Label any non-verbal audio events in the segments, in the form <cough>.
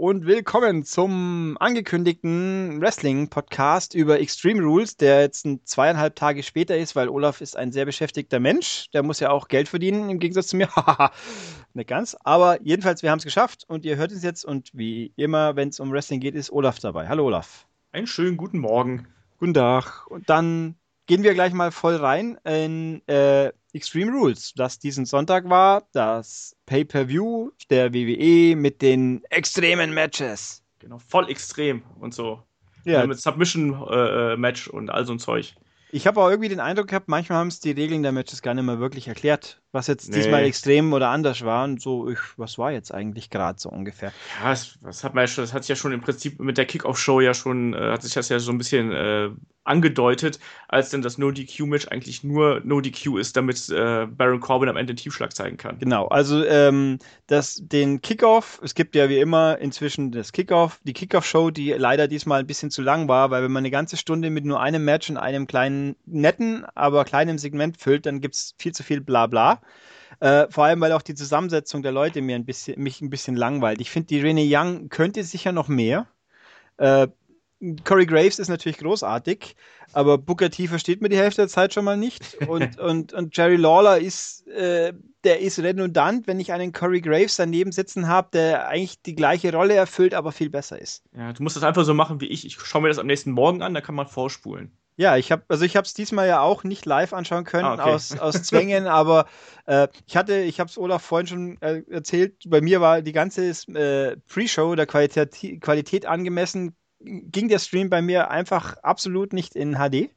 Und willkommen zum angekündigten Wrestling-Podcast über Extreme Rules, der jetzt ein zweieinhalb Tage später ist, weil Olaf ist ein sehr beschäftigter Mensch. Der muss ja auch Geld verdienen, im Gegensatz zu mir. <laughs> Nicht ganz. Aber jedenfalls, wir haben es geschafft und ihr hört es jetzt. Und wie immer, wenn es um Wrestling geht, ist Olaf dabei. Hallo Olaf. Einen schönen guten Morgen. Guten Tag. Und dann gehen wir gleich mal voll rein in äh, Extreme Rules, das diesen Sonntag war, das Pay-per-View der WWE mit den extremen Matches. Genau, voll extrem und so. Ja. Mit Submission-Match äh, und all so ein Zeug. Ich habe auch irgendwie den Eindruck gehabt, manchmal haben es die Regeln der Matches gar nicht mehr wirklich erklärt, was jetzt nee. diesmal extrem oder anders war. Und so, ich, was war jetzt eigentlich gerade so ungefähr? Ja, das, das, hat man ja schon, das hat sich ja schon im Prinzip mit der Kickoff-Show ja schon, äh, hat sich das ja so ein bisschen äh, angedeutet, als denn das No-DQ-Match eigentlich nur No-DQ ist, damit äh, Baron Corbin am Ende den Tiefschlag zeigen kann. Genau, also ähm, das, den Kickoff, es gibt ja wie immer inzwischen das Kickoff, die Kickoff-Show, die leider diesmal ein bisschen zu lang war, weil wenn man eine ganze Stunde mit nur einem Match und einem kleinen, netten, aber kleinen Segment füllt, dann gibt es viel zu viel Blabla. Äh, vor allem, weil auch die Zusammensetzung der Leute mir ein bisschen, mich ein bisschen langweilt. Ich finde, die Rene Young könnte sicher noch mehr. Äh, Corey Graves ist natürlich großartig, aber Booker T versteht mir die Hälfte der Zeit schon mal nicht. <laughs> Und, und, und Jerry Lawler ist, äh, der ist redundant, wenn ich einen Corey Graves daneben sitzen habe, der eigentlich die gleiche Rolle erfüllt, aber viel besser ist. Ja, du musst das einfach so machen wie ich. Ich schaue mir das am nächsten Morgen an, da kann man vorspulen. Ja, ich habe also ich habe es diesmal ja auch nicht live anschauen können ah, okay. aus, aus Zwängen, <laughs> aber äh, ich hatte, ich habe es Olaf vorhin schon äh, erzählt, bei mir war die ganze äh, Pre-Show der Qualität, Qualität angemessen, ging der Stream bei mir einfach absolut nicht in HD.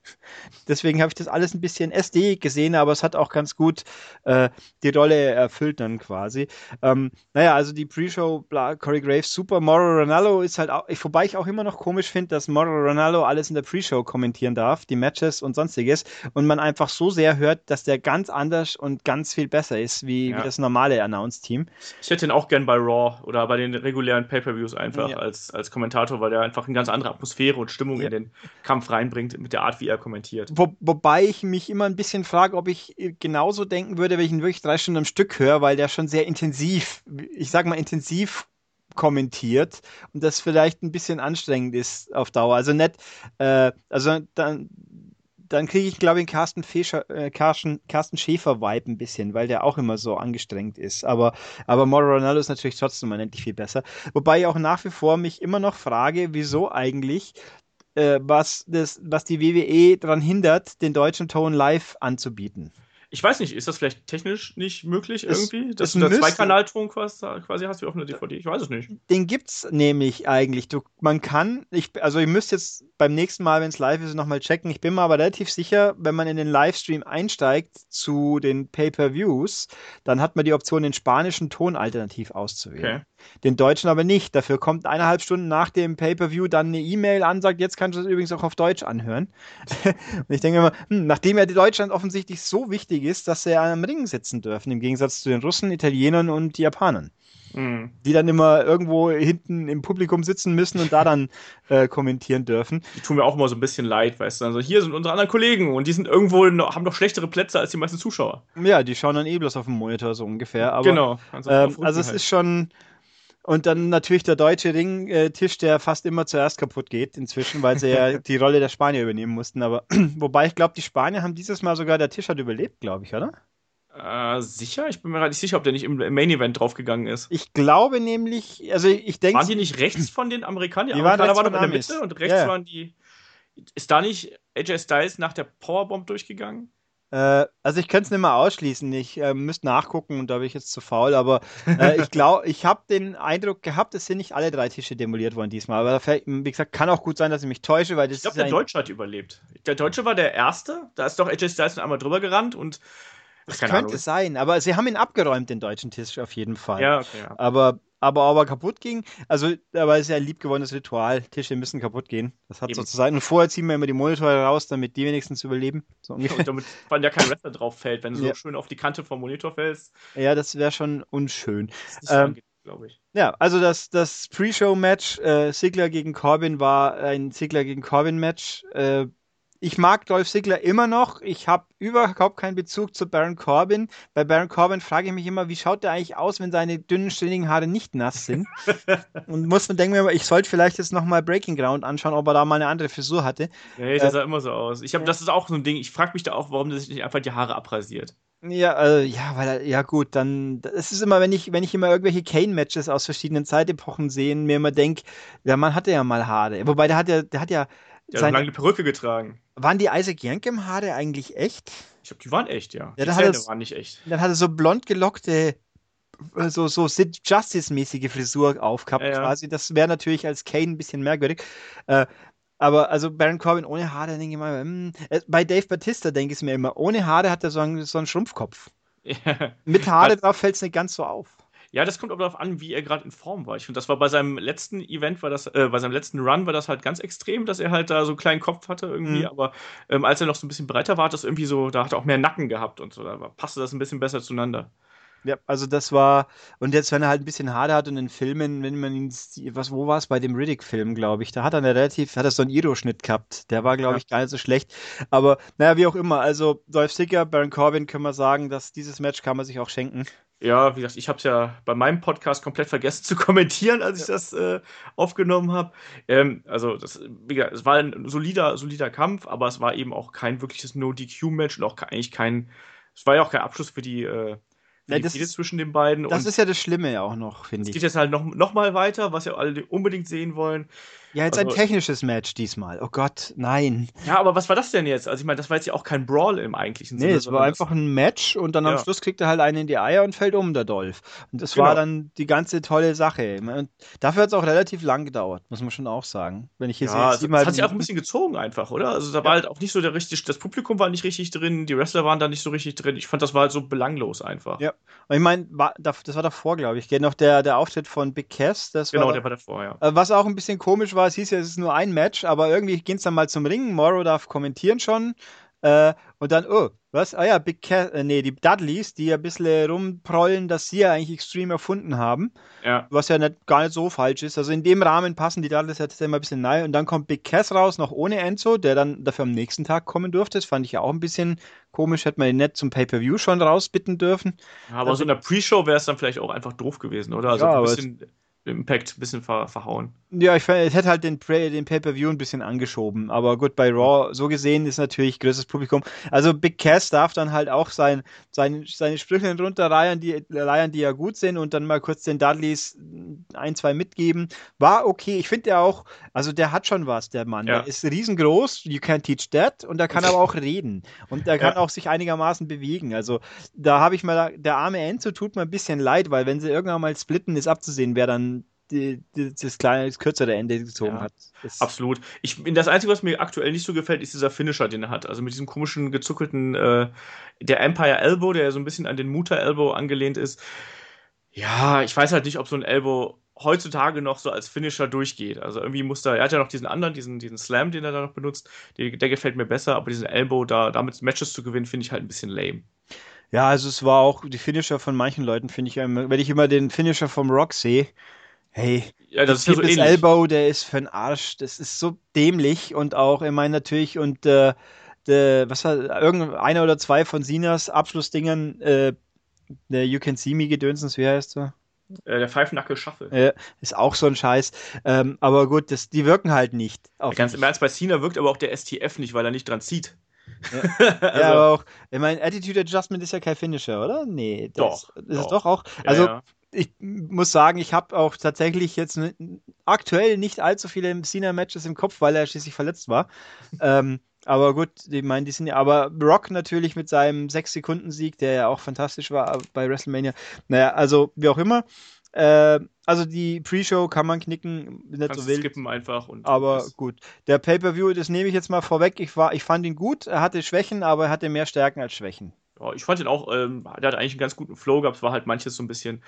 Deswegen habe ich das alles ein bisschen SD gesehen, aber es hat auch ganz gut äh, die Rolle erfüllt dann quasi. Ähm, naja, also die Pre-Show, Corey Graves, super. Moro Ronaldo ist halt auch, ich, wobei ich auch immer noch komisch finde, dass Moro Ronaldo alles in der Pre-Show kommentieren darf, die Matches und sonstiges, und man einfach so sehr hört, dass der ganz anders und ganz viel besser ist, wie, ja. wie das normale Announce-Team. Ich hätte ihn auch gern bei Raw oder bei den regulären Pay-Per-Views einfach ja. als, als Kommentator, weil der einfach eine ganz andere Atmosphäre und Stimmung ja. in den Kampf reinbringt mit der Art, wie er kommentiert. Wo, wobei ich mich immer ein bisschen frage, ob ich genauso denken würde, wenn ich ihn wirklich drei Stunden am Stück höre, weil der schon sehr intensiv, ich sag mal intensiv kommentiert und das vielleicht ein bisschen anstrengend ist auf Dauer. Also nicht, äh, also dann dann kriege ich, glaube ich, Carsten, Fescher, äh, Carsten, Carsten Schäfer-Vibe ein bisschen, weil der auch immer so angestrengt ist. Aber, aber Moro Ronaldo ist natürlich trotzdem unendlich viel besser. Wobei ich auch nach wie vor mich immer noch frage, wieso eigentlich äh, was, das, was die WWE daran hindert, den deutschen Ton live anzubieten. Ich weiß nicht, ist das vielleicht technisch nicht möglich irgendwie? Es, dass du da zwei Kanalton quasi, hast wie auf einer DVD? Ich weiß es nicht. Den gibt's nämlich eigentlich. Du, man kann, ich, also ihr müsst jetzt beim nächsten Mal, wenn es live ist, nochmal checken. Ich bin mir aber relativ sicher, wenn man in den Livestream einsteigt zu den Pay-Per-Views, dann hat man die Option, den spanischen Ton alternativ auszuwählen. Okay. Den deutschen aber nicht. Dafür kommt eineinhalb Stunden nach dem Pay-Per-View dann eine E-Mail an, sagt, jetzt kannst du es übrigens auch auf Deutsch anhören. <laughs> Und ich denke immer, hm, nachdem ja Deutschland offensichtlich so wichtig wichtig ist, dass sie am Ring sitzen dürfen, im Gegensatz zu den Russen, Italienern und Japanern. Mhm. Die dann immer irgendwo hinten im Publikum sitzen müssen und da dann <laughs> äh, kommentieren dürfen. Die tun mir auch immer so ein bisschen leid, weißt du. Also hier sind unsere anderen Kollegen und die sind irgendwo noch, haben noch schlechtere Plätze als die meisten Zuschauer. Ja, die schauen dann eh bloß auf dem Monitor so ungefähr. Aber, genau. Also, ähm, also es halt. ist schon. Und dann natürlich der deutsche Ringtisch, der fast immer zuerst kaputt geht inzwischen, weil sie ja <laughs> die Rolle der Spanier übernehmen mussten. Aber <clears throat> wobei ich glaube, die Spanier haben dieses Mal sogar, der Tisch hat überlebt, glaube ich, oder? Äh, sicher? Ich bin mir gerade nicht sicher, ob der nicht im Main Event draufgegangen ist. Ich glaube nämlich, also ich denke. Waren die nicht rechts von den Amerikanern? Die, die Amerikaner waren, waren in der Mitte und rechts ja. waren die. Ist da nicht AJ Styles nach der Powerbomb durchgegangen? Äh, also ich könnte es nicht mehr ausschließen. Ich äh, müsste nachgucken und da bin ich jetzt zu faul. Aber äh, ich glaube, ich habe den Eindruck gehabt, es sind nicht alle drei Tische demoliert worden diesmal. Aber wie gesagt, kann auch gut sein, dass ich mich täusche, weil das Ich glaube, der Deutsche hat überlebt. Der Deutsche war der Erste. Da ist doch AJ Styles einmal drüber gerannt und das könnte Ahnung. sein, aber sie haben ihn abgeräumt, den deutschen Tisch auf jeden Fall. Ja, okay. Ja. Aber aber ob er kaputt ging, also aber es ist ja ein liebgewonnenes Ritual, Tische müssen kaputt gehen. Das hat Eben. sozusagen. Und vorher ziehen wir immer die Monitore raus, damit die wenigstens überleben. So ungefähr. Und damit weil ja kein Wrestler drauf fällt, wenn du ja. so schön auf die Kante vom Monitor fällst. Ja, das wäre schon unschön. Ähm, glaube ich. Ja, also das, das Pre-Show-Match, äh, Sigler gegen Corbin war ein Sigler gegen Corbin-Match. Äh, ich mag Dolph Ziggler immer noch. Ich habe überhaupt keinen Bezug zu Baron Corbin. Bei Baron Corbin frage ich mich immer, wie schaut der eigentlich aus, wenn seine dünnen, ständigen Haare nicht nass sind? <laughs> Und muss man denken, ich sollte vielleicht jetzt nochmal Breaking Ground anschauen, ob er da mal eine andere Frisur hatte. Nee, der äh, sah immer so aus. Ich habe, das ist auch so ein Ding. Ich frage mich da auch, warum der sich nicht einfach die Haare abrasiert. Ja, äh, ja, weil er, ja gut, dann es ist immer, wenn ich, wenn ich immer irgendwelche Kane-Matches aus verschiedenen Zeitepochen sehe, mir immer denke, der Mann hatte ja mal Haare. Wobei der hat ja, der hat ja. Der hat lange Perücke getragen. Waren die Isaac Yankem Haare eigentlich echt? Ich glaube, die waren echt, ja. ja die Zähne waren nicht echt. Dann hat er so blond gelockte, äh, so, so Sid Justice-mäßige Frisur aufgehabt, ja, ja. quasi. Das wäre natürlich als Kane ein bisschen merkwürdig. Äh, aber also Baron Corbin ohne Haare, denke ich mal, hm, äh, bei Dave Batista denke ich mir immer, ohne Haare hat er so einen, so einen Schrumpfkopf. <laughs> Ja. Mit Haare drauf fällt es nicht ganz so auf. Ja, das kommt aber darauf an, wie er gerade in Form war. Ich finde, das war bei seinem letzten Event, war das, äh, bei seinem letzten Run war das halt ganz extrem, dass er halt da so einen kleinen Kopf hatte irgendwie. Mhm. Aber ähm, als er noch so ein bisschen breiter war, hat das irgendwie so, da hat er auch mehr Nacken gehabt und so. Da passte das ein bisschen besser zueinander. Ja, also das war, und jetzt, wenn er halt ein bisschen Haare hat und in Filmen, wenn man ihn, was, wo war es bei dem Riddick-Film, glaube ich, da hat er relativ, hat er so einen Iro-Schnitt gehabt. Der war, glaube ja. ich, gar nicht so schlecht. Aber, naja, wie auch immer, also Dolph Ziggler, Baron Corbin, können wir sagen, dass dieses Match kann man sich auch schenken. Ja, wie gesagt, ich habe es ja bei meinem Podcast komplett vergessen zu <laughs> kommentieren, als ich das äh, aufgenommen habe. Ähm, also, das, wie gesagt, es war ein solider, solider Kampf, aber es war eben auch kein wirkliches No-DQ-Match und auch eigentlich kein, es war ja auch kein Abschluss für die, äh, ja, das ist, zwischen den beiden. Das ist ja das Schlimme ja auch noch, finde ich. Es geht jetzt halt noch, noch mal weiter, was ja alle unbedingt sehen wollen. Ja, jetzt also, ein technisches Match diesmal. Oh Gott, nein. Ja, aber was war das denn jetzt? Also ich meine, das war jetzt ja auch kein Brawl im eigentlichen Sinne. Nee, es war einfach ein Match und dann ja. am Schluss kriegt er halt einen in die Eier und fällt um, der Dolph. Und das genau. war dann die ganze tolle Sache. Und dafür hat es auch relativ lang gedauert, muss man schon auch sagen. Wenn ich hier ja, sehe, das hat sich auch ein bisschen gezogen einfach, oder? Also da ja. war halt auch nicht so der richtig, das Publikum war nicht richtig drin, die Wrestler waren da nicht so richtig drin. Ich fand, das war halt so belanglos einfach. Ja. Und ich meine, das war davor, glaube ich. Noch der, der Auftritt von Big Cass. Das genau, war der war davor, ja. Äh, was auch ein bisschen komisch war, es hieß ja, es ist nur ein Match, aber irgendwie ging es dann mal zum Ringen. Morrow darf kommentieren schon. Äh, und dann, oh, was? Ah ja, Big Cat, äh, nee, die Dudleys, die ja ein bisschen rumprollen, dass sie ja eigentlich Extreme erfunden haben. Ja. Was ja nicht, gar nicht so falsch ist. Also in dem Rahmen passen die Dudleys jetzt immer ein bisschen nahe. Und dann kommt Big Cass raus, noch ohne Enzo, der dann dafür am nächsten Tag kommen durfte. Das fand ich ja auch ein bisschen komisch. Hätte man ihn nicht zum Pay-Per-View schon rausbitten dürfen. Ja, aber also, so in der Pre-Show wäre es dann vielleicht auch einfach doof gewesen, oder? Also ja, ein bisschen Impact ein bisschen ver verhauen. Ja, ich, ich hätte halt den, den Pay-Per-View ein bisschen angeschoben. Aber gut, bei Raw, so gesehen, ist natürlich größeres Publikum. Also Big Cass darf dann halt auch sein, sein, seine Sprüche runterreihen, die, leiern, die ja gut sind und dann mal kurz den Dudleys ein, zwei mitgeben. War okay. Ich finde der auch, also der hat schon was, der Mann. Ja. Der ist riesengroß, you can't teach that. Und der kann <laughs> aber auch reden. Und der kann ja. auch sich einigermaßen bewegen. Also da habe ich mal, der arme Enzo tut mir ein bisschen leid, weil wenn sie irgendwann mal splitten, ist abzusehen, wer dann die, die, das kleine, das kürzere Ende gezogen ja, hat. Das absolut. Ich, das Einzige, was mir aktuell nicht so gefällt, ist dieser Finisher, den er hat. Also mit diesem komischen, gezuckelten, äh, der Empire Elbow, der ja so ein bisschen an den Mutter Elbow angelehnt ist. Ja, ich weiß halt nicht, ob so ein Elbow heutzutage noch so als Finisher durchgeht. Also irgendwie muss da, er hat ja noch diesen anderen, diesen, diesen Slam, den er da noch benutzt, der, der gefällt mir besser, aber diesen Elbow, da damit Matches zu gewinnen, finde ich halt ein bisschen lame. Ja, also es war auch die Finisher von manchen Leuten, finde ich, wenn ich immer den Finisher vom Rock sehe, Hey, ja, das ist ja so ähnlich. Elbow, der ist für den Arsch. Das ist so dämlich und auch, ich meine natürlich, und äh, de, was war, irgendeiner oder zwei von Sinas Abschlussdingern, äh, der You Can See Me Gedönsens, wie heißt er? Äh, der Pfeifnackel Schaffe. Ja, ist auch so ein Scheiß. Ähm, aber gut, das, die wirken halt nicht. Ja, ganz im Ernst, bei Cena wirkt aber auch der STF nicht, weil er nicht dran zieht. Ja, <laughs> also, ja aber auch, ich meine, Attitude Adjustment ist ja kein Finisher, oder? Nee, das doch, ist doch. doch auch. Also, ich muss sagen, ich habe auch tatsächlich jetzt aktuell nicht allzu viele Cena-Matches im Kopf, weil er schließlich verletzt war. <laughs> ähm, aber gut, ich meine, die sind ja, aber Rock natürlich mit seinem 6-Sekunden-Sieg, der ja auch fantastisch war bei WrestleMania. Naja, also wie auch immer. Äh, also die Pre-Show kann man knicken, nicht Kannst so wild. skippen einfach. Und aber gut. Der Pay-Per-View, das nehme ich jetzt mal vorweg. Ich, war, ich fand ihn gut, er hatte Schwächen, aber er hatte mehr Stärken als Schwächen. Ja, ich fand ihn auch, ähm, der hat eigentlich einen ganz guten Flow gehabt. Es war halt manches so ein bisschen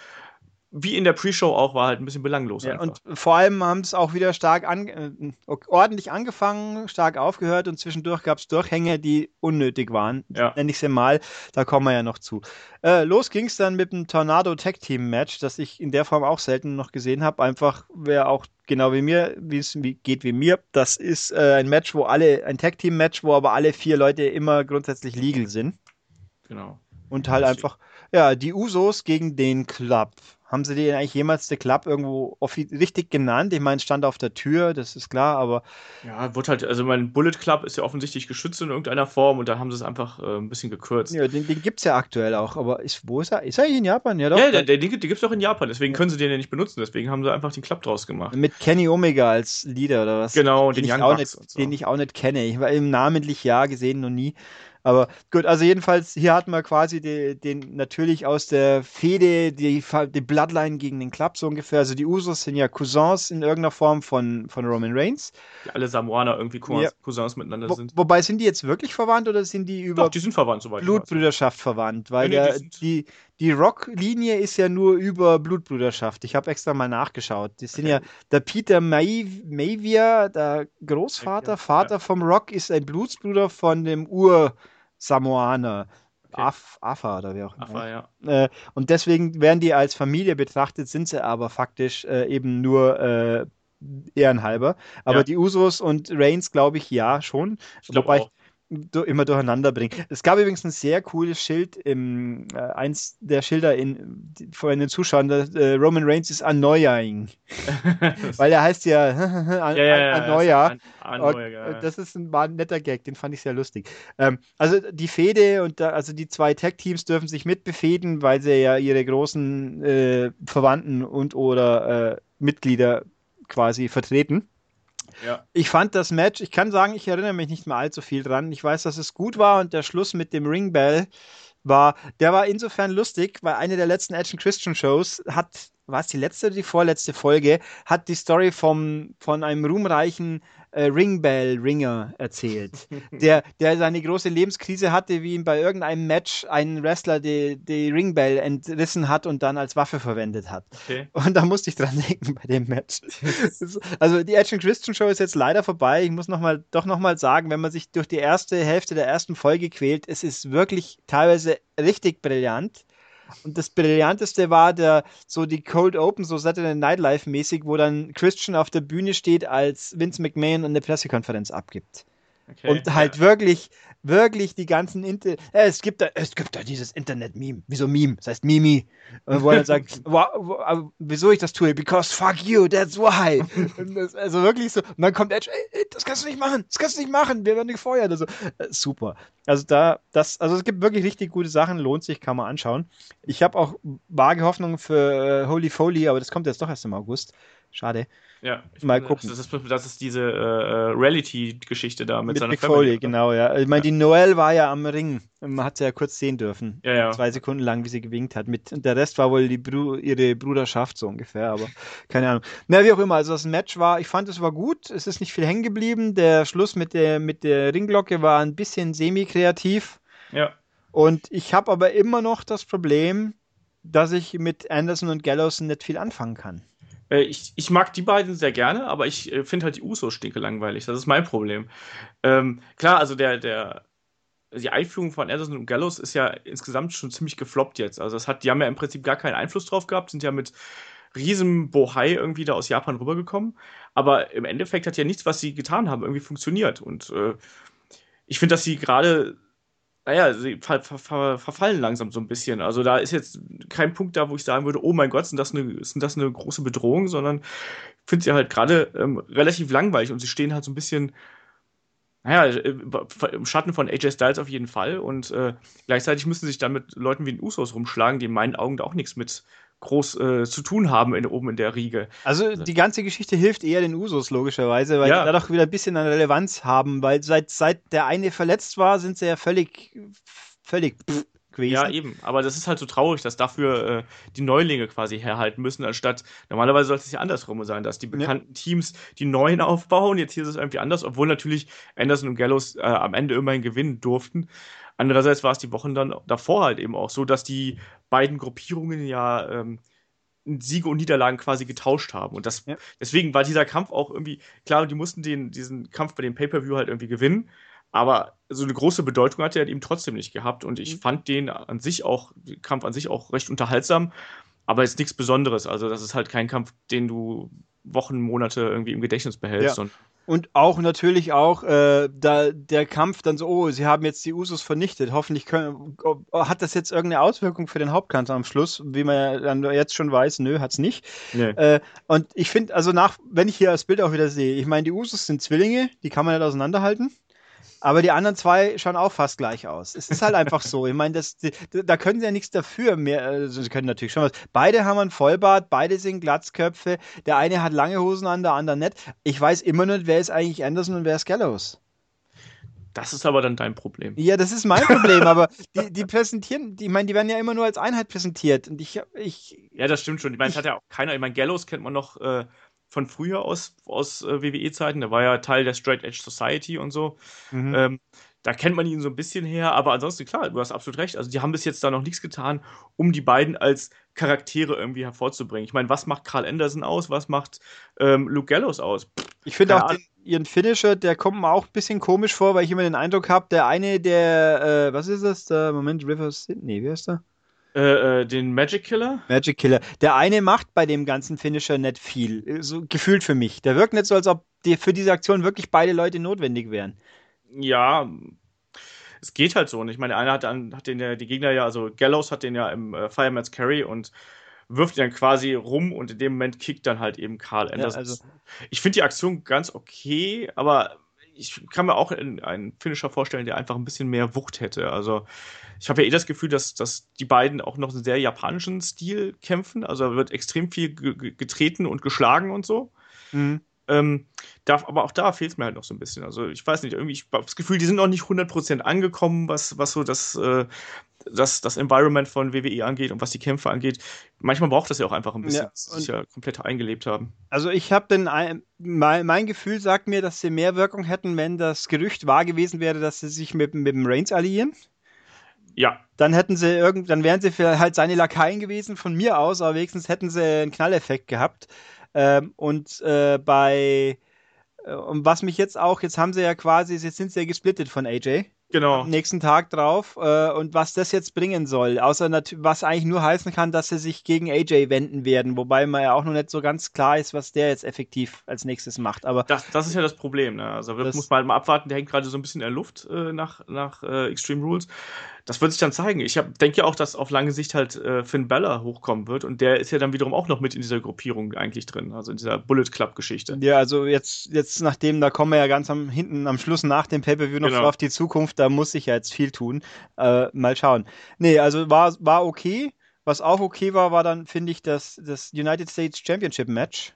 wie in der Pre-Show auch, war halt ein bisschen belanglos. Ja, und vor allem haben es auch wieder stark an, äh, ordentlich angefangen, stark aufgehört und zwischendurch gab es Durchhänge, die unnötig waren. Ja. Nenne ich sie mal. Da kommen wir ja noch zu. Äh, los ging es dann mit dem Tornado Tag Team Match, das ich in der Form auch selten noch gesehen habe. Einfach, wer auch genau wie mir, wie es geht wie mir. Das ist äh, ein Match, wo alle, ein Tag Team Match, wo aber alle vier Leute immer grundsätzlich legal sind. Genau. Und halt einfach, ja, die Usos gegen den Club. Haben sie den eigentlich jemals der Club irgendwo richtig genannt? Ich meine, stand auf der Tür, das ist klar, aber. Ja, wird halt, also mein Bullet Club ist ja offensichtlich geschützt in irgendeiner Form und da haben sie es einfach äh, ein bisschen gekürzt. Ja, den, den gibt es ja aktuell auch, aber ist, wo ist er? Ist er in Japan? Ja, doch. Ja, den, den, den gibt es auch in Japan, deswegen können sie den ja nicht benutzen, deswegen haben sie einfach den Club draus gemacht. Mit Kenny Omega als Leader oder was? Genau, den, den, ich, auch nicht, so. den ich auch nicht kenne. Ich war im namentlich ja gesehen, noch nie. Aber gut, also jedenfalls, hier hat man quasi die, den natürlich aus der Fehde die, die Bloodline gegen den Club so ungefähr. Also die Usos sind ja Cousins in irgendeiner Form von, von Roman Reigns. Die alle Samoaner irgendwie Cousins, ja. Cousins miteinander Wo, sind. Wobei, sind die jetzt wirklich verwandt oder sind die über Doch, die sind verwandt, soweit Blutbrüderschaft verwandt? Weil nee, nee, der, die, die Rock-Linie ist ja nur über Blutbrüderschaft. Ich habe extra mal nachgeschaut. Die sind okay. ja, der Peter Mavier, der Großvater, Vater vom Rock, ist ein Blutsbruder von dem Ur- Samoaner. Okay. Af, Afa oder wie auch immer. Afa, ja. Äh, und deswegen werden die als Familie betrachtet, sind sie aber faktisch äh, eben nur äh, ehrenhalber. Aber ja. die Usos und Reigns, glaube ich, ja schon. Ich glaube auch immer durcheinander bringen. Es gab übrigens ein sehr cooles Schild, im, äh, eins der Schilder in, vor den Zuschauern, der, äh, Roman Reigns ist Annoying. <laughs> Weil er heißt ja, <laughs> an, ja, ja, Annoya. An, Annoya ja. Das ist ein, war ein netter Gag, den fand ich sehr lustig. Ähm, also die Fehde und da, also die zwei Tag-Teams dürfen sich mitbefehden, weil sie ja ihre großen äh, Verwandten und oder äh, Mitglieder quasi vertreten. Ja. Ich fand das Match, ich kann sagen, ich erinnere mich nicht mehr allzu viel dran. Ich weiß, dass es gut war und der Schluss mit dem Ringbell war, der war insofern lustig, weil eine der letzten Action Christian Shows hat, war es die letzte oder die vorletzte Folge, hat die Story vom, von einem ruhmreichen äh, Ringbell-Ringer erzählt, <laughs> der, der seine große Lebenskrise hatte, wie ihm bei irgendeinem Match ein Wrestler die, die Ringbell entrissen hat und dann als Waffe verwendet hat. Okay. Und da musste ich dran <laughs> denken bei dem Match. also die Action Christian Show ist jetzt leider vorbei. Ich muss noch mal, doch nochmal sagen, wenn man sich durch die erste Hälfte der ersten Folge quält, es ist wirklich teilweise richtig brillant. Und das Brillanteste war der, so die Cold Open, so Saturday Night Live mäßig, wo dann Christian auf der Bühne steht, als Vince McMahon eine Pressekonferenz abgibt. Okay, und halt ja. wirklich, wirklich die ganzen Inter äh, es gibt da, es gibt da dieses Internet-Meme, wieso Meme, das heißt Mimi, wo er dann sagt, <laughs> wow, wieso ich das tue, because fuck you, that's why. <laughs> das, also wirklich so, und dann kommt Edge, ey, ey, das kannst du nicht machen, das kannst du nicht machen, wir werden gefeuert. Also äh, super. Also da, das, also es gibt wirklich richtig gute Sachen, lohnt sich, kann man anschauen. Ich habe auch vage Hoffnung für äh, Holy Foley, aber das kommt jetzt doch erst im August. Schade. Ja, mal finde, gucken. Das ist, das ist diese äh, Reality-Geschichte da mit, mit seiner Mick Family. Foley, genau, ja. Ich meine, die Noelle war ja am Ring. Man hat sie ja kurz sehen dürfen. Ja, ja. Zwei Sekunden lang, wie sie gewinkt hat. Mit, der Rest war wohl die Bru ihre Bruderschaft, so ungefähr, aber <laughs> keine Ahnung. Na, wie auch immer, also das Match war, ich fand, es war gut. Es ist nicht viel hängen geblieben. Der Schluss mit der, mit der Ringglocke war ein bisschen semi-kreativ. Ja. Und ich habe aber immer noch das Problem, dass ich mit Anderson und Gallows nicht viel anfangen kann. Äh, ich, ich mag die beiden sehr gerne, aber ich äh, finde halt die Usos stinke langweilig. Das ist mein Problem. Ähm, klar, also der, der, die Einführung von Anderson und Gallows ist ja insgesamt schon ziemlich gefloppt jetzt. Also das hat, die haben ja im Prinzip gar keinen Einfluss drauf gehabt, sind ja mit riesen Bohai irgendwie da aus Japan rübergekommen. Aber im Endeffekt hat ja nichts, was sie getan haben, irgendwie funktioniert. Und äh, ich finde, dass sie gerade naja, sie ver ver ver verfallen langsam so ein bisschen. Also da ist jetzt kein Punkt da, wo ich sagen würde, oh mein Gott, sind das eine, sind das eine große Bedrohung, sondern ich finde sie halt gerade ähm, relativ langweilig und sie stehen halt so ein bisschen, naja, äh, im Schatten von AJ Styles auf jeden Fall und äh, gleichzeitig müssen sie sich dann mit Leuten wie den Usos rumschlagen, die in meinen Augen da auch nichts mit groß äh, zu tun haben in, oben in der Riege. Also die ganze Geschichte hilft eher den Usos logischerweise, weil ja. die dadurch wieder ein bisschen an Relevanz haben, weil seit, seit der eine verletzt war, sind sie ja völlig, völlig pff, gewesen. Ja, eben. Aber das ist halt so traurig, dass dafür äh, die Neulinge quasi herhalten müssen, anstatt normalerweise sollte es ja andersrum sein, dass die bekannten ja. Teams die neuen aufbauen. Jetzt hier ist es irgendwie anders, obwohl natürlich Anderson und Gallows äh, am Ende immerhin gewinnen durften. Andererseits war es die Wochen dann davor halt eben auch so, dass die beiden Gruppierungen ja ähm, Siege und Niederlagen quasi getauscht haben. Und das, ja. deswegen war dieser Kampf auch irgendwie, klar, die mussten den, diesen Kampf bei dem Pay-Per-View halt irgendwie gewinnen. Aber so eine große Bedeutung hat er halt eben trotzdem nicht gehabt. Und ich mhm. fand den an sich auch, den Kampf an sich auch recht unterhaltsam. Aber jetzt nichts Besonderes. Also, das ist halt kein Kampf, den du Wochen, Monate irgendwie im Gedächtnis behältst. Ja. Und und auch natürlich auch äh, da der Kampf dann so, oh, sie haben jetzt die Usos vernichtet. Hoffentlich können, hat das jetzt irgendeine Auswirkung für den Hauptkampf am Schluss, wie man ja dann jetzt schon weiß, nö, hat's nicht. Nee. Äh, und ich finde, also nach, wenn ich hier das Bild auch wieder sehe, ich meine, die Usos sind Zwillinge, die kann man nicht auseinanderhalten. Aber die anderen zwei schauen auch fast gleich aus. Es ist halt einfach so. Ich meine, das, da können sie ja nichts dafür. Mehr, also sie können natürlich schon was. Beide haben einen Vollbart, beide sind Glatzköpfe. Der eine hat lange Hosen an, der andere nicht. Ich weiß immer nicht, wer ist eigentlich Anderson und wer ist Gallows. Das ist aber dann dein Problem. Ja, das ist mein Problem, aber die, die präsentieren, die, ich meine, die werden ja immer nur als Einheit präsentiert. Und ich, ich. Ja, das stimmt schon. Ich meine, es hat ja auch keiner, ich meine, Gallows kennt man noch äh, von früher aus, aus äh, WWE-Zeiten. Der war ja Teil der Straight Edge Society und so. Mhm. Ähm, da kennt man ihn so ein bisschen her, aber ansonsten, klar, du hast absolut recht. Also, die haben bis jetzt da noch nichts getan, um die beiden als Charaktere irgendwie hervorzubringen. Ich meine, was macht Carl Anderson aus? Was macht ähm, Luke Gallows aus? Ich finde auch den, ihren Finisher, der kommt mir auch ein bisschen komisch vor, weil ich immer den Eindruck habe, der eine, der, äh, was ist das? Der Moment, Rivers, nee, wie heißt der? Äh, äh, den Magic Killer? Magic Killer. Der eine macht bei dem ganzen Finisher nicht viel. So gefühlt für mich. Der wirkt nicht so, als ob die, für diese Aktion wirklich beide Leute notwendig wären. Ja, es geht halt so. Und ich meine, einer hat, dann, hat den ja, die Gegner ja, also Gallows hat den ja im äh, Fireman's Carry und wirft ihn dann quasi rum und in dem Moment kickt dann halt eben Karl Anderson. Ja, also ich finde die Aktion ganz okay, aber ich kann mir auch einen Finisher vorstellen, der einfach ein bisschen mehr Wucht hätte. Also ich habe ja eh das Gefühl, dass, dass die beiden auch noch einen sehr japanischen Stil kämpfen. Also da wird extrem viel getreten und geschlagen und so. Mhm. Ähm, darf, aber auch da fehlt es mir halt noch so ein bisschen. Also ich weiß nicht, irgendwie, ich habe das Gefühl, die sind noch nicht 100% angekommen, was, was so das, äh, das, das Environment von WWE angeht und was die Kämpfe angeht. Manchmal braucht das ja auch einfach ein bisschen, ja, dass sie sich ja komplett eingelebt haben. Also ich habe den, mein, mein Gefühl sagt mir, dass sie mehr Wirkung hätten, wenn das Gerücht wahr gewesen wäre, dass sie sich mit, mit dem Reigns alliieren. Ja. Dann hätten sie irgend, dann wären sie halt seine Lakaien gewesen von mir aus, aber wenigstens hätten sie einen Knalleffekt gehabt. Ähm, und äh, bei äh, und was mich jetzt auch, jetzt haben sie ja quasi, jetzt sind sie ja gesplittet von AJ. Genau. Am nächsten Tag drauf. Äh, und was das jetzt bringen soll, außer was eigentlich nur heißen kann, dass sie sich gegen AJ wenden werden, wobei man ja auch noch nicht so ganz klar ist, was der jetzt effektiv als nächstes macht. Aber das, das ist ja das Problem. Ne? Also das muss man halt mal abwarten. Der hängt gerade so ein bisschen in der Luft äh, nach, nach äh, Extreme Rules das wird sich dann zeigen. Ich denke ja auch, dass auf lange Sicht halt äh, Finn Bella hochkommen wird und der ist ja dann wiederum auch noch mit in dieser Gruppierung eigentlich drin, also in dieser Bullet Club Geschichte. Ja, also jetzt, jetzt nachdem, da kommen wir ja ganz am hinten am Schluss nach dem Pay-Per-View noch genau. auf die Zukunft, da muss ich ja jetzt viel tun. Äh, mal schauen. Nee, also war, war okay. Was auch okay war, war dann, finde ich, das, das United States Championship Match.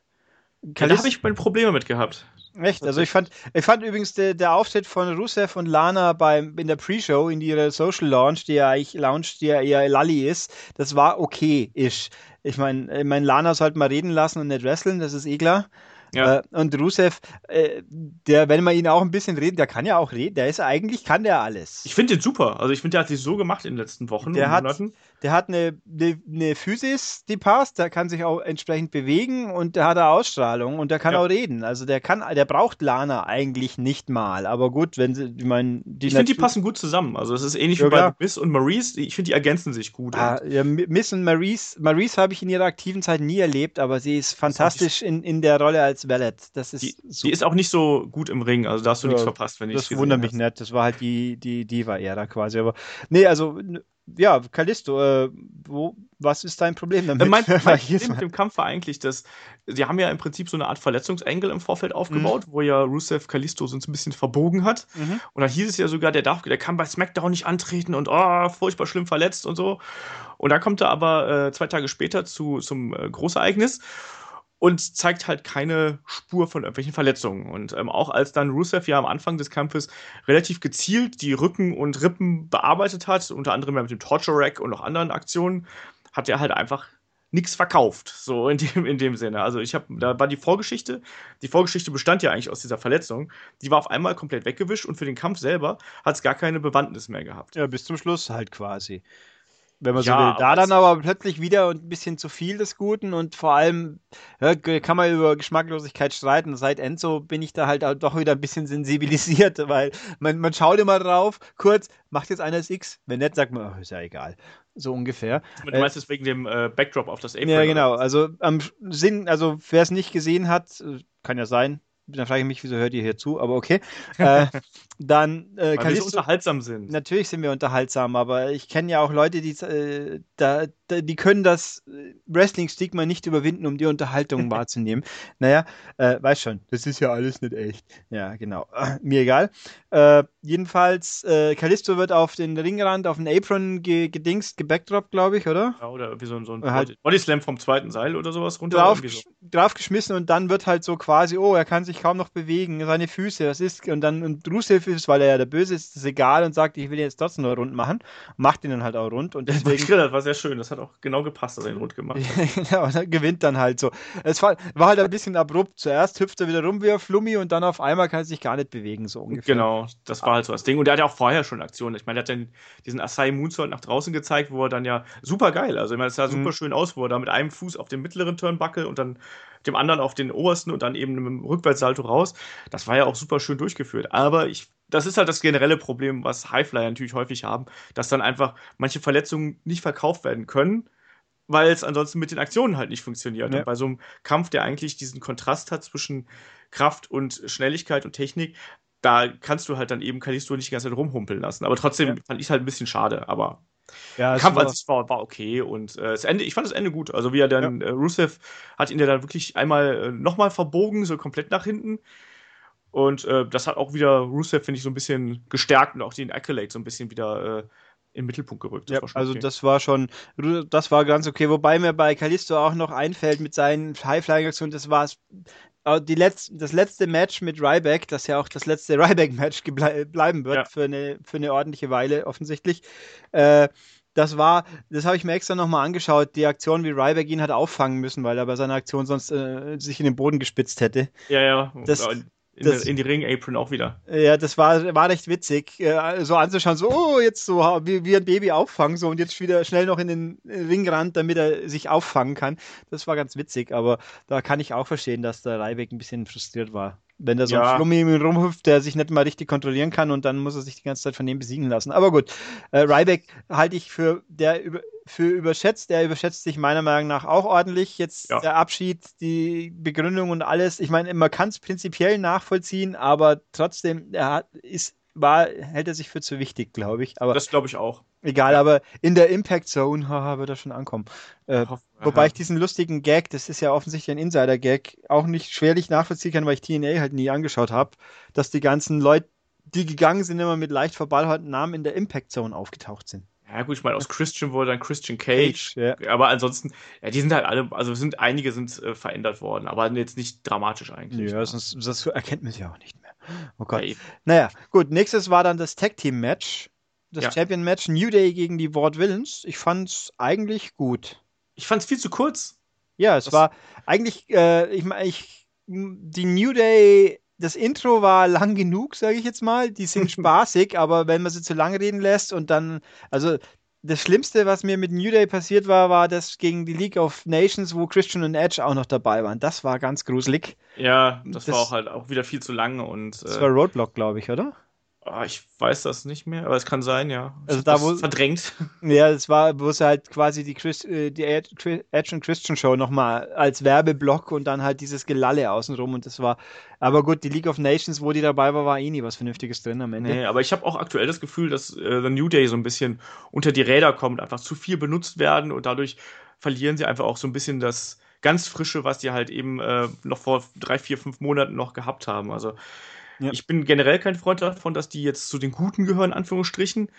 Ja, da habe ich meine Probleme mit gehabt. Echt? Also ich fand, ich fand übrigens der, der Auftritt von Rusev und Lana beim, in der Pre-Show, in ihrer Social Launch, die ja eigentlich Lounge, die ja eher Lalli ist, das war okay-ish. Ich meine, ich mein, Lana sollte mal reden lassen und nicht wresteln, das ist eh klar. Ja. Äh, und Rusev, äh, der, wenn man ihn auch ein bisschen redet, der kann ja auch reden, der ist eigentlich, kann der alles. Ich finde den super. Also ich finde, der hat sich so gemacht in den letzten Wochen der und hat, Monaten. Der hat eine, eine, eine, Physis, die passt, der kann sich auch entsprechend bewegen und der hat eine Ausstrahlung und der kann ja. auch reden. Also der kann, der braucht Lana eigentlich nicht mal. Aber gut, wenn sie, ich meine, Ich finde, die passen gut zusammen. Also es ist ähnlich ja, wie bei Miss und Maurice. Ich finde, die ergänzen sich gut. Ah, ja, Miss und Maurice, Maurice habe ich in ihrer aktiven Zeit nie erlebt, aber sie ist fantastisch in, in der Rolle als Valet. Das ist die, die, ist auch nicht so gut im Ring, also da hast du nichts verpasst, wenn ich Das wundert mich nicht. Das war halt die, die Diva-Ära quasi. Aber nee, also ja, Callisto, äh, wo, was ist dein Problem damit? Äh, mein, <laughs> mein Problem mit dem Kampf war eigentlich, dass sie haben ja im Prinzip so eine Art Verletzungsengel im Vorfeld aufgebaut, mhm. wo ja Rusev Callisto so ein bisschen verbogen hat. Mhm. Und dann hieß es ja sogar, der darf, der kann bei SmackDown nicht antreten und oh, furchtbar schlimm verletzt und so. Und dann kommt er aber äh, zwei Tage später zu, zum äh, Großereignis und zeigt halt keine Spur von irgendwelchen Verletzungen. Und ähm, auch als dann Rusev ja am Anfang des Kampfes relativ gezielt die Rücken und Rippen bearbeitet hat, unter anderem ja mit dem Torture Rack und noch anderen Aktionen, hat er halt einfach nichts verkauft, so in dem, in dem Sinne. Also ich habe, da war die Vorgeschichte, die Vorgeschichte bestand ja eigentlich aus dieser Verletzung, die war auf einmal komplett weggewischt und für den Kampf selber hat es gar keine Bewandtnis mehr gehabt. Ja, bis zum Schluss halt quasi. Wenn man ja, so will. Da dann aber plötzlich wieder ein bisschen zu viel des Guten und vor allem ja, kann man über Geschmacklosigkeit streiten. Seit Enzo bin ich da halt doch wieder ein bisschen sensibilisiert, <laughs> weil man, man schaut immer drauf, kurz, macht jetzt einer das X? Wenn nicht, sagt man, oh, ist ja egal. So ungefähr. Du meinst es wegen dem äh, Backdrop auf das Apron? Ja, genau. Also am Sinn, also wer es nicht gesehen hat, äh, kann ja sein, dann frage ich mich, wieso hört ihr hier zu, aber okay. <laughs> äh, dann äh, Weil wir unterhaltsam sind. Natürlich sind wir unterhaltsam, aber ich kenne ja auch Leute, die äh, da, da, die können das äh, Wrestling-Stigma nicht überwinden, um die Unterhaltung <laughs> wahrzunehmen. Naja, äh, weiß schon, das ist ja alles nicht echt. Ja, genau. <clears throat> mir egal. Äh, jedenfalls, äh, Kalisto wird auf den Ringrand, auf den Apron ge gedingst, gebackdroppt, glaube ich, oder? Ja, oder wie so, so ein halt Bodyslam vom zweiten Seil oder sowas runter. Drauf, so. Draufgeschmissen und dann wird halt so quasi, oh, er kann sich kaum noch bewegen, seine Füße, das ist, und dann und Rusev ist, weil er ja der Böse ist, ist egal und sagt, ich will ihn jetzt trotzdem nur rund machen. Macht ihn dann halt auch rund und deswegen. Das war sehr schön, das hat auch genau gepasst, dass er ihn rund gemacht hat. ja, <laughs> und er gewinnt dann halt so. Es war, war halt ein bisschen abrupt. Zuerst hüpft er wieder rum wie ein Flummi und dann auf einmal kann er sich gar nicht bewegen, so ungefähr. Genau, das war halt so das Ding. Und er hat ja auch vorher schon Aktionen. Ich meine, er hat dann diesen Asai Moonsault nach draußen gezeigt, wo er dann ja super geil, also ich meine, es sah mhm. super schön aus, wo er da mit einem Fuß auf dem mittleren Turnbuckle und dann dem anderen auf den obersten und dann eben mit dem Rückwärtssalto raus. Das war ja auch super schön durchgeführt. Aber ich, das ist halt das generelle Problem, was Highflyer natürlich häufig haben, dass dann einfach manche Verletzungen nicht verkauft werden können, weil es ansonsten mit den Aktionen halt nicht funktioniert. Ja. Und bei so einem Kampf, der eigentlich diesen Kontrast hat zwischen Kraft und Schnelligkeit und Technik, da kannst du halt dann eben Kalisto nicht die ganze Zeit rumhumpeln lassen. Aber trotzdem ja. fand ich es halt ein bisschen schade. Aber ja, Kampf war, an sich war, war okay und äh, das Ende, ich fand das Ende gut. Also wie er dann, ja. äh, Rusev hat ihn ja dann wirklich einmal äh, nochmal verbogen, so komplett nach hinten. Und äh, das hat auch wieder Rusev, finde ich, so ein bisschen gestärkt und auch den Accolade so ein bisschen wieder äh, in den Mittelpunkt gerückt. Das ja, also okay. das war schon, das war ganz okay. Wobei mir bei Kalisto auch noch einfällt mit seinen High-Flying-Aktionen, das war die Letz-, das letzte Match mit Ryback, das ja auch das letzte <laughs> Ryback-Match bleiben wird ja. für, eine, für eine ordentliche Weile offensichtlich. Äh, das war, das habe ich mir extra nochmal angeschaut, die Aktion, wie Ryback ihn hat auffangen müssen, weil er bei seiner Aktion sonst äh, sich in den Boden gespitzt hätte. Ja, ja. Das, in, das, in die Ring-Apron auch wieder. Ja, das war, war recht witzig, äh, so anzuschauen, so, oh, jetzt so wie, wie ein Baby auffangen, so und jetzt wieder schnell noch in den Ringrand, damit er sich auffangen kann. Das war ganz witzig, aber da kann ich auch verstehen, dass der Ryback ein bisschen frustriert war. Wenn da so ja. ein Flummi rumhüpft, der sich nicht mal richtig kontrollieren kann und dann muss er sich die ganze Zeit von dem besiegen lassen. Aber gut, äh, Ryback halte ich für, der über, für überschätzt. Der überschätzt sich meiner Meinung nach auch ordentlich. Jetzt ja. der Abschied, die Begründung und alles. Ich meine, man kann es prinzipiell nachvollziehen, aber trotzdem, er hat, ist, war, hält er sich für zu wichtig, glaube ich. Aber das glaube ich auch. Egal, ja. aber in der Impact Zone haha, wird er schon ankommen. Äh, wobei ich diesen lustigen Gag, das ist ja offensichtlich ein Insider-Gag, auch nicht schwerlich nachvollziehen kann, weil ich TNA halt nie angeschaut habe, dass die ganzen Leute, die gegangen sind, immer mit leicht verballhorten Namen in der Impact Zone aufgetaucht sind. Ja, gut, ich meine, aus Christian wurde dann Christian Cage. Cage ja. Aber ansonsten, ja, die sind halt alle, also sind einige sind äh, verändert worden, aber jetzt nicht dramatisch eigentlich. Ja, sonst, das erkennt man ja auch nicht. Oh Gott. Ja, naja, gut, nächstes war dann das Tag Team Match das ja. Champion-Match New Day gegen die Ward Villains. Ich fand's eigentlich gut. Ich fand's viel zu kurz. Ja, es das war eigentlich, äh, ich meine, ich, die New Day, das Intro war lang genug, sage ich jetzt mal. Die sind <laughs> spaßig, aber wenn man sie zu lange reden lässt und dann, also das Schlimmste, was mir mit New Day passiert war, war das gegen die League of Nations, wo Christian und Edge auch noch dabei waren. Das war ganz gruselig. Ja, das, das war auch halt auch wieder viel zu lang und. Das äh, war Roadblock, glaube ich, oder? Oh, ich weiß das nicht mehr, aber es kann sein, ja. Ich also da wo verdrängt. <laughs> Ja, es war, wo es halt quasi die, Chris, äh, die Edge and Christian Show nochmal als Werbeblock und dann halt dieses Gelalle außenrum und das war. Aber gut, die League of Nations, wo die dabei war, war eh nie was Vernünftiges drin am Ende. Nee, aber ich habe auch aktuell das Gefühl, dass äh, The New Day so ein bisschen unter die Räder kommt, einfach zu viel benutzt werden und dadurch verlieren sie einfach auch so ein bisschen das ganz frische, was die halt eben äh, noch vor drei, vier, fünf Monaten noch gehabt haben. Also ja. Ich bin generell kein Freund davon, dass die jetzt zu den Guten gehören, Anführungsstrichen.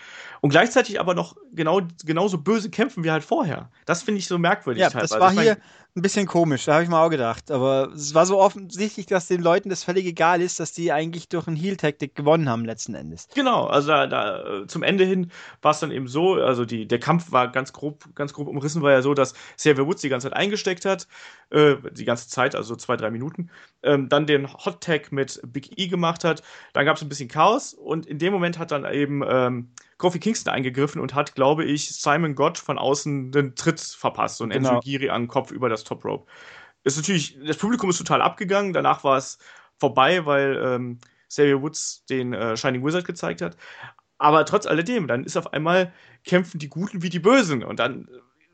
Und gleichzeitig aber noch genau, genauso böse kämpfen wie halt vorher. Das finde ich so merkwürdig. Ja, teilweise. das war hier ein bisschen komisch, da habe ich mir auch gedacht. Aber es war so offensichtlich, dass den Leuten das völlig egal ist, dass die eigentlich durch ein Heal-Taktik gewonnen haben letzten Endes. Genau, also da, da zum Ende hin war es dann eben so, also die, der Kampf war ganz grob, ganz grob umrissen, war ja so, dass Xavier Woods die ganze Zeit eingesteckt hat, äh, die ganze Zeit, also zwei, drei Minuten, ähm, dann den Hot-Tag mit Big E gemacht hat, dann gab es ein bisschen Chaos und in dem Moment hat dann eben ähm, Kofi Kingston eingegriffen und hat, glaube ich, Simon Gott von außen den Tritt verpasst und genau. Enzo Giri an den Kopf über das Top Rope. Ist natürlich, das Publikum ist total abgegangen, danach war es vorbei, weil ähm, Xavier Woods den äh, Shining Wizard gezeigt hat. Aber trotz alledem, dann ist auf einmal kämpfen die Guten wie die Bösen und dann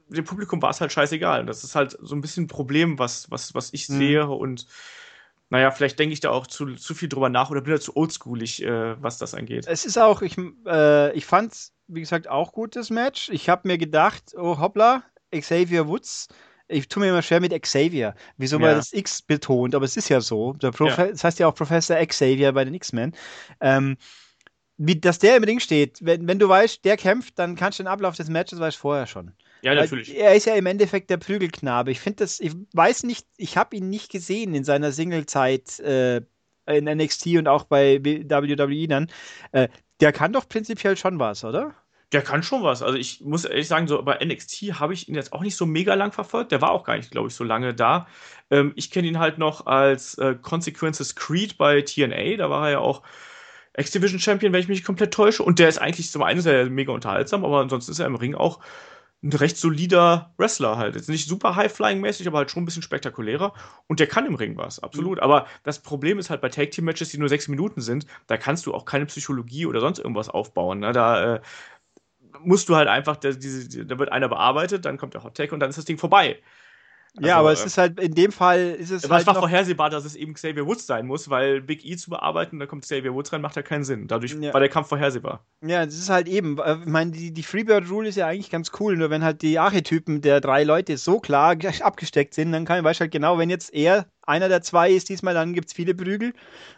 dem Publikum war es halt scheißegal. Und das ist halt so ein bisschen ein Problem, was, was, was ich mhm. sehe und naja, vielleicht denke ich da auch zu, zu viel drüber nach oder bin da zu oldschoolig, äh, was das angeht. Es ist auch, ich, äh, ich fand es, wie gesagt, auch gut, das Match. Ich habe mir gedacht, oh hoppla, Xavier Woods. Ich tue mir immer schwer mit Xavier. Wieso ja. man das X betont, aber es ist ja so. Ja. Das heißt ja auch Professor Xavier bei den X-Men. Ähm, wie, dass der im Ring steht, wenn, wenn du weißt, der kämpft, dann kannst du den Ablauf des Matches weißt vorher schon. Ja, natürlich. Er ist ja im Endeffekt der Prügelknabe. Ich finde das, ich weiß nicht, ich habe ihn nicht gesehen in seiner Singlezeit äh, in NXT und auch bei WWE dann. Äh, der kann doch prinzipiell schon was, oder? Der kann schon was. Also ich muss ehrlich sagen, so bei NXT habe ich ihn jetzt auch nicht so mega lang verfolgt. Der war auch gar nicht, glaube ich, so lange da. Ähm, ich kenne ihn halt noch als äh, Consequences Creed bei TNA. Da war er ja auch X-Division Champion, wenn ich mich komplett täusche. Und der ist eigentlich zum einen sehr mega unterhaltsam, aber ansonsten ist er im Ring auch ein recht solider Wrestler halt. Jetzt nicht super High-Flying-mäßig, aber halt schon ein bisschen spektakulärer. Und der kann im Ring was, absolut. Mhm. Aber das Problem ist halt bei Tag-Team-Matches, die nur sechs Minuten sind, da kannst du auch keine Psychologie oder sonst irgendwas aufbauen. Ne? Da äh, musst du halt einfach, da, diese, da wird einer bearbeitet, dann kommt der Hot-Tag und dann ist das Ding vorbei. Also, ja, aber es äh, ist halt, in dem Fall ist es. halt war vorhersehbar, dass es eben Xavier Woods sein muss, weil Big E zu bearbeiten, da kommt Xavier Woods rein, macht ja keinen Sinn. Dadurch ja. war der Kampf vorhersehbar. Ja, das ist halt eben. Äh, ich meine, die, die Freebird-Rule ist ja eigentlich ganz cool, nur wenn halt die Archetypen der drei Leute so klar abgesteckt sind, dann kann ich weiß halt genau, wenn jetzt er einer der zwei ist diesmal, dann gibt es viele Prügel.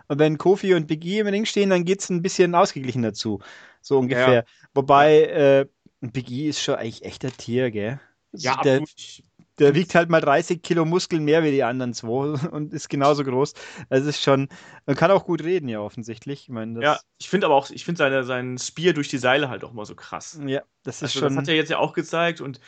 Und wenn Kofi und Big E im Ring stehen, dann geht es ein bisschen ausgeglichen dazu. So ungefähr. Ja. Wobei, äh, Big E ist schon eigentlich echter Tier, gell? Ja, der, absolut. Der wiegt halt mal 30 Kilo Muskeln mehr wie die anderen zwei <laughs> und ist genauso groß. Es ist schon, man kann auch gut reden, ja, offensichtlich. Ich meine, ja, ich finde aber auch, ich finde seine, seinen Spear durch die Seile halt auch mal so krass. Ja, das ist also, schon. Das hat er jetzt ja auch gezeigt und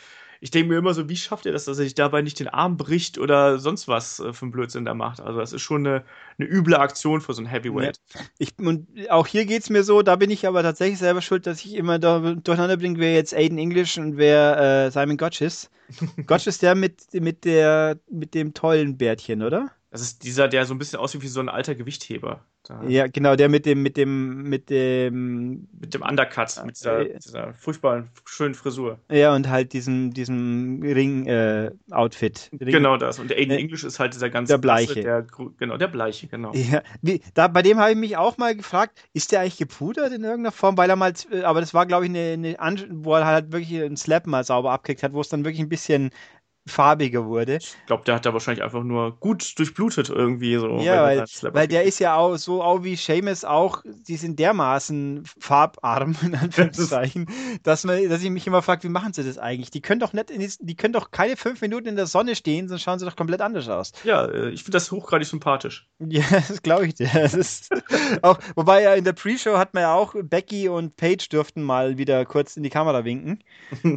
ich denke mir immer so, wie schafft er das, dass er sich dabei nicht den Arm bricht oder sonst was äh, für einen Blödsinn da macht. Also das ist schon eine, eine üble Aktion für so ein Heavyweight. Ja. Ich, und auch hier geht es mir so, da bin ich aber tatsächlich selber schuld, dass ich immer da durcheinander bringe, wer jetzt Aiden English und wer äh, Simon Gotch ist. <laughs> Gotch ist der mit, mit, der, mit dem tollen Bärtchen, oder? Das ist dieser, der so ein bisschen aussieht wie so ein alter Gewichtheber. Da. Ja, genau, der mit dem, mit dem, mit dem. Mit dem Undercut, mit dieser, äh, dieser furchtbaren, schönen Frisur. Ja, und halt diesem, diesem Ring-Outfit. Äh, Ring genau das. Und der Aiden äh, English ist halt dieser ganz. Der Bleiche. der, genau, der Bleiche, genau. Ja, wie, da, bei dem habe ich mich auch mal gefragt, ist der eigentlich gepudert in irgendeiner Form? Weil er mal, aber das war, glaube ich, eine, eine, wo er halt wirklich einen Slap mal sauber abgekriegt hat, wo es dann wirklich ein bisschen farbiger wurde. Ich glaube, der hat da wahrscheinlich einfach nur gut durchblutet irgendwie so. Ja, weil, weil der ist ja auch so auch wie Seamus auch, die sind dermaßen farbarm <laughs> in Anführungszeichen, dass man, dass ich mich immer frage, wie machen sie das eigentlich? Die können doch nicht, die, die können doch keine fünf Minuten in der Sonne stehen, sonst schauen sie doch komplett anders aus. Ja, äh, ich finde das hochgradig sympathisch. <laughs> Ja, das glaube ich dir. Das ist <laughs> auch, wobei ja in der Pre-Show hat man ja auch Becky und Paige dürften mal wieder kurz in die Kamera winken.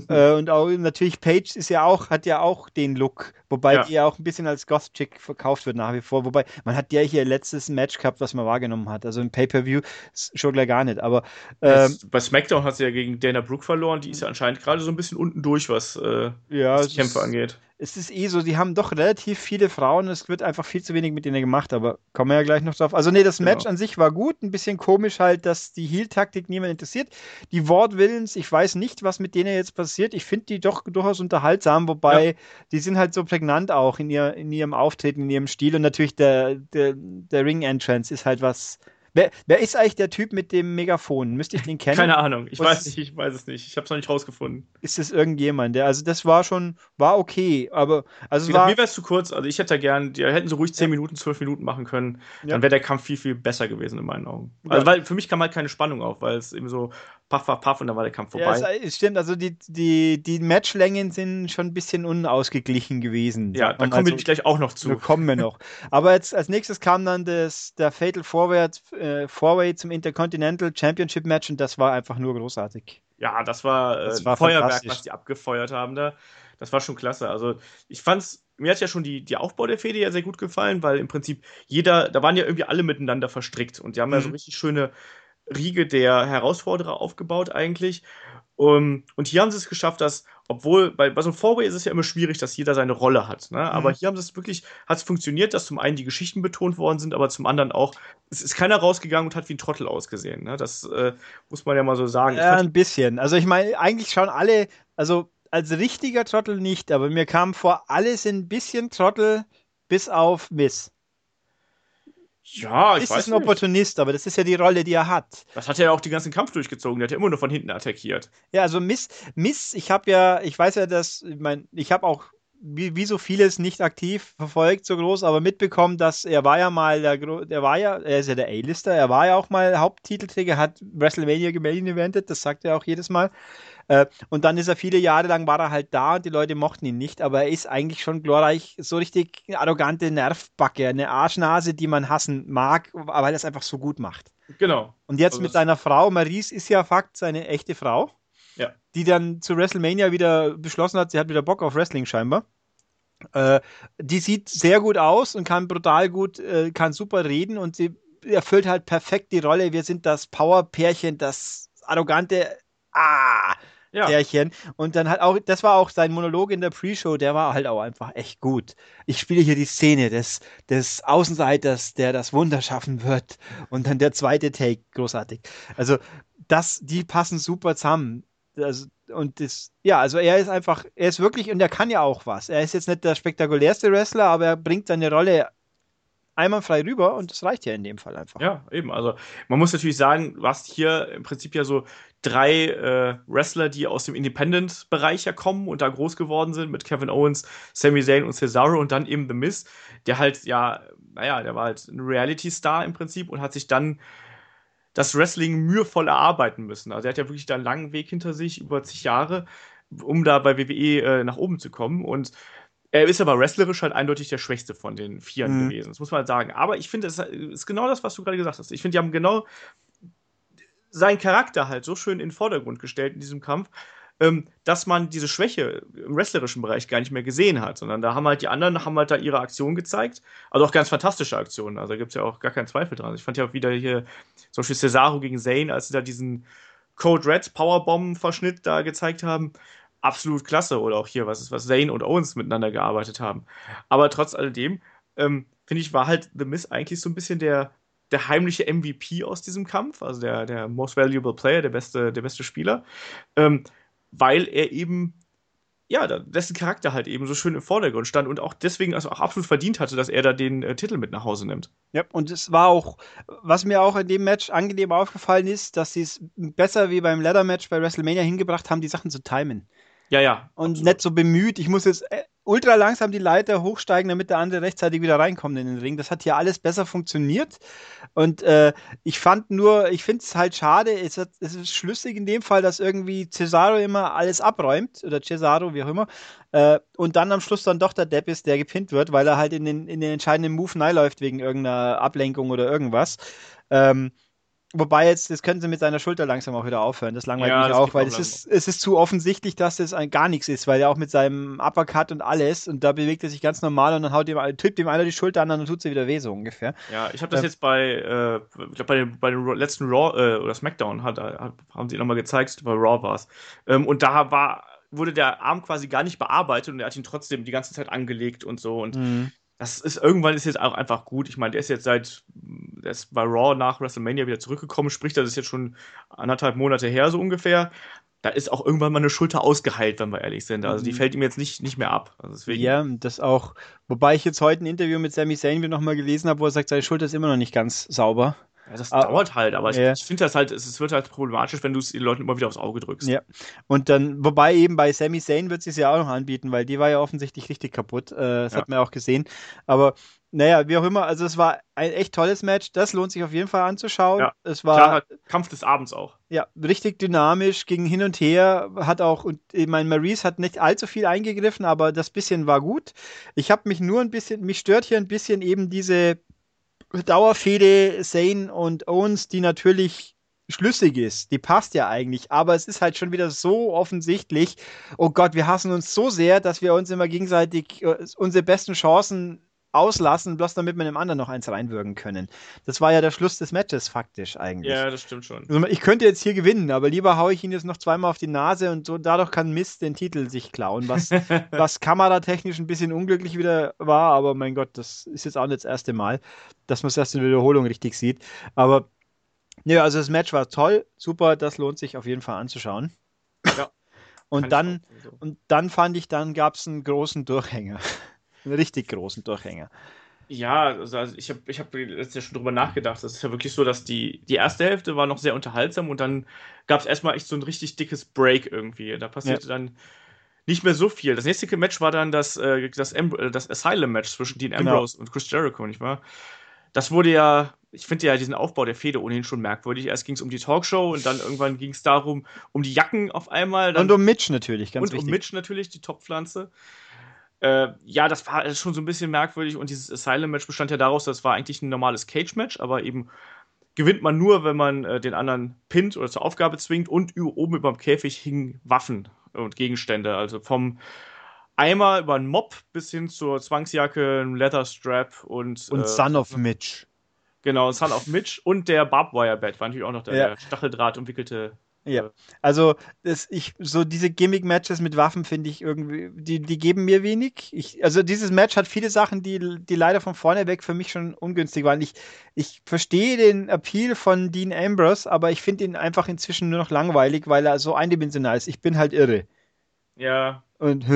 äh, und auch natürlich Paige ist ja auch, hat ja auch auch den Look, wobei ja. die ja auch ein bisschen als Goth-Chick verkauft wird nach wie vor. Wobei, man hat ja hier letztes Match gehabt, was man wahrgenommen hat. Also im Pay-Per-View schon gleich gar nicht. Aber ähm, bei SmackDown hat sie ja gegen Dana Brooke verloren. Die ist ja anscheinend gerade so ein bisschen unten durch, was, äh, ja, was Kämpfe angeht es ist eh so, die haben doch relativ viele Frauen, es wird einfach viel zu wenig mit denen gemacht, aber kommen wir ja gleich noch drauf. Also nee, das Match genau. an sich war gut, ein bisschen komisch halt, dass die Heal-Taktik niemand interessiert. Die Wortwillens, ich weiß nicht, was mit denen jetzt passiert. Ich finde die doch durchaus unterhaltsam, wobei ja. die sind halt so prägnant auch in, ihr, in ihrem Auftreten, in ihrem Stil und natürlich der, der, der Ring-Entrance ist halt was, Wer, wer, ist eigentlich der Typ mit dem Megafon? Müsste ich den kennen? Keine Ahnung, ich Was weiß nicht, ich weiß es nicht. Ich habe es noch nicht rausgefunden. Ist es irgendjemand? Der, also das war schon, war okay, aber also war, mir wäre es zu kurz. Also ich hätte gern, die hätten so ruhig 10 Minuten, 12 Minuten machen können. Ja. Dann wäre der Kampf viel, viel besser gewesen in meinen Augen. Also ja. weil für mich kam halt keine Spannung auf, weil es eben so paff, paff, paff und dann war der Kampf vorbei. Ja, es, stimmt, also die, die, die Matchlängen sind schon ein bisschen unausgeglichen gewesen. Ja, da kommen wir so. gleich auch noch zu. Da kommen wir noch. Aber jetzt als nächstes kam dann das, der Fatal Forward, äh, Fourway zum Intercontinental Championship Match und das war einfach nur großartig. Ja, das war, äh, das war Feuerwerk, was die abgefeuert haben da. Das war schon klasse. Also ich fand's, mir hat ja schon die, die Aufbau der Fehde ja sehr gut gefallen, weil im Prinzip jeder, da waren ja irgendwie alle miteinander verstrickt und die haben mhm. ja so mhm. richtig schöne Riege der Herausforderer aufgebaut eigentlich. Um, und hier haben sie es geschafft, dass, obwohl bei, bei so einem Fourway ist es ja immer schwierig, dass jeder seine Rolle hat. Ne? Aber mhm. hier haben sie es wirklich, hat es funktioniert, dass zum einen die Geschichten betont worden sind, aber zum anderen auch, es ist keiner rausgegangen und hat wie ein Trottel ausgesehen. Ne? Das äh, muss man ja mal so sagen. Ja, ein bisschen. Also ich meine, eigentlich schauen alle, also als richtiger Trottel nicht, aber mir kam vor, alle sind ein bisschen Trottel, bis auf Miss. Ja, ich ist weiß ein nicht. Opportunist, aber das ist ja die Rolle, die er hat. Das hat er ja auch den ganzen Kampf durchgezogen. Der hat ja immer nur von hinten attackiert. Ja, also Miss, Miss, ich habe ja, ich weiß ja, dass, ich meine, ich habe auch wie, wie so vieles nicht aktiv verfolgt, so groß, aber mitbekommen, dass er war ja mal, der, der war ja, er ist ja der A-Lister, er war ja auch mal Haupttitelträger, hat WrestleMania gemain eventet, das sagt er auch jedes Mal. Äh, und dann ist er viele Jahre lang war er halt da und die Leute mochten ihn nicht, aber er ist eigentlich schon glorreich, so richtig arrogante Nervbacke, eine Arschnase, die man hassen mag, weil er es einfach so gut macht. Genau. Und jetzt also mit seiner Frau, Maurice ist ja Fakt seine echte Frau. Ja. Die dann zu WrestleMania wieder beschlossen hat, sie hat wieder Bock auf Wrestling scheinbar. Äh, die sieht sehr gut aus und kann brutal gut, äh, kann super reden und sie erfüllt halt perfekt die Rolle. Wir sind das Power-Pärchen, das arrogante Ah, ja. Pärchen. Und dann hat auch, das war auch sein Monolog in der Pre-Show, der war halt auch einfach echt gut. Ich spiele hier die Szene des, des Außenseiters, der das Wunder schaffen wird. Und dann der zweite Take, großartig. Also, das, die passen super zusammen. Also, und das, ja, also er ist einfach, er ist wirklich, und er kann ja auch was. Er ist jetzt nicht der spektakulärste Wrestler, aber er bringt seine Rolle einmal frei rüber und das reicht ja in dem Fall einfach. Ja, eben. Also man muss natürlich sagen, du hast hier im Prinzip ja so drei äh, Wrestler, die aus dem Independent-Bereich ja kommen und da groß geworden sind mit Kevin Owens, Sami Zayn und Cesaro und dann eben The Miz, der halt ja, naja, der war halt ein Reality-Star im Prinzip und hat sich dann das Wrestling mühevoll erarbeiten müssen. Also er hat ja wirklich da einen langen Weg hinter sich, über zig Jahre, um da bei WWE äh, nach oben zu kommen und er ist aber wrestlerisch halt eindeutig der Schwächste von den Vieren mhm. gewesen. Das muss man halt sagen. Aber ich finde, es ist genau das, was du gerade gesagt hast. Ich finde, die haben genau seinen Charakter halt so schön in den Vordergrund gestellt in diesem Kampf, ähm, dass man diese Schwäche im wrestlerischen Bereich gar nicht mehr gesehen hat, sondern da haben halt die anderen haben halt da ihre Aktionen gezeigt, also auch ganz fantastische Aktionen, also da gibt es ja auch gar keinen Zweifel dran. Ich fand ja auch wieder hier zum Beispiel Cesaro gegen Zane, als sie da diesen Code Red Powerbomb-Verschnitt da gezeigt haben, absolut klasse. Oder auch hier, was ist, was Zane und Owens miteinander gearbeitet haben. Aber trotz alledem, ähm, finde ich, war halt The Miz eigentlich so ein bisschen der, der heimliche MVP aus diesem Kampf, also der, der Most Valuable Player, der beste, der beste Spieler, ähm, weil er eben ja, dessen Charakter halt eben so schön im Vordergrund stand und auch deswegen also auch absolut verdient hatte, dass er da den äh, Titel mit nach Hause nimmt. Ja, und es war auch, was mir auch in dem Match angenehm aufgefallen ist, dass sie es besser wie beim Leather-Match bei WrestleMania hingebracht haben, die Sachen zu timen. Ja, ja. Und absolut. nicht so bemüht, ich muss jetzt äh, ultra langsam die Leiter hochsteigen, damit der andere rechtzeitig wieder reinkommt in den Ring. Das hat hier alles besser funktioniert. Und äh, ich fand nur, ich finde es halt schade, es, hat, es, ist schlüssig in dem Fall, dass irgendwie Cesaro immer alles abräumt, oder Cesaro, wie auch immer, äh, und dann am Schluss dann doch der Depp ist, der gepinnt wird, weil er halt in den, in den entscheidenden Move läuft wegen irgendeiner Ablenkung oder irgendwas. Ähm, Wobei jetzt, das können sie mit seiner Schulter langsam auch wieder aufhören. Das langweilt ja, mich auch, weil es ist, es ist zu offensichtlich, dass das ein, gar nichts ist, weil er auch mit seinem Uppercut und alles und da bewegt er sich ganz normal und dann haut ihm, tippt ihm einer die Schulter an und dann tut sie wieder weh, so ungefähr. Ja, ich habe das äh, jetzt bei, äh, ich glaube, bei dem, bei dem letzten Raw äh, oder Smackdown hat, hat, haben sie nochmal gezeigt, bei Raw war es. Ähm, und da war, wurde der Arm quasi gar nicht bearbeitet und er hat ihn trotzdem die ganze Zeit angelegt und so und mhm das ist irgendwann ist jetzt auch einfach gut. Ich meine, der ist jetzt seit, der ist bei Raw nach WrestleMania wieder zurückgekommen, sprich, das ist jetzt schon anderthalb Monate her, so ungefähr. Da ist auch irgendwann mal eine Schulter ausgeheilt, wenn wir ehrlich sind. Also die mhm. fällt ihm jetzt nicht, nicht mehr ab. Also deswegen. Ja, das auch. Wobei ich jetzt heute ein Interview mit Sami Zayn wieder nochmal gelesen habe, wo er sagt, seine Schulter ist immer noch nicht ganz sauber. Ja, das ah, dauert halt, aber ja. ich, ich finde das halt, es wird halt problematisch, wenn du es den Leuten immer wieder aufs Auge drückst. Ja. Und dann, wobei eben bei Sami Zayn wird es ja auch noch anbieten, weil die war ja offensichtlich richtig kaputt. Äh, das ja. hat man ja auch gesehen. Aber naja, wie auch immer, also es war ein echt tolles Match. Das lohnt sich auf jeden Fall anzuschauen. Ja. Es war Klar, Kampf des Abends auch. Ja, richtig dynamisch, ging hin und her, hat auch, und ich meine, Maurice hat nicht allzu viel eingegriffen, aber das bisschen war gut. Ich habe mich nur ein bisschen, mich stört hier ein bisschen eben diese Dauerfehde Zane und Owens, die natürlich schlüssig ist. Die passt ja eigentlich, aber es ist halt schon wieder so offensichtlich. Oh Gott, wir hassen uns so sehr, dass wir uns immer gegenseitig äh, unsere besten Chancen auslassen, bloß damit wir dem anderen noch eins reinwürgen können. Das war ja der Schluss des Matches faktisch eigentlich. Ja, das stimmt schon. Also ich könnte jetzt hier gewinnen, aber lieber haue ich ihn jetzt noch zweimal auf die Nase und so dadurch kann Mist den Titel sich klauen, was, <laughs> was kameratechnisch ein bisschen unglücklich wieder war, aber mein Gott, das ist jetzt auch nicht das erste Mal, dass man es erst in der Wiederholung richtig sieht. Aber ja, also das Match war toll, super, das lohnt sich auf jeden Fall anzuschauen. Ja. Und dann, so. und dann fand ich, dann gab es einen großen Durchhänger. Einen richtig großen Durchhänger. Ja, also, also ich habe ich hab jetzt ja schon drüber nachgedacht. Es ist ja wirklich so, dass die, die erste Hälfte war noch sehr unterhaltsam und dann gab es erstmal echt so ein richtig dickes Break irgendwie. Da passierte ja. dann nicht mehr so viel. Das nächste Match war dann das, äh, das, äh, das Asylum-Match zwischen Dean genau. Ambrose genau. und Chris Jericho, nicht wahr? Das wurde ja ich finde ja diesen Aufbau der Fehde ohnehin schon merkwürdig. Erst ging es um die Talkshow und dann irgendwann ging es darum, um die Jacken auf einmal. und um Mitch natürlich, ganz und wichtig. Und um Mitch natürlich, die Topfpflanze. Äh, ja, das war schon so ein bisschen merkwürdig und dieses Asylum-Match bestand ja daraus, das war eigentlich ein normales Cage-Match, aber eben gewinnt man nur, wenn man äh, den anderen pinnt oder zur Aufgabe zwingt und oben über dem Käfig hingen Waffen und Gegenstände, also vom Eimer über einen Mob bis hin zur Zwangsjacke, Leatherstrap und. Und äh, Son of Mitch. Genau, Son of Mitch und der Barbwire Bat war natürlich auch noch der, ja. der Stacheldraht umwickelte. Ja, äh, also das, ich, so diese Gimmick-Matches mit Waffen finde ich irgendwie, die, die geben mir wenig. Ich, also dieses Match hat viele Sachen, die, die leider von vorne weg für mich schon ungünstig waren. Ich, ich verstehe den Appeal von Dean Ambrose, aber ich finde ihn einfach inzwischen nur noch langweilig, weil er so eindimensional ist. Ich bin halt irre. Ja. Und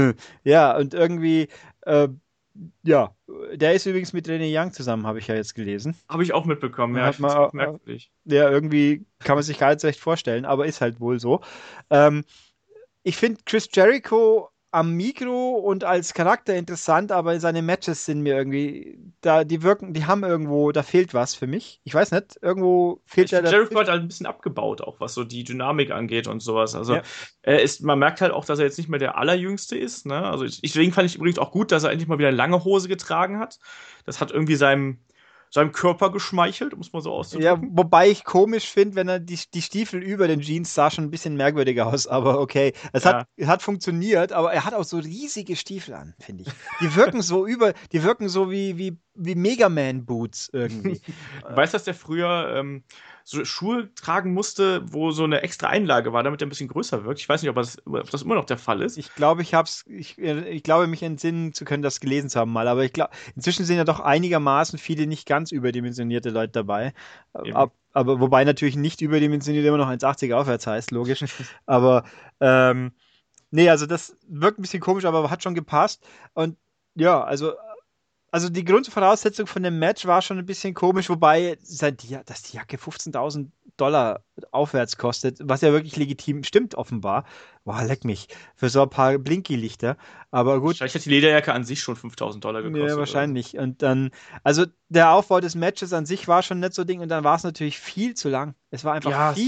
ja, und irgendwie äh, ja, der ist übrigens mit René Young zusammen, habe ich ja jetzt gelesen. Habe ich auch mitbekommen, ja. Man, auch merkwürdig. Ja, irgendwie kann man sich gar nicht so recht vorstellen, aber ist halt wohl so. Ähm, ich finde Chris Jericho am Mikro und als Charakter interessant, aber seine Matches sind mir irgendwie, da die wirken, die haben irgendwo, da fehlt was für mich. Ich weiß nicht, irgendwo fehlt ja. Jericho hat halt ein bisschen abgebaut, auch was so die Dynamik angeht und sowas. Also ja. er ist, man merkt halt auch, dass er jetzt nicht mehr der allerjüngste ist. Ne? Also ich, deswegen fand ich übrigens auch gut, dass er endlich mal wieder eine lange Hose getragen hat. Das hat irgendwie seinem seinem Körper geschmeichelt, um es mal so auszudrücken. Ja, wobei ich komisch finde, wenn er die, die Stiefel über den Jeans sah schon ein bisschen merkwürdiger aus, aber okay. Es ja. hat, hat funktioniert, aber er hat auch so riesige Stiefel an, finde ich. Die wirken so <laughs> über, die wirken so wie, wie, wie Mega Man Boots irgendwie. <laughs> weißt du, dass der früher ähm, so Schuhe tragen musste, wo so eine extra Einlage war, damit er ein bisschen größer wirkt. Ich weiß nicht, ob das, ob das immer noch der Fall ist. Ich glaube, ich hab's, ich, ich glaube, mich entsinnen zu können, das gelesen zu haben mal, aber ich glaube, inzwischen sind ja doch einigermaßen viele nicht ganz überdimensionierte Leute dabei. Ab, aber wobei natürlich nicht überdimensioniert immer noch 1,80 aufwärts heißt, logisch. <laughs> aber ähm, nee, also das wirkt ein bisschen komisch, aber hat schon gepasst. Und ja, also also die Grundvoraussetzung von dem Match war schon ein bisschen komisch, wobei dass die Jacke 15.000 Dollar aufwärts kostet, was ja wirklich legitim stimmt offenbar. Boah, leck mich. Für so ein paar Blinky-Lichter. Aber gut. Vielleicht hat die Lederjacke an sich schon 5.000 Dollar gekostet. Ja, wahrscheinlich. Oder? Und dann, also der Aufbau des Matches an sich war schon nicht so Ding und dann war es natürlich viel zu lang. Es war einfach ja, viel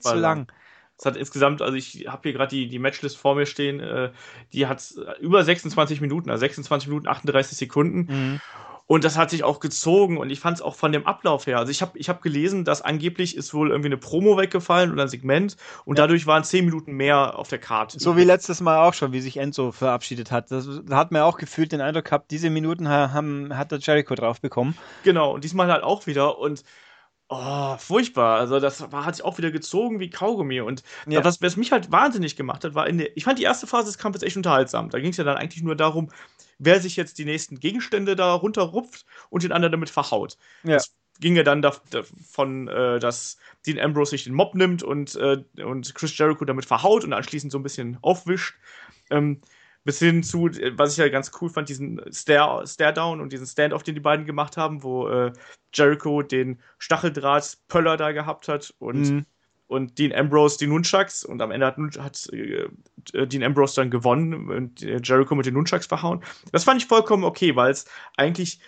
zu lang. lang. Es hat insgesamt, also ich habe hier gerade die, die Matchlist vor mir stehen, äh, die hat über 26 Minuten, also 26 Minuten 38 Sekunden. Mhm. Und das hat sich auch gezogen und ich fand es auch von dem Ablauf her. Also ich habe ich hab gelesen, dass angeblich ist wohl irgendwie eine Promo weggefallen oder ein Segment und ja. dadurch waren 10 Minuten mehr auf der Karte. So wie letztes Mal auch schon, wie sich Enzo verabschiedet hat. Das, da hat man auch gefühlt den Eindruck gehabt, diese Minuten haben, hat der Jericho drauf bekommen. Genau, und diesmal halt auch wieder und Oh, furchtbar. Also das war, hat sich auch wieder gezogen wie Kaugummi. Und ja. was, was mich halt wahnsinnig gemacht hat, war in der, ich fand die erste Phase des Kampfes echt unterhaltsam. Da ging es ja dann eigentlich nur darum, wer sich jetzt die nächsten Gegenstände da runterrupft und den anderen damit verhaut. Ja. Das ging ja dann davon, äh, dass Dean Ambrose sich den Mob nimmt und, äh, und Chris Jericho damit verhaut und anschließend so ein bisschen aufwischt. Ähm, bis hin zu, äh, was ich ja ganz cool fand, diesen Stare, Stare Down und diesen Stand-off, den die beiden gemacht haben, wo äh, Jericho den Stacheldraht-Pöller da gehabt hat und, mhm. und Dean Ambrose die Nunchucks und am Ende hat, hat äh, Dean Ambrose dann gewonnen und äh, Jericho mit den Nunchucks verhauen. Das fand ich vollkommen okay, weil es eigentlich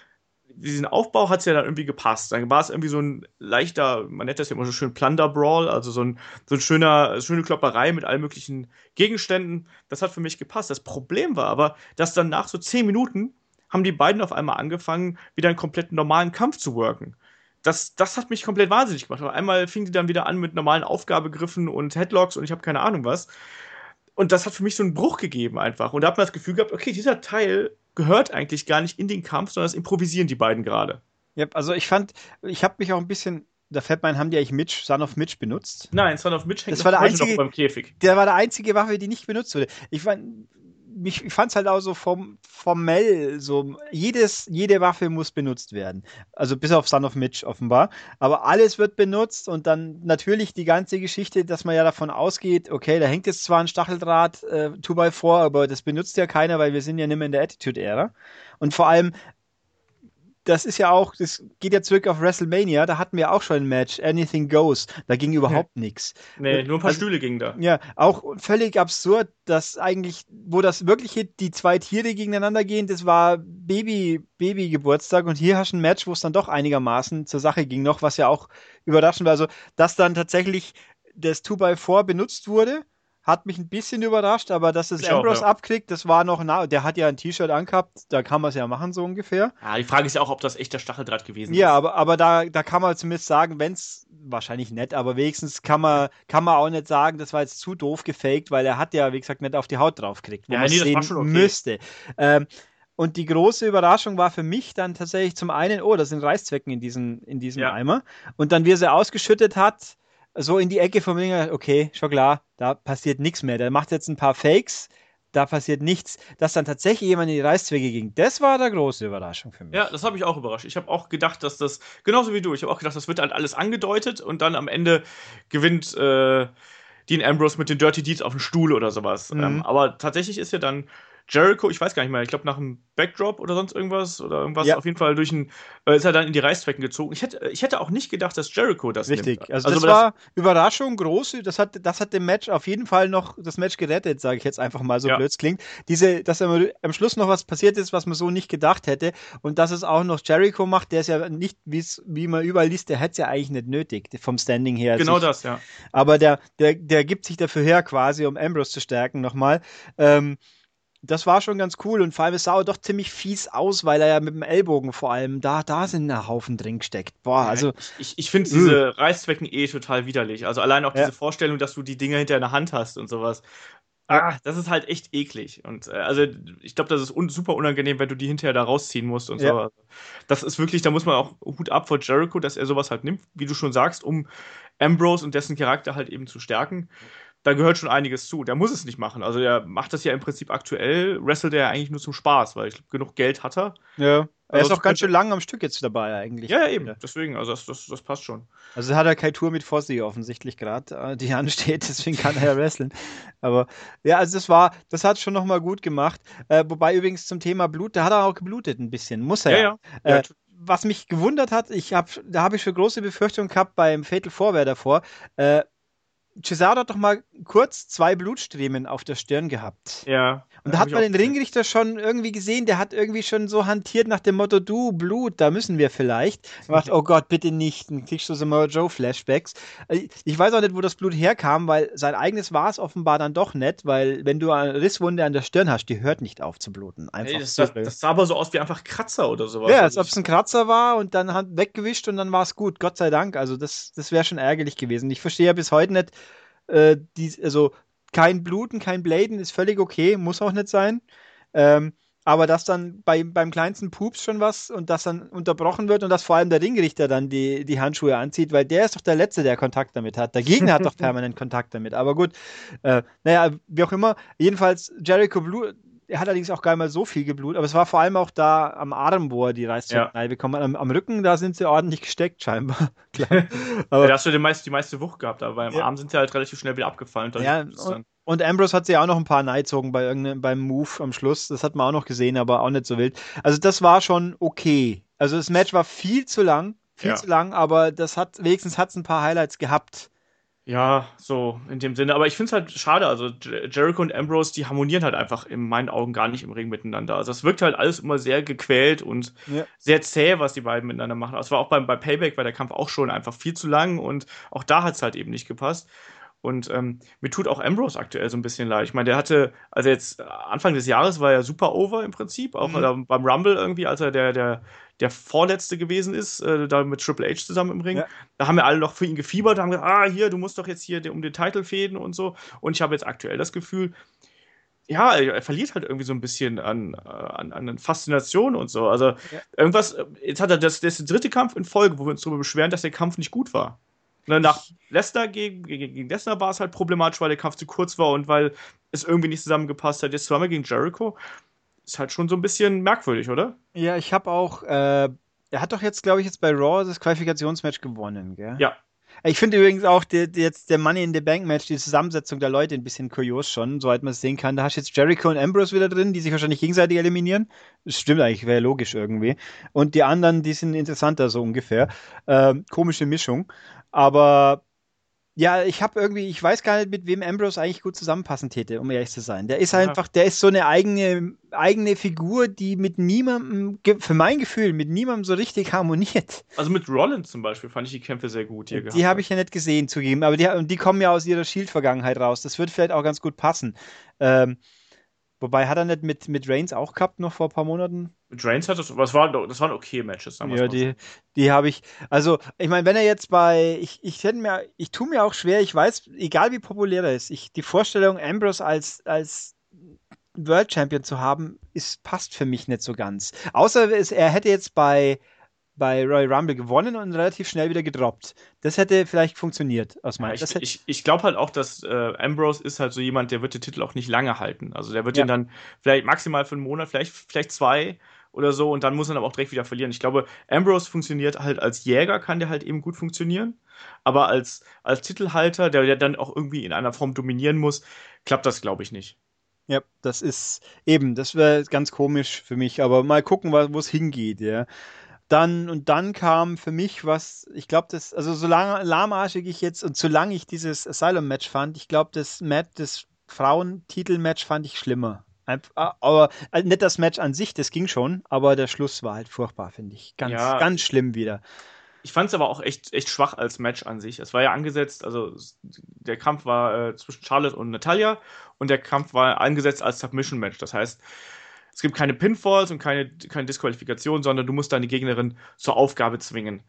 diesen Aufbau hat es ja dann irgendwie gepasst. Dann war es irgendwie so ein leichter, man nennt das ja immer so schön Plunder-Brawl, also so ein, so ein schöner, schöne Klopperei mit allen möglichen Gegenständen. Das hat für mich gepasst. Das Problem war aber, dass dann nach so zehn Minuten haben die beiden auf einmal angefangen, wieder einen komplett normalen Kampf zu worken. Das, das hat mich komplett wahnsinnig gemacht. Aber einmal fing die dann wieder an mit normalen Aufgabegriffen und Headlocks und ich habe keine Ahnung was. Und das hat für mich so einen Bruch gegeben einfach. Und da hat man das Gefühl gehabt, okay, dieser Teil gehört eigentlich gar nicht in den Kampf, sondern das improvisieren die beiden gerade. Ja, also ich fand, ich habe mich auch ein bisschen da fällt mein, haben die eigentlich Mitch, Son of Mitch benutzt? Nein, Son of Mitch hängt das war der einzige, beim Käfig. Der war der einzige Waffe, die nicht benutzt wurde. Ich fand, mich, ich fand es halt auch so vom, formell, so jedes, jede Waffe muss benutzt werden. Also bis auf Son of Mitch offenbar. Aber alles wird benutzt und dann natürlich die ganze Geschichte, dass man ja davon ausgeht, okay, da hängt jetzt zwar ein Stacheldraht äh, 2x4, aber das benutzt ja keiner, weil wir sind ja nicht mehr in der Attitude-Ära. Und vor allem, das ist ja auch, das geht ja zurück auf WrestleMania, da hatten wir auch schon ein Match, Anything Goes, da ging überhaupt hm. nichts. Nee, nur ein paar also, Stühle gingen da. Ja, auch völlig absurd, dass eigentlich, wo das wirkliche, die zwei Tiere gegeneinander gehen, das war Baby, Baby-Geburtstag und hier hast du ein Match, wo es dann doch einigermaßen zur Sache ging noch, was ja auch überraschend war, also, dass dann tatsächlich das 2x4 benutzt wurde, hat mich ein bisschen überrascht, aber dass es ich Ambrose auch, ja. abkriegt, das war noch nah. Der hat ja ein T-Shirt angehabt, da kann man es ja machen, so ungefähr. Ja, die Frage ist ja auch, ob das echter Stacheldraht gewesen ja, ist. Ja, aber, aber da, da kann man zumindest sagen, wenn es wahrscheinlich nett, aber wenigstens kann man, kann man auch nicht sagen, das war jetzt zu doof gefaked, weil er hat ja, wie gesagt, nicht auf die Haut draufgekriegt, wo ja, man nee, sehen okay. müsste. Ähm, und die große Überraschung war für mich dann tatsächlich zum einen, oh, da sind Reißzwecken in, diesen, in diesem. Eimer. Und dann, wie er sie ausgeschüttet hat, so in die Ecke vom Ring, okay, schon klar, da passiert nichts mehr. Der macht jetzt ein paar Fakes, da passiert nichts. Dass dann tatsächlich jemand in die Reißzwecke ging, das war der große Überraschung für mich. Ja, das habe ich auch überrascht. Ich habe auch gedacht, dass das, genauso wie du, ich habe auch gedacht, das wird halt alles angedeutet und dann am Ende gewinnt äh, Dean Ambrose mit den Dirty Deeds auf dem Stuhl oder sowas. Mhm. Ähm, aber tatsächlich ist ja dann Jericho, ich weiß gar nicht mehr, ich glaube nach einem Backdrop oder sonst irgendwas oder irgendwas, ja. auf jeden Fall durch ein, äh, ist er dann in die Reißzwecken gezogen. Ich hätte, ich hätte auch nicht gedacht, dass Jericho das Richtig, nimmt. Also, also das war das Überraschung, groß, das hat, das hat dem Match auf jeden Fall noch das Match gerettet, sage ich jetzt einfach mal, so ja. blöd klingt. Diese, dass am Schluss noch was passiert ist, was man so nicht gedacht hätte und dass es auch noch Jericho macht, der ist ja nicht, wie man überall liest, der hätte es ja eigentlich nicht nötig, vom Standing her. Genau sich, das, ja. Aber der, der, der gibt sich dafür her quasi, um Ambrose zu stärken nochmal. Ähm, das war schon ganz cool und vor allem es sah doch ziemlich fies aus, weil er ja mit dem Ellbogen vor allem da, da sind ein Haufen drin gesteckt. Boah, also. Ich, ich finde diese uh. Reißzwecken eh total widerlich. Also allein auch ja. diese Vorstellung, dass du die Dinger hinter in der Hand hast und sowas. Ah, das ist halt echt eklig. Und äh, also ich glaube, das ist un super unangenehm, wenn du die hinterher da rausziehen musst und ja. so. Das ist wirklich, da muss man auch Hut ab vor Jericho, dass er sowas halt nimmt, wie du schon sagst, um Ambrose und dessen Charakter halt eben zu stärken da gehört schon einiges zu. Der muss es nicht machen. Also der macht das ja im Prinzip aktuell, wrestelt er ja eigentlich nur zum Spaß, weil ich glaube, genug Geld hat er. Ja. Er also ist auch ganz schön lang am Stück jetzt dabei eigentlich. Ja, eben. Deswegen, also das, das, das passt schon. Also hat er keine Tour mit Fossi offensichtlich gerade, äh, die ansteht, <laughs> deswegen kann er ja wresteln. Aber ja, also das war, das hat schon nochmal gut gemacht. Äh, wobei übrigens zum Thema Blut, da hat er auch geblutet ein bisschen, muss er ja. ja. ja. Äh, was mich gewundert hat, ich hab, da habe ich schon große Befürchtungen gehabt beim Fatal Four davor. Äh, Cesaro hat doch mal kurz zwei Blutstriemen auf der Stirn gehabt. Ja. Und da hat man den Ringrichter schon irgendwie gesehen, der hat irgendwie schon so hantiert nach dem Motto, du, Blut, da müssen wir vielleicht. Er macht, oh Gott, bitte nicht. Dann kriegst du so mal Joe-Flashbacks. Ich weiß auch nicht, wo das Blut herkam, weil sein eigenes war es offenbar dann doch nicht, weil wenn du eine Risswunde an der Stirn hast, die hört nicht auf zu bluten. Einfach hey, das, so. das, das, sah aber so aus wie einfach Kratzer oder sowas. Ja, als ob es ein Kratzer war und dann hat weggewischt und dann war es gut. Gott sei Dank. Also das, das wäre schon ärgerlich gewesen. Ich verstehe ja bis heute nicht, äh, die, also kein Bluten, kein Bladen ist völlig okay, muss auch nicht sein. Ähm, aber dass dann bei, beim kleinsten Pups schon was und das dann unterbrochen wird und dass vor allem der Ringrichter dann die, die Handschuhe anzieht, weil der ist doch der Letzte, der Kontakt damit hat. Der Gegner hat doch <laughs> permanent Kontakt damit. Aber gut, äh, naja, wie auch immer. Jedenfalls, Jericho Blue, er hat allerdings auch gar nicht mal so viel geblutet, aber es war vor allem auch da am Arm, wo er die Reißzwecken ja. bekommen am, am, Rücken, da sind sie ordentlich gesteckt, scheinbar. <laughs> <laughs> aber, ja, da hast du die meiste, die meiste Wucht gehabt, aber beim ja. Arm sind sie halt relativ schnell wieder abgefallen. Ja, und, und, Ambrose hat sie auch noch ein paar Neizogen bei beim Move am Schluss. Das hat man auch noch gesehen, aber auch nicht so wild. Also das war schon okay. Also das Match war viel zu lang, viel zu lang, aber das hat wenigstens hat's ein paar Highlights gehabt. Ja, so in dem Sinne. Aber ich finde es halt schade. Also Jericho und Ambrose, die harmonieren halt einfach in meinen Augen gar nicht im Ring miteinander. Also es wirkt halt alles immer sehr gequält und ja. sehr zäh, was die beiden miteinander machen. Das war auch beim, bei Payback, war der Kampf auch schon einfach viel zu lang und auch da hat es halt eben nicht gepasst. Und ähm, mir tut auch Ambrose aktuell so ein bisschen leid. Ich meine, der hatte, also jetzt Anfang des Jahres war er super over im Prinzip, auch mhm. beim Rumble irgendwie, als er der, der der Vorletzte gewesen ist, äh, da mit Triple H zusammen im Ring. Ja. Da haben wir alle noch für ihn gefiebert, haben gesagt, ah, hier, du musst doch jetzt hier um den Titel fäden und so. Und ich habe jetzt aktuell das Gefühl, ja, er verliert halt irgendwie so ein bisschen an, an, an Faszination und so. Also ja. irgendwas, jetzt hat er das, das ist der dritte Kampf in Folge, wo wir uns darüber beschweren, dass der Kampf nicht gut war. Ne, nach Leicester gegen, gegen, gegen Lesnar war es halt problematisch, weil der Kampf zu kurz war und weil es irgendwie nicht zusammengepasst hat. Jetzt zweimal gegen Jericho. Ist halt schon so ein bisschen merkwürdig, oder? Ja, ich habe auch, äh, er hat doch jetzt, glaube ich, jetzt bei Raw das Qualifikationsmatch gewonnen, gell? Ja, ich finde übrigens auch die, die, jetzt der Money in the Bank Match, die Zusammensetzung der Leute ein bisschen kurios schon, soweit man es sehen kann. Da hast du jetzt Jericho und Ambrose wieder drin, die sich wahrscheinlich gegenseitig eliminieren. Das stimmt eigentlich, wäre logisch irgendwie. Und die anderen, die sind interessanter so ungefähr. Ähm, komische Mischung. Aber ja, ich habe irgendwie, ich weiß gar nicht, mit wem Ambrose eigentlich gut zusammenpassen täte, um ehrlich zu sein. Der ist ja. einfach, der ist so eine eigene, eigene Figur, die mit niemandem, für mein Gefühl, mit niemandem so richtig harmoniert. Also mit Rollins zum Beispiel fand ich die Kämpfe sehr gut hier Die habe ich ja nicht gesehen, zugeben, aber die, die kommen ja aus ihrer Shield-Vergangenheit raus. Das wird vielleicht auch ganz gut passen. Ähm, Wobei hat er nicht mit, mit Reigns auch gehabt, noch vor ein paar Monaten? Mit Reigns hat das, das waren, das waren okay Matches. Ja, die, die habe ich, also ich meine, wenn er jetzt bei, ich, ich hätte mir, ich tue mir auch schwer, ich weiß, egal wie populär er ist, ich, die Vorstellung, Ambrose als, als World Champion zu haben, ist, passt für mich nicht so ganz. Außer er hätte jetzt bei, bei Royal Rumble gewonnen und relativ schnell wieder gedroppt. Das hätte vielleicht funktioniert aus meiner ja, Ich, ich, ich glaube halt auch, dass äh, Ambrose ist halt so jemand, der wird den Titel auch nicht lange halten. Also der wird ja. den dann vielleicht maximal für einen Monat, vielleicht, vielleicht zwei oder so und dann muss er aber auch direkt wieder verlieren. Ich glaube, Ambrose funktioniert halt als Jäger, kann der halt eben gut funktionieren. Aber als, als Titelhalter, der, der dann auch irgendwie in einer Form dominieren muss, klappt das, glaube ich, nicht. Ja, das ist eben, das wäre ganz komisch für mich, aber mal gucken, wo es hingeht, ja. Dann, und dann kam für mich was, ich glaube, das, also solange lahmarschig ich jetzt und solange ich dieses Asylum-Match fand, ich glaube, das Match, das Frauentitel-Match fand ich schlimmer. Aber äh, nicht das Match an sich, das ging schon, aber der Schluss war halt furchtbar, finde ich. Ganz, ja. ganz schlimm wieder. Ich fand es aber auch echt, echt schwach als Match an sich. Es war ja angesetzt, also der Kampf war äh, zwischen Charlotte und Natalia und der Kampf war angesetzt als Submission-Match. Das heißt, es gibt keine Pinfalls und keine, keine Disqualifikation, sondern du musst deine Gegnerin zur Aufgabe zwingen.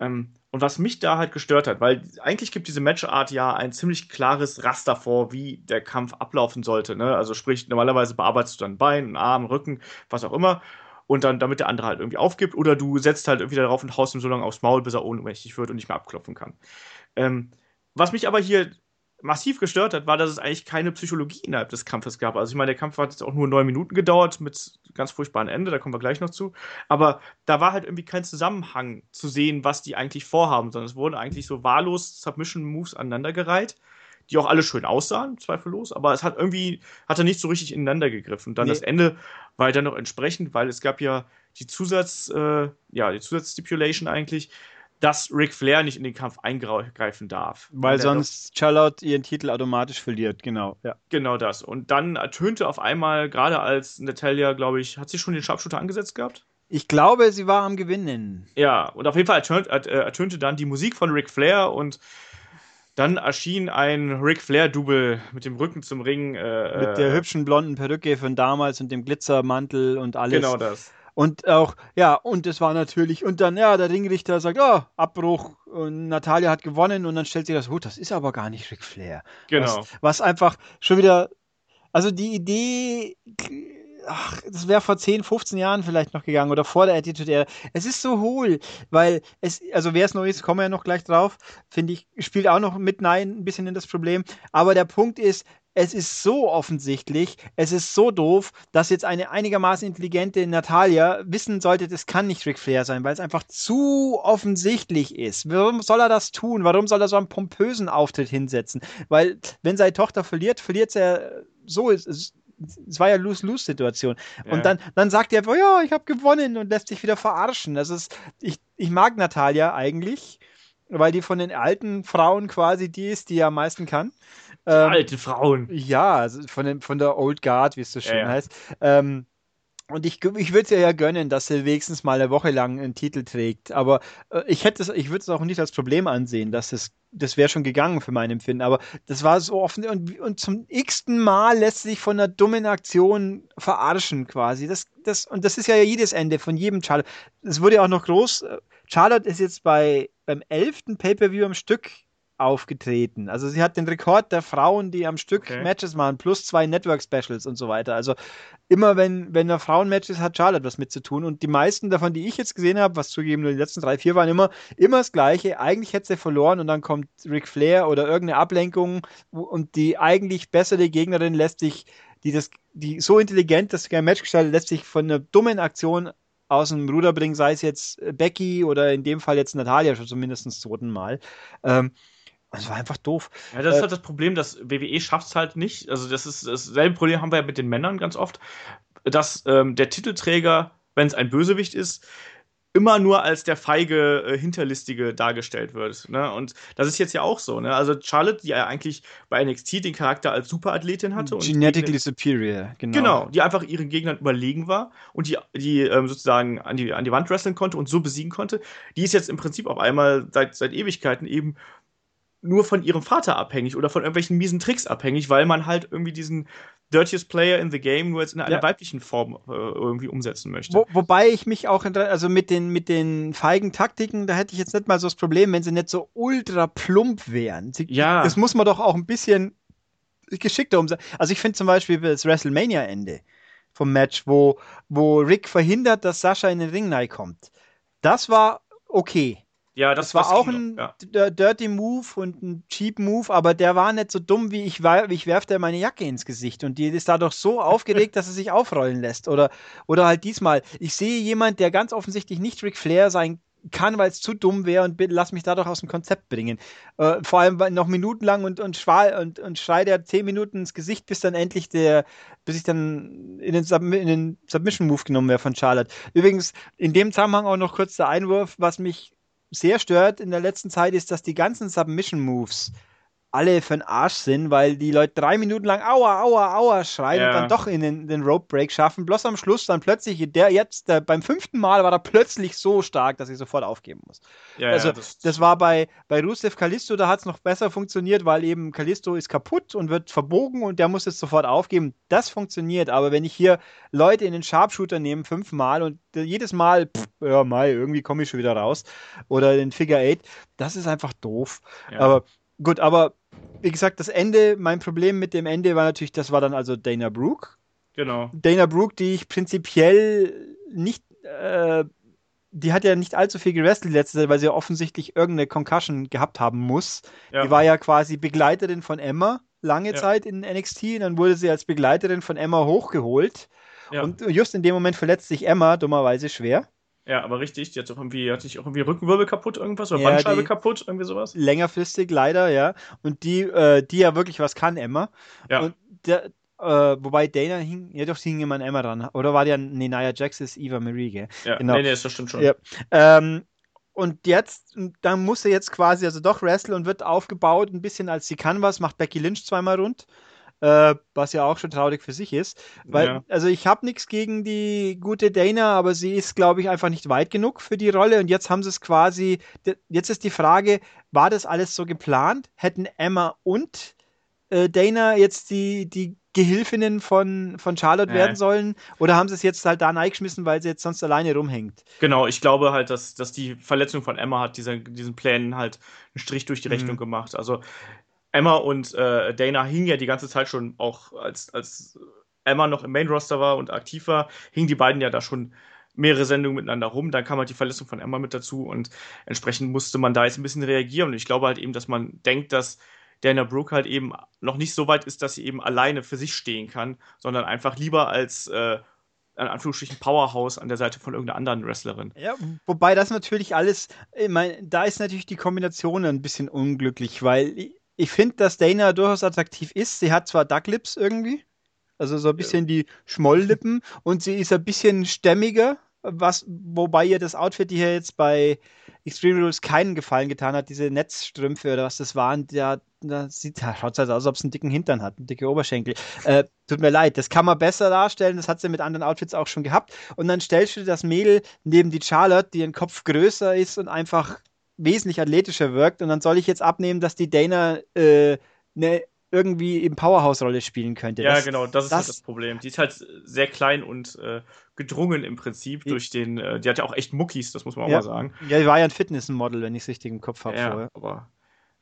Ähm, und was mich da halt gestört hat, weil eigentlich gibt diese Matchart ja ein ziemlich klares Raster vor, wie der Kampf ablaufen sollte. Ne? Also sprich, normalerweise bearbeitest du dann Bein, Arm, Rücken, was auch immer. Und dann, damit der andere halt irgendwie aufgibt, oder du setzt halt irgendwie darauf und haust ihm so lange aufs Maul, bis er ohnmächtig wird und nicht mehr abklopfen kann. Ähm, was mich aber hier massiv gestört hat, war, dass es eigentlich keine Psychologie innerhalb des Kampfes gab. Also ich meine, der Kampf hat jetzt auch nur neun Minuten gedauert mit ganz furchtbaren Ende, da kommen wir gleich noch zu. Aber da war halt irgendwie kein Zusammenhang zu sehen, was die eigentlich vorhaben, sondern es wurden eigentlich so wahllos Submission-Moves aneinandergereiht, die auch alle schön aussahen, zweifellos, aber es hat irgendwie, hat er nicht so richtig ineinander gegriffen. Und dann nee. das Ende war dann noch entsprechend, weil es gab ja die Zusatz, äh, ja, die Zusatzstipulation eigentlich, dass Ric Flair nicht in den Kampf eingreifen darf. Weil sonst Charlotte ihren Titel automatisch verliert, genau. Ja. Genau das. Und dann ertönte auf einmal, gerade als Natalia, glaube ich, hat sie schon den Sharpshooter angesetzt gehabt? Ich glaube, sie war am Gewinnen. Ja, und auf jeden Fall ertönte, äh, ertönte dann die Musik von Ric Flair und dann erschien ein Ric Flair-Double mit dem Rücken zum Ring. Äh, mit der äh, hübschen blonden Perücke von damals und dem Glitzermantel und alles. Genau das. Und auch, ja, und es war natürlich, und dann, ja, der Ringrichter sagt, oh, Abbruch, und Natalia hat gewonnen, und dann stellt sich das, oh, das ist aber gar nicht Ric Flair. Genau. Was, was einfach schon wieder, also die Idee, ach, das wäre vor 10, 15 Jahren vielleicht noch gegangen oder vor der Attitude Era. Es ist so hohl, weil es, also wer es neu ist, kommen wir ja noch gleich drauf, finde ich, spielt auch noch mit Nein ein bisschen in das Problem. Aber der Punkt ist, es ist so offensichtlich, es ist so doof, dass jetzt eine einigermaßen intelligente Natalia wissen sollte, das kann nicht Ric Flair sein, weil es einfach zu offensichtlich ist. Warum soll er das tun? Warum soll er so einen pompösen Auftritt hinsetzen? Weil, wenn seine Tochter verliert, verliert sie ja so. Es, es, war ja Lose-Lose-Situation. Ja. Und dann, dann sagt er, oh ja, ich habe gewonnen und lässt sich wieder verarschen. Das ist, ich, ich mag Natalia eigentlich, weil die von den alten Frauen quasi die ist, die er am meisten kann. Ähm, alte Frauen. Ja, von, den, von der Old Guard, wie es so schön ja, heißt. Ähm, und ich, ich würde es ja gönnen, dass sie wenigstens mal eine Woche lang einen Titel trägt. Aber äh, ich hätte es, ich würde es auch nicht als Problem ansehen, dass es, das wäre schon gegangen für mein Empfinden. Aber das war so offen und, und zum x-ten Mal lässt sich von einer dummen Aktion verarschen quasi. Das, das, und das ist ja jedes Ende von jedem Charlotte. Es wurde ja auch noch groß. Charlotte ist jetzt bei, beim elften Pay-Per-View am Stück aufgetreten. Also sie hat den Rekord der Frauen, die am Stück okay. Matches machen, plus zwei Network-Specials und so weiter. Also immer wenn, wenn er Frauen-Match ist, hat Charlotte was mit zu tun. Und die meisten davon, die ich jetzt gesehen habe, was zugegeben nur die letzten drei, vier waren, immer, immer das Gleiche. Eigentlich hätte sie verloren und dann kommt Ric Flair oder irgendeine Ablenkung und die eigentlich bessere Gegnerin lässt sich, die das, die so intelligent das Match gestaltet, lässt sich von einer dummen Aktion aus dem Ruder bringen, sei es jetzt Becky oder in dem Fall jetzt Natalia schon zumindest zum zweiten Mal. Ähm, das war einfach doof. Ja, das ist äh, halt das Problem, dass WWE schafft es halt nicht. Also, das ist dasselbe Problem haben wir ja mit den Männern ganz oft, dass ähm, der Titelträger, wenn es ein Bösewicht ist, immer nur als der feige äh, Hinterlistige dargestellt wird. Ne? Und das ist jetzt ja auch so. Ne? Also Charlotte, die ja eigentlich bei NXT den Charakter als Superathletin hatte. Genetically Gegner, superior, genau. Genau, die einfach ihren Gegnern überlegen war und die, die ähm, sozusagen an die, an die Wand wresteln konnte und so besiegen konnte. Die ist jetzt im Prinzip auf einmal seit, seit Ewigkeiten eben nur von ihrem Vater abhängig oder von irgendwelchen miesen Tricks abhängig, weil man halt irgendwie diesen Dirtiest Player in the Game nur jetzt in einer ja. weiblichen Form äh, irgendwie umsetzen möchte. Wo, wobei ich mich auch, also mit den, mit den feigen Taktiken, da hätte ich jetzt nicht mal so das Problem, wenn sie nicht so ultra plump wären. Sie, ja. Das muss man doch auch ein bisschen geschickter umsetzen. Also ich finde zum Beispiel das WrestleMania-Ende vom Match, wo, wo Rick verhindert, dass Sascha in den Ring kommt. Das war okay. Ja, das, das war auch ein ja. Dirty Move und ein Cheap Move, aber der war nicht so dumm, wie ich, ich werfe der meine Jacke ins Gesicht und die ist dadurch so <laughs> aufgeregt, dass er sich aufrollen lässt. Oder, oder halt diesmal, ich sehe jemand, der ganz offensichtlich nicht Ric Flair sein kann, weil es zu dumm wäre und lass mich dadurch aus dem Konzept bringen. Äh, vor allem noch minutenlang und, und, und, und schreit er zehn Minuten ins Gesicht, bis dann endlich der, bis ich dann in den, Sub in den Submission Move genommen wäre von Charlotte. Übrigens, in dem Zusammenhang auch noch kurz der Einwurf, was mich sehr stört in der letzten Zeit, ist, dass die ganzen Submission Moves alle für den Arsch sind, weil die Leute drei Minuten lang Aua, Aua, Aua schreien ja. und dann doch in den, den Rope Break schaffen. Bloß am Schluss dann plötzlich, der jetzt, der, beim fünften Mal war er plötzlich so stark, dass ich sofort aufgeben muss. Ja, also, ja, das, das, war bei, bei Rusev Kalisto, da hat es noch besser funktioniert, weil eben Kalisto ist kaputt und wird verbogen und der muss jetzt sofort aufgeben. Das funktioniert, aber wenn ich hier Leute in den Sharpshooter nehme, fünfmal und jedes Mal, pff, ja, Mai, irgendwie komme ich schon wieder raus oder den Figure Eight, das ist einfach doof. Aber Gut, aber wie gesagt, das Ende, mein Problem mit dem Ende war natürlich, das war dann also Dana Brooke. Genau. Dana Brooke, die ich prinzipiell nicht, äh, die hat ja nicht allzu viel gewrestelt letzte Zeit, weil sie ja offensichtlich irgendeine Concussion gehabt haben muss. Ja. Die war ja quasi Begleiterin von Emma lange ja. Zeit in NXT und dann wurde sie als Begleiterin von Emma hochgeholt. Und just in dem Moment verletzt sich Emma dummerweise schwer. Ja, aber richtig, die hat doch irgendwie, hat sich auch irgendwie Rückenwirbel kaputt irgendwas oder ja, Bandscheibe kaputt, irgendwie sowas. Längerfristig leider, ja. Und die, äh, die ja wirklich was kann, Emma. Ja. Und der, äh, wobei Dana hing, ja doch, sie hing immer an Emma dran. Oder war der, nee, Nia Jax ist Eva Marie, gell? Ja, genau. nee, nee, das stimmt schon. Ja. Ähm, und jetzt, dann muss er jetzt quasi also doch wresteln und wird aufgebaut, ein bisschen als sie kann was, macht Becky Lynch zweimal rund äh, was ja auch schon traurig für sich ist. Weil, ja. also ich habe nichts gegen die gute Dana, aber sie ist, glaube ich, einfach nicht weit genug für die Rolle. Und jetzt haben sie es quasi, jetzt ist die Frage, war das alles so geplant? Hätten Emma und äh, Dana jetzt die, die Gehilfinnen von, von Charlotte nee. werden sollen? Oder haben sie es jetzt halt da reingeschmissen, weil sie jetzt sonst alleine rumhängt? Genau, ich glaube halt, dass, dass die Verletzung von Emma hat dieser, diesen Plänen halt einen Strich durch die Rechnung mhm. gemacht. Also Emma und äh, Dana hingen ja die ganze Zeit schon auch, als, als Emma noch im Main-Roster war und aktiv war, hingen die beiden ja da schon mehrere Sendungen miteinander rum. Dann kam halt die Verletzung von Emma mit dazu und entsprechend musste man da jetzt ein bisschen reagieren. Und ich glaube halt eben, dass man denkt, dass Dana Brooke halt eben noch nicht so weit ist, dass sie eben alleine für sich stehen kann, sondern einfach lieber als äh, in Anführungsstrichen Powerhouse an der Seite von irgendeiner anderen Wrestlerin. Ja, wobei das natürlich alles, ich meine, da ist natürlich die Kombination ein bisschen unglücklich, weil ich finde, dass Dana durchaus attraktiv ist. Sie hat zwar Ducklips irgendwie, also so ein bisschen ja. die Schmolllippen <laughs> und sie ist ein bisschen stämmiger, was, wobei ihr das Outfit hier jetzt bei Extreme Rules keinen Gefallen getan hat, diese Netzstrümpfe oder was das waren, der, da sieht, schaut halt aus, als ob es einen dicken Hintern hat, einen dicke Oberschenkel. Äh, tut mir leid, das kann man besser darstellen, das hat sie mit anderen Outfits auch schon gehabt. Und dann stellst du das Mädel neben die Charlotte, die ein Kopf größer ist und einfach wesentlich athletischer wirkt und dann soll ich jetzt abnehmen, dass die Dana äh, ne, irgendwie im Powerhouse-Rolle spielen könnte. Ja, das, genau, das ist das, halt das Problem. Die ist halt sehr klein und äh, gedrungen im Prinzip durch den, äh, die hat ja auch echt Muckis, das muss man auch ja, mal sagen. Ja, die war ja ein Fitnessmodel, wenn ich es richtig im Kopf habe. Ja, vorher. aber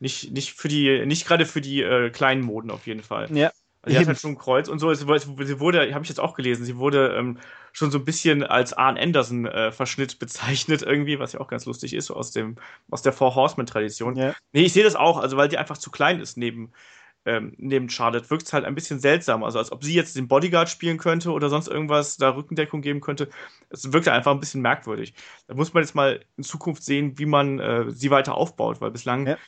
Nicht, nicht für die, nicht gerade für die äh, kleinen Moden auf jeden Fall. Ja. Also sie hat halt schon ein Kreuz und so. Sie wurde, habe ich jetzt auch gelesen, sie wurde ähm, schon so ein bisschen als Arn Anderson-Verschnitt äh, bezeichnet irgendwie, was ja auch ganz lustig ist, so aus, dem, aus der Four Horseman-Tradition. Ja. Nee, ich sehe das auch, also weil die einfach zu klein ist neben, ähm, neben Charlotte, wirkt es halt ein bisschen seltsam. Also als ob sie jetzt den Bodyguard spielen könnte oder sonst irgendwas, da Rückendeckung geben könnte. Es wirkt einfach ein bisschen merkwürdig. Da muss man jetzt mal in Zukunft sehen, wie man äh, sie weiter aufbaut, weil bislang ja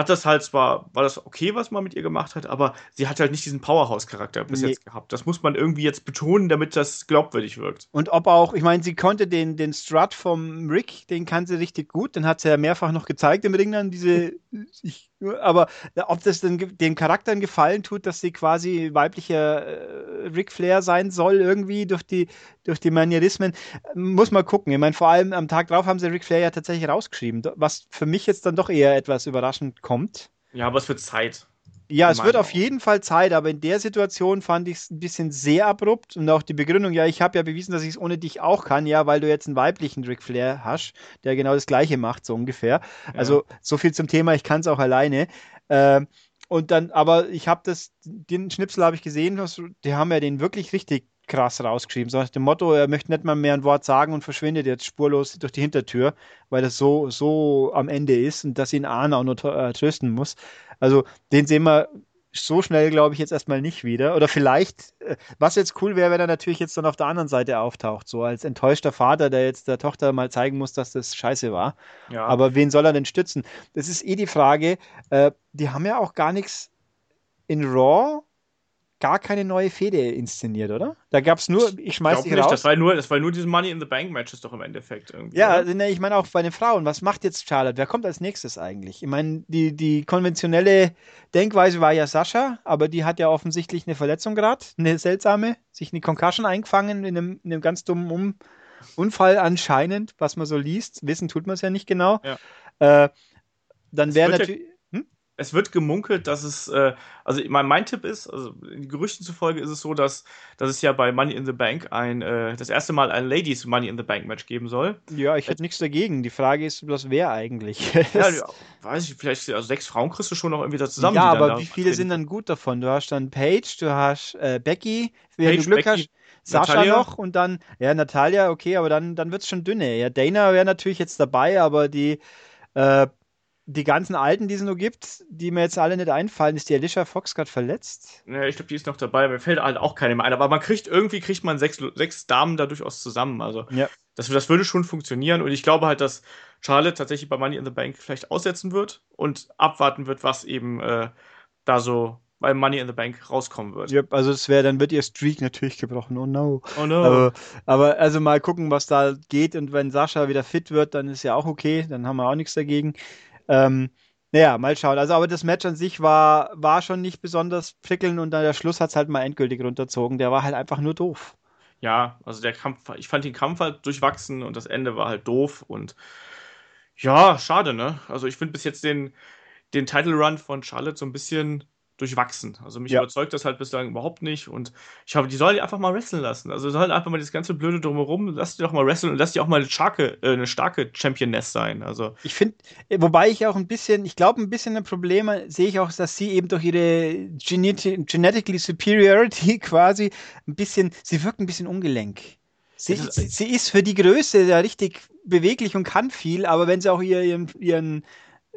hat das halt zwar, war das okay, was man mit ihr gemacht hat, aber sie hat halt nicht diesen Powerhouse-Charakter bis nee. jetzt gehabt. Das muss man irgendwie jetzt betonen, damit das glaubwürdig wirkt. Und ob auch, ich meine, sie konnte den, den Strut vom Rick, den kann sie richtig gut, den hat sie ja mehrfach noch gezeigt im Ring dann, diese, <laughs> ich, aber ob das denn dem Charakter einen Gefallen tut, dass sie quasi weiblicher äh, Ric Flair sein soll, irgendwie durch die, durch die Manierismen, muss man gucken. Ich meine, vor allem am Tag drauf haben sie Ric Flair ja tatsächlich rausgeschrieben, was für mich jetzt dann doch eher etwas überraschend kommt. Ja, aber es wird Zeit. Ja, es wird auf jeden Fall Zeit, aber in der Situation fand ich es ein bisschen sehr abrupt und auch die Begründung, ja, ich habe ja bewiesen, dass ich es ohne dich auch kann, ja, weil du jetzt einen weiblichen Ric Flair hast, der genau das gleiche macht, so ungefähr. Ja. Also so viel zum Thema, ich kann es auch alleine. Äh, und dann, aber ich habe das, den Schnipsel habe ich gesehen, die haben ja den wirklich richtig krass rausgeschrieben. So nach dem Motto, er möchte nicht mal mehr ein Wort sagen und verschwindet jetzt spurlos durch die Hintertür, weil das so, so am Ende ist und dass ihn Arne auch nur äh, trösten muss. Also den sehen wir so schnell, glaube ich, jetzt erstmal nicht wieder. Oder vielleicht, äh, was jetzt cool wäre, wenn er natürlich jetzt dann auf der anderen Seite auftaucht, so als enttäuschter Vater, der jetzt der Tochter mal zeigen muss, dass das scheiße war. Ja. Aber wen soll er denn stützen? Das ist eh die Frage. Äh, die haben ja auch gar nichts in Raw gar keine neue Fehde inszeniert, oder? Da gab es nur, ich schmeiß dich raus. Das war nur, das war nur diese Money in the Bank Matches doch im Endeffekt irgendwie. Ja, oder? Ne, ich meine auch bei den Frauen. Was macht jetzt Charlotte? Wer kommt als nächstes eigentlich? Ich meine, die, die konventionelle Denkweise war ja Sascha, aber die hat ja offensichtlich eine Verletzung gerade, eine seltsame, sich eine Concussion eingefangen in einem, in einem ganz dummen um Unfall anscheinend, was man so liest. Wissen tut man es ja nicht genau. Ja. Äh, dann wäre natürlich. Ja es wird gemunkelt, dass es, äh, also mein, mein Tipp ist, also in Gerüchten zufolge ist es so, dass, dass es ja bei Money in the Bank ein, äh, das erste Mal ein Ladies Money in the Bank Match geben soll. Ja, ich hätte nichts dagegen. Die Frage ist, was wer eigentlich? <laughs> ja, weiß ich, vielleicht, also sechs Frauen kriegst du schon noch irgendwie da zusammen. Ja, aber wie viele sind dann gut davon? Du hast dann Paige, du hast äh, Becky, wer du Glück Becky, hast. Sascha Natalia? noch und dann, ja, Natalia, okay, aber dann, dann wird es schon dünne. Ja, Dana wäre natürlich jetzt dabei, aber die, äh, die ganzen alten, die es nur gibt, die mir jetzt alle nicht einfallen, ist die Alicia Fox gerade verletzt? Ja, ich glaube, die ist noch dabei. Mir fällt halt auch keine mehr ein. Aber man kriegt irgendwie kriegt man sechs, sechs Damen da durchaus zusammen. Also ja. das, das würde schon funktionieren. Und ich glaube halt, dass Charlotte tatsächlich bei Money in the Bank vielleicht aussetzen wird und abwarten wird, was eben äh, da so bei Money in the Bank rauskommen wird. Ja, also es wäre, dann wird ihr Streak natürlich gebrochen. Oh no. Oh no. Aber, aber, also mal gucken, was da geht. Und wenn Sascha wieder fit wird, dann ist ja auch okay. Dann haben wir auch nichts dagegen. Ähm, naja, mal schauen. Also, aber das Match an sich war, war schon nicht besonders prickelnd und dann der Schluss hat es halt mal endgültig runterzogen. Der war halt einfach nur doof. Ja, also der Kampf, ich fand den Kampf halt durchwachsen und das Ende war halt doof und ja, schade, ne? Also ich finde bis jetzt den, den Title Run von Charlotte so ein bisschen durchwachsen. Also mich ja. überzeugt das halt bislang überhaupt nicht und ich hoffe, die sollen die einfach mal wresteln lassen. Also sollen einfach mal das ganze Blöde drumherum, lass die doch mal wresteln und lass die auch mal eine starke, äh, eine starke Championess sein. Also ich finde, wobei ich auch ein bisschen, ich glaube, ein bisschen ein Problem sehe ich auch, dass sie eben durch ihre Genet Genetically Superiority <laughs> quasi ein bisschen, sie wirkt ein bisschen ungelenk. Sie, sie, sie ist für die Größe ja richtig beweglich und kann viel, aber wenn sie auch ihren, ihren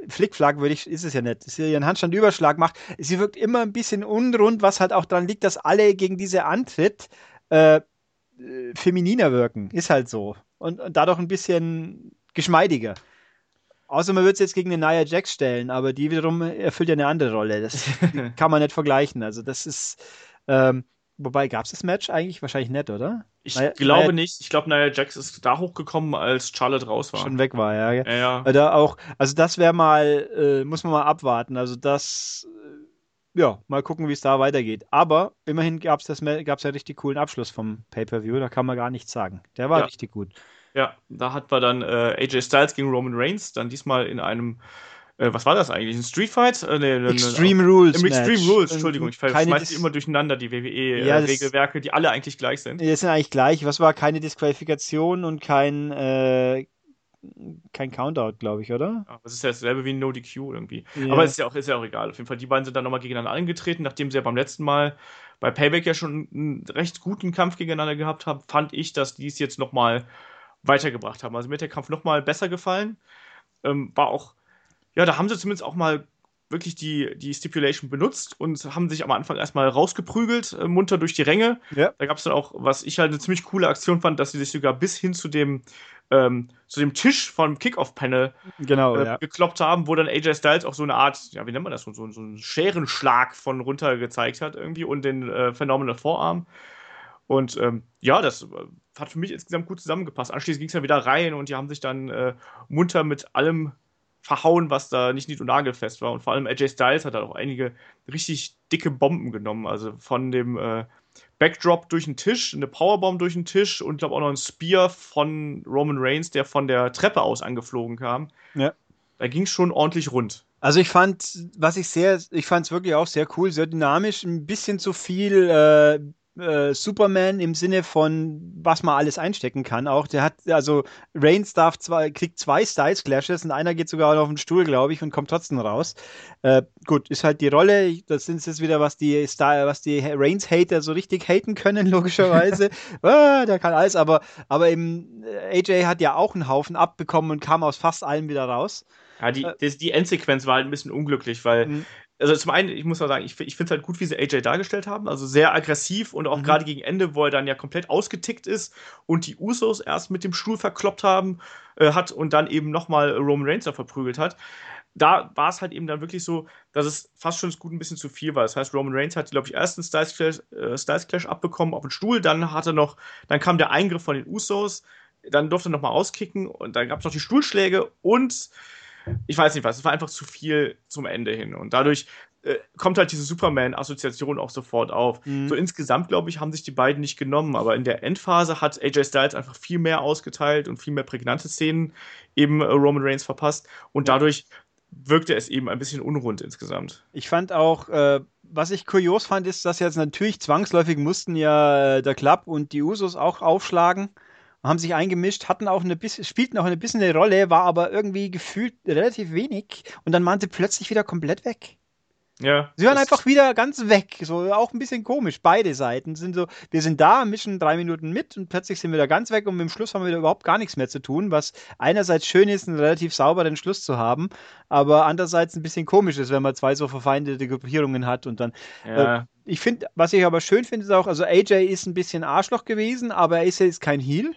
Flickflack würde ich, ist es ja nicht, dass sie ihren Handstandüberschlag macht. Sie wirkt immer ein bisschen unrund, was halt auch daran liegt, dass alle gegen diese Antritt äh, femininer wirken. Ist halt so. Und, und dadurch ein bisschen geschmeidiger. Außer man würde es jetzt gegen eine Nia Jax stellen, aber die wiederum erfüllt ja eine andere Rolle. Das <laughs> kann man nicht vergleichen. Also das ist, ähm, Wobei, gab es das Match eigentlich? Wahrscheinlich nicht, oder? Ich naja, glaube naja, nicht. Ich glaube, Nia Jax ist da hochgekommen, als Charlotte raus war. Schon weg war, ja. ja, ja. Da auch, also das wäre mal, äh, muss man mal abwarten. Also das, äh, ja, mal gucken, wie es da weitergeht. Aber immerhin gab es ja richtig coolen Abschluss vom Pay-Per-View. Da kann man gar nichts sagen. Der war ja. richtig gut. Ja, da hat man dann äh, AJ Styles gegen Roman Reigns, dann diesmal in einem äh, was war das eigentlich? Ein Street Fight? Äh, nee, Extreme ne, Rules. Im Extreme Match. Rules, Entschuldigung. Ich schmeiße die immer durcheinander, die WWE-Regelwerke, ja, äh, die alle eigentlich gleich sind. Die sind eigentlich gleich. Was war keine Disqualifikation und kein, äh, kein Countout, glaube ich, oder? Ja, das ist ja dasselbe wie ein No-DQ irgendwie. Yeah. Aber ist ja, auch, ist ja auch egal. Auf jeden Fall, die beiden sind dann nochmal gegeneinander angetreten, nachdem sie ja beim letzten Mal bei Payback ja schon einen recht guten Kampf gegeneinander gehabt haben, fand ich, dass die es jetzt nochmal weitergebracht haben. Also mir hat der Kampf nochmal besser gefallen. Ähm, war auch, ja, da haben sie zumindest auch mal wirklich die, die Stipulation benutzt und haben sich am Anfang erstmal rausgeprügelt, äh, munter durch die Ränge. Ja. Da gab es dann auch, was ich halt eine ziemlich coole Aktion fand, dass sie sich sogar bis hin zu dem, ähm, zu dem Tisch vom Kickoff-Panel genau, äh, ja. gekloppt haben, wo dann AJ Styles auch so eine Art, ja, wie nennt man das, so, so einen Scherenschlag von runter gezeigt hat irgendwie und den äh, Phenomenal Vorarm. Und ähm, ja, das äh, hat für mich insgesamt gut zusammengepasst. Anschließend ging es dann wieder rein und die haben sich dann äh, munter mit allem verhauen, was da nicht nied- und nagelfest war. Und vor allem AJ Styles hat da auch einige richtig dicke Bomben genommen. Also von dem äh, Backdrop durch den Tisch, eine Powerbomb durch den Tisch und glaube auch noch ein Spear von Roman Reigns, der von der Treppe aus angeflogen kam. Ja. Da ging es schon ordentlich rund. Also ich fand, was ich sehr, ich fand es wirklich auch sehr cool, sehr dynamisch, ein bisschen zu viel äh, äh, Superman im Sinne von, was man alles einstecken kann. Auch der hat, also Reigns darf zwei, kriegt zwei Styles Clashes und einer geht sogar auf den Stuhl, glaube ich, und kommt trotzdem raus. Äh, gut, ist halt die Rolle. Das sind jetzt wieder, was die Star, was die Reigns-Hater so richtig haten können, logischerweise. <laughs> ah, der kann alles, aber, aber eben äh, AJ hat ja auch einen Haufen abbekommen und kam aus fast allem wieder raus. Ja, die, äh, die Endsequenz war halt ein bisschen unglücklich, weil mhm also zum einen, ich muss mal sagen, ich, ich finde es halt gut, wie sie AJ dargestellt haben. Also sehr aggressiv und auch mhm. gerade gegen Ende, wo er dann ja komplett ausgetickt ist und die Usos erst mit dem Stuhl verkloppt haben, äh, hat und dann eben nochmal Roman Reigns da verprügelt hat. Da war es halt eben dann wirklich so, dass es fast schon gut ein bisschen zu viel war. Das heißt, Roman Reigns hat, glaube ich, erst einen Styles Clash, äh, Styles Clash abbekommen auf den Stuhl, dann hat er noch, dann kam der Eingriff von den Usos, dann durfte er nochmal auskicken und dann gab es noch die Stuhlschläge und ich weiß nicht was, es war einfach zu viel zum Ende hin. Und dadurch äh, kommt halt diese Superman-Assoziation auch sofort auf. Mhm. So insgesamt, glaube ich, haben sich die beiden nicht genommen, aber in der Endphase hat AJ Styles einfach viel mehr ausgeteilt und viel mehr prägnante Szenen eben äh, Roman Reigns verpasst. Und dadurch wirkte es eben ein bisschen unrund insgesamt. Ich fand auch, äh, was ich kurios fand, ist, dass jetzt natürlich zwangsläufig mussten ja äh, der Club und die Usos auch aufschlagen haben sich eingemischt, hatten auch eine bisschen, spielten auch ein bisschen eine Rolle, war aber irgendwie gefühlt relativ wenig und dann waren sie plötzlich wieder komplett weg. Ja. Sie waren einfach wieder ganz weg. So auch ein bisschen komisch. Beide Seiten sind so, wir sind da, mischen drei Minuten mit und plötzlich sind wir da ganz weg und mit dem Schluss haben wir wieder überhaupt gar nichts mehr zu tun, was einerseits schön ist, einen relativ sauberen Schluss zu haben, aber andererseits ein bisschen komisch ist, wenn man zwei so verfeindete Gruppierungen hat und dann. Ja. Äh, ich finde, was ich aber schön finde, ist auch, also AJ ist ein bisschen Arschloch gewesen, aber er ist jetzt kein Heal.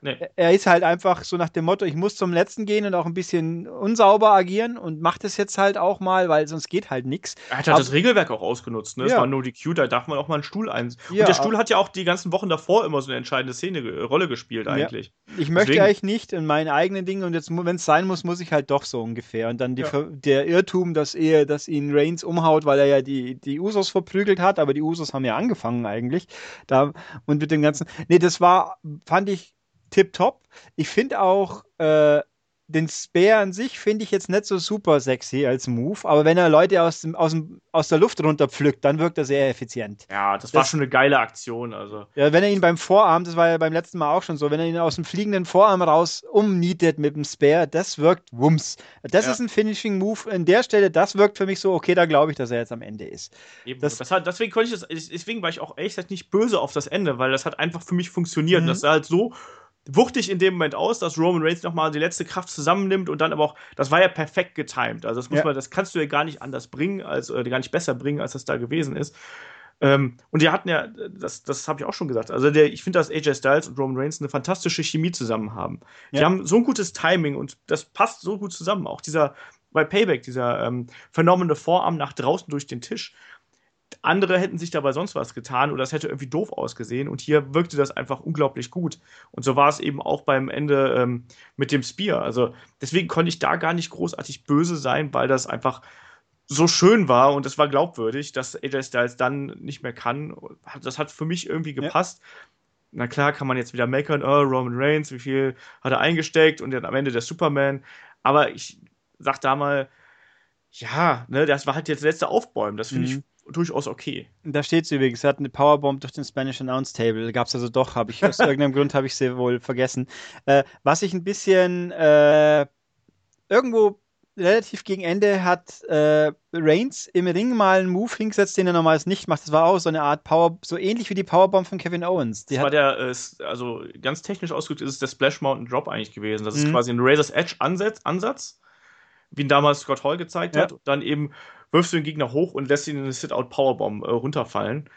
Nee. Er ist halt einfach so nach dem Motto, ich muss zum letzten gehen und auch ein bisschen unsauber agieren und macht es jetzt halt auch mal, weil sonst geht halt nichts. Er hat halt das Regelwerk auch ausgenutzt, ne? Es ja. war nur die Q, da darf man auch mal einen Stuhl ein. Ja, und der Stuhl hat ja auch die ganzen Wochen davor immer so eine entscheidende Szene, Rolle gespielt eigentlich. Ja. Ich möchte Deswegen. eigentlich nicht in meinen eigenen Dingen und jetzt, wenn es sein muss, muss ich halt doch so ungefähr. Und dann die, der Irrtum, dass er, dass ihn Reigns umhaut, weil er ja die, die Usos verprügelt hat, aber die Usos haben ja angefangen eigentlich. Da, und mit dem ganzen. Nee, das war, fand ich tipptopp. Ich finde auch äh, den Spear an sich finde ich jetzt nicht so super sexy als Move, aber wenn er Leute aus, dem, aus, dem, aus der Luft runterpflückt, dann wirkt er sehr effizient. Ja, das, das war schon eine geile Aktion. Also. Ja, wenn er ihn beim Vorarm, das war ja beim letzten Mal auch schon so, wenn er ihn aus dem fliegenden Vorarm raus umnietet mit dem Spear, das wirkt wumms. Das ja. ist ein Finishing Move. An der Stelle, das wirkt für mich so, okay, da glaube ich, dass er jetzt am Ende ist. Eben, das, das hat, deswegen konnte ich das, deswegen war ich auch echt nicht böse auf das Ende, weil das hat einfach für mich funktioniert. Mhm. Das sah halt so wuchtig in dem Moment aus, dass Roman Reigns nochmal die letzte Kraft zusammennimmt und dann aber auch, das war ja perfekt getimed. Also das muss ja. man, das kannst du ja gar nicht anders bringen, als oder gar nicht besser bringen, als das da gewesen ist. Ähm, und die hatten ja, das, das habe ich auch schon gesagt, also der, ich finde, dass AJ Styles und Roman Reigns eine fantastische Chemie zusammen haben. Ja. Die haben so ein gutes Timing und das passt so gut zusammen. Auch dieser bei Payback, dieser ähm, vernommene Vorarm nach draußen durch den Tisch. Andere hätten sich dabei sonst was getan oder es hätte irgendwie doof ausgesehen und hier wirkte das einfach unglaublich gut. Und so war es eben auch beim Ende ähm, mit dem Spear. Also deswegen konnte ich da gar nicht großartig böse sein, weil das einfach so schön war und es war glaubwürdig, dass AJ Styles dann nicht mehr kann. Das hat für mich irgendwie gepasst. Ja. Na klar kann man jetzt wieder meckern, oh, Roman Reigns, wie viel hat er eingesteckt und dann am Ende der Superman. Aber ich sag da mal, ja, ne, das war halt jetzt letzte Aufbäumen. Das finde mhm. ich durchaus okay. Da steht es übrigens, er hat eine Powerbomb durch den Spanish Announce Table. Gab es also doch, habe ich aus <laughs> irgendeinem Grund habe ich sie wohl vergessen. Äh, was ich ein bisschen äh, irgendwo relativ gegen Ende hat äh, Reigns im Ring mal einen Move hingesetzt, den er normalerweise nicht macht. Das war auch so eine Art Power, so ähnlich wie die Powerbomb von Kevin Owens. Die das war der, äh, also ganz technisch ausgedrückt ist es der Splash Mountain Drop eigentlich gewesen. Das ist mhm. quasi ein Razor's Edge Ansatz, Ansatz, wie ihn damals Scott Hall gezeigt ja. hat. Und dann eben wirfst du den Gegner hoch und lässt ihn in eine Sit-Out Powerbomb äh, runterfallen.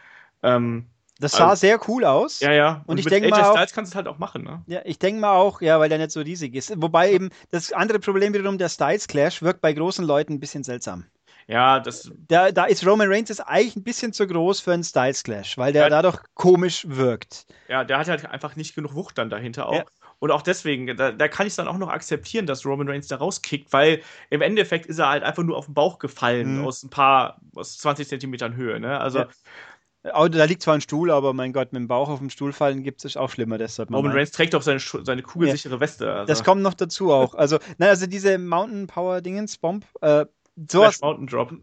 Ähm, das sah also, sehr cool aus. Ja, ja. Und, und ich denke mal. Auch, Styles kannst du halt auch machen, ne? Ja, ich denke mal auch, ja, weil der nicht so riesig ist. Wobei eben das andere Problem wiederum, der Styles Clash wirkt bei großen Leuten ein bisschen seltsam. Ja, das. Da, da ist Roman Reigns ist eigentlich ein bisschen zu groß für einen Styles Clash, weil der ja, dadurch komisch wirkt. Ja, der hat halt einfach nicht genug Wucht dann dahinter auch. Ja. Und auch deswegen, da, da kann ich es dann auch noch akzeptieren, dass Roman Reigns da rauskickt, weil im Endeffekt ist er halt einfach nur auf den Bauch gefallen mhm. aus ein paar, aus 20 Zentimetern Höhe. Ne? Also ja. Da liegt zwar ein Stuhl, aber mein Gott, mit dem Bauch auf dem Stuhl fallen gibt es auch schlimmer. Deshalb Roman Reigns trägt auch seine, seine kugelsichere ja. Weste. Also. Das kommt noch dazu auch. Also, na, also diese Mountain Power Dingens, Bomb, äh, sowas, Splash Mountain Drop.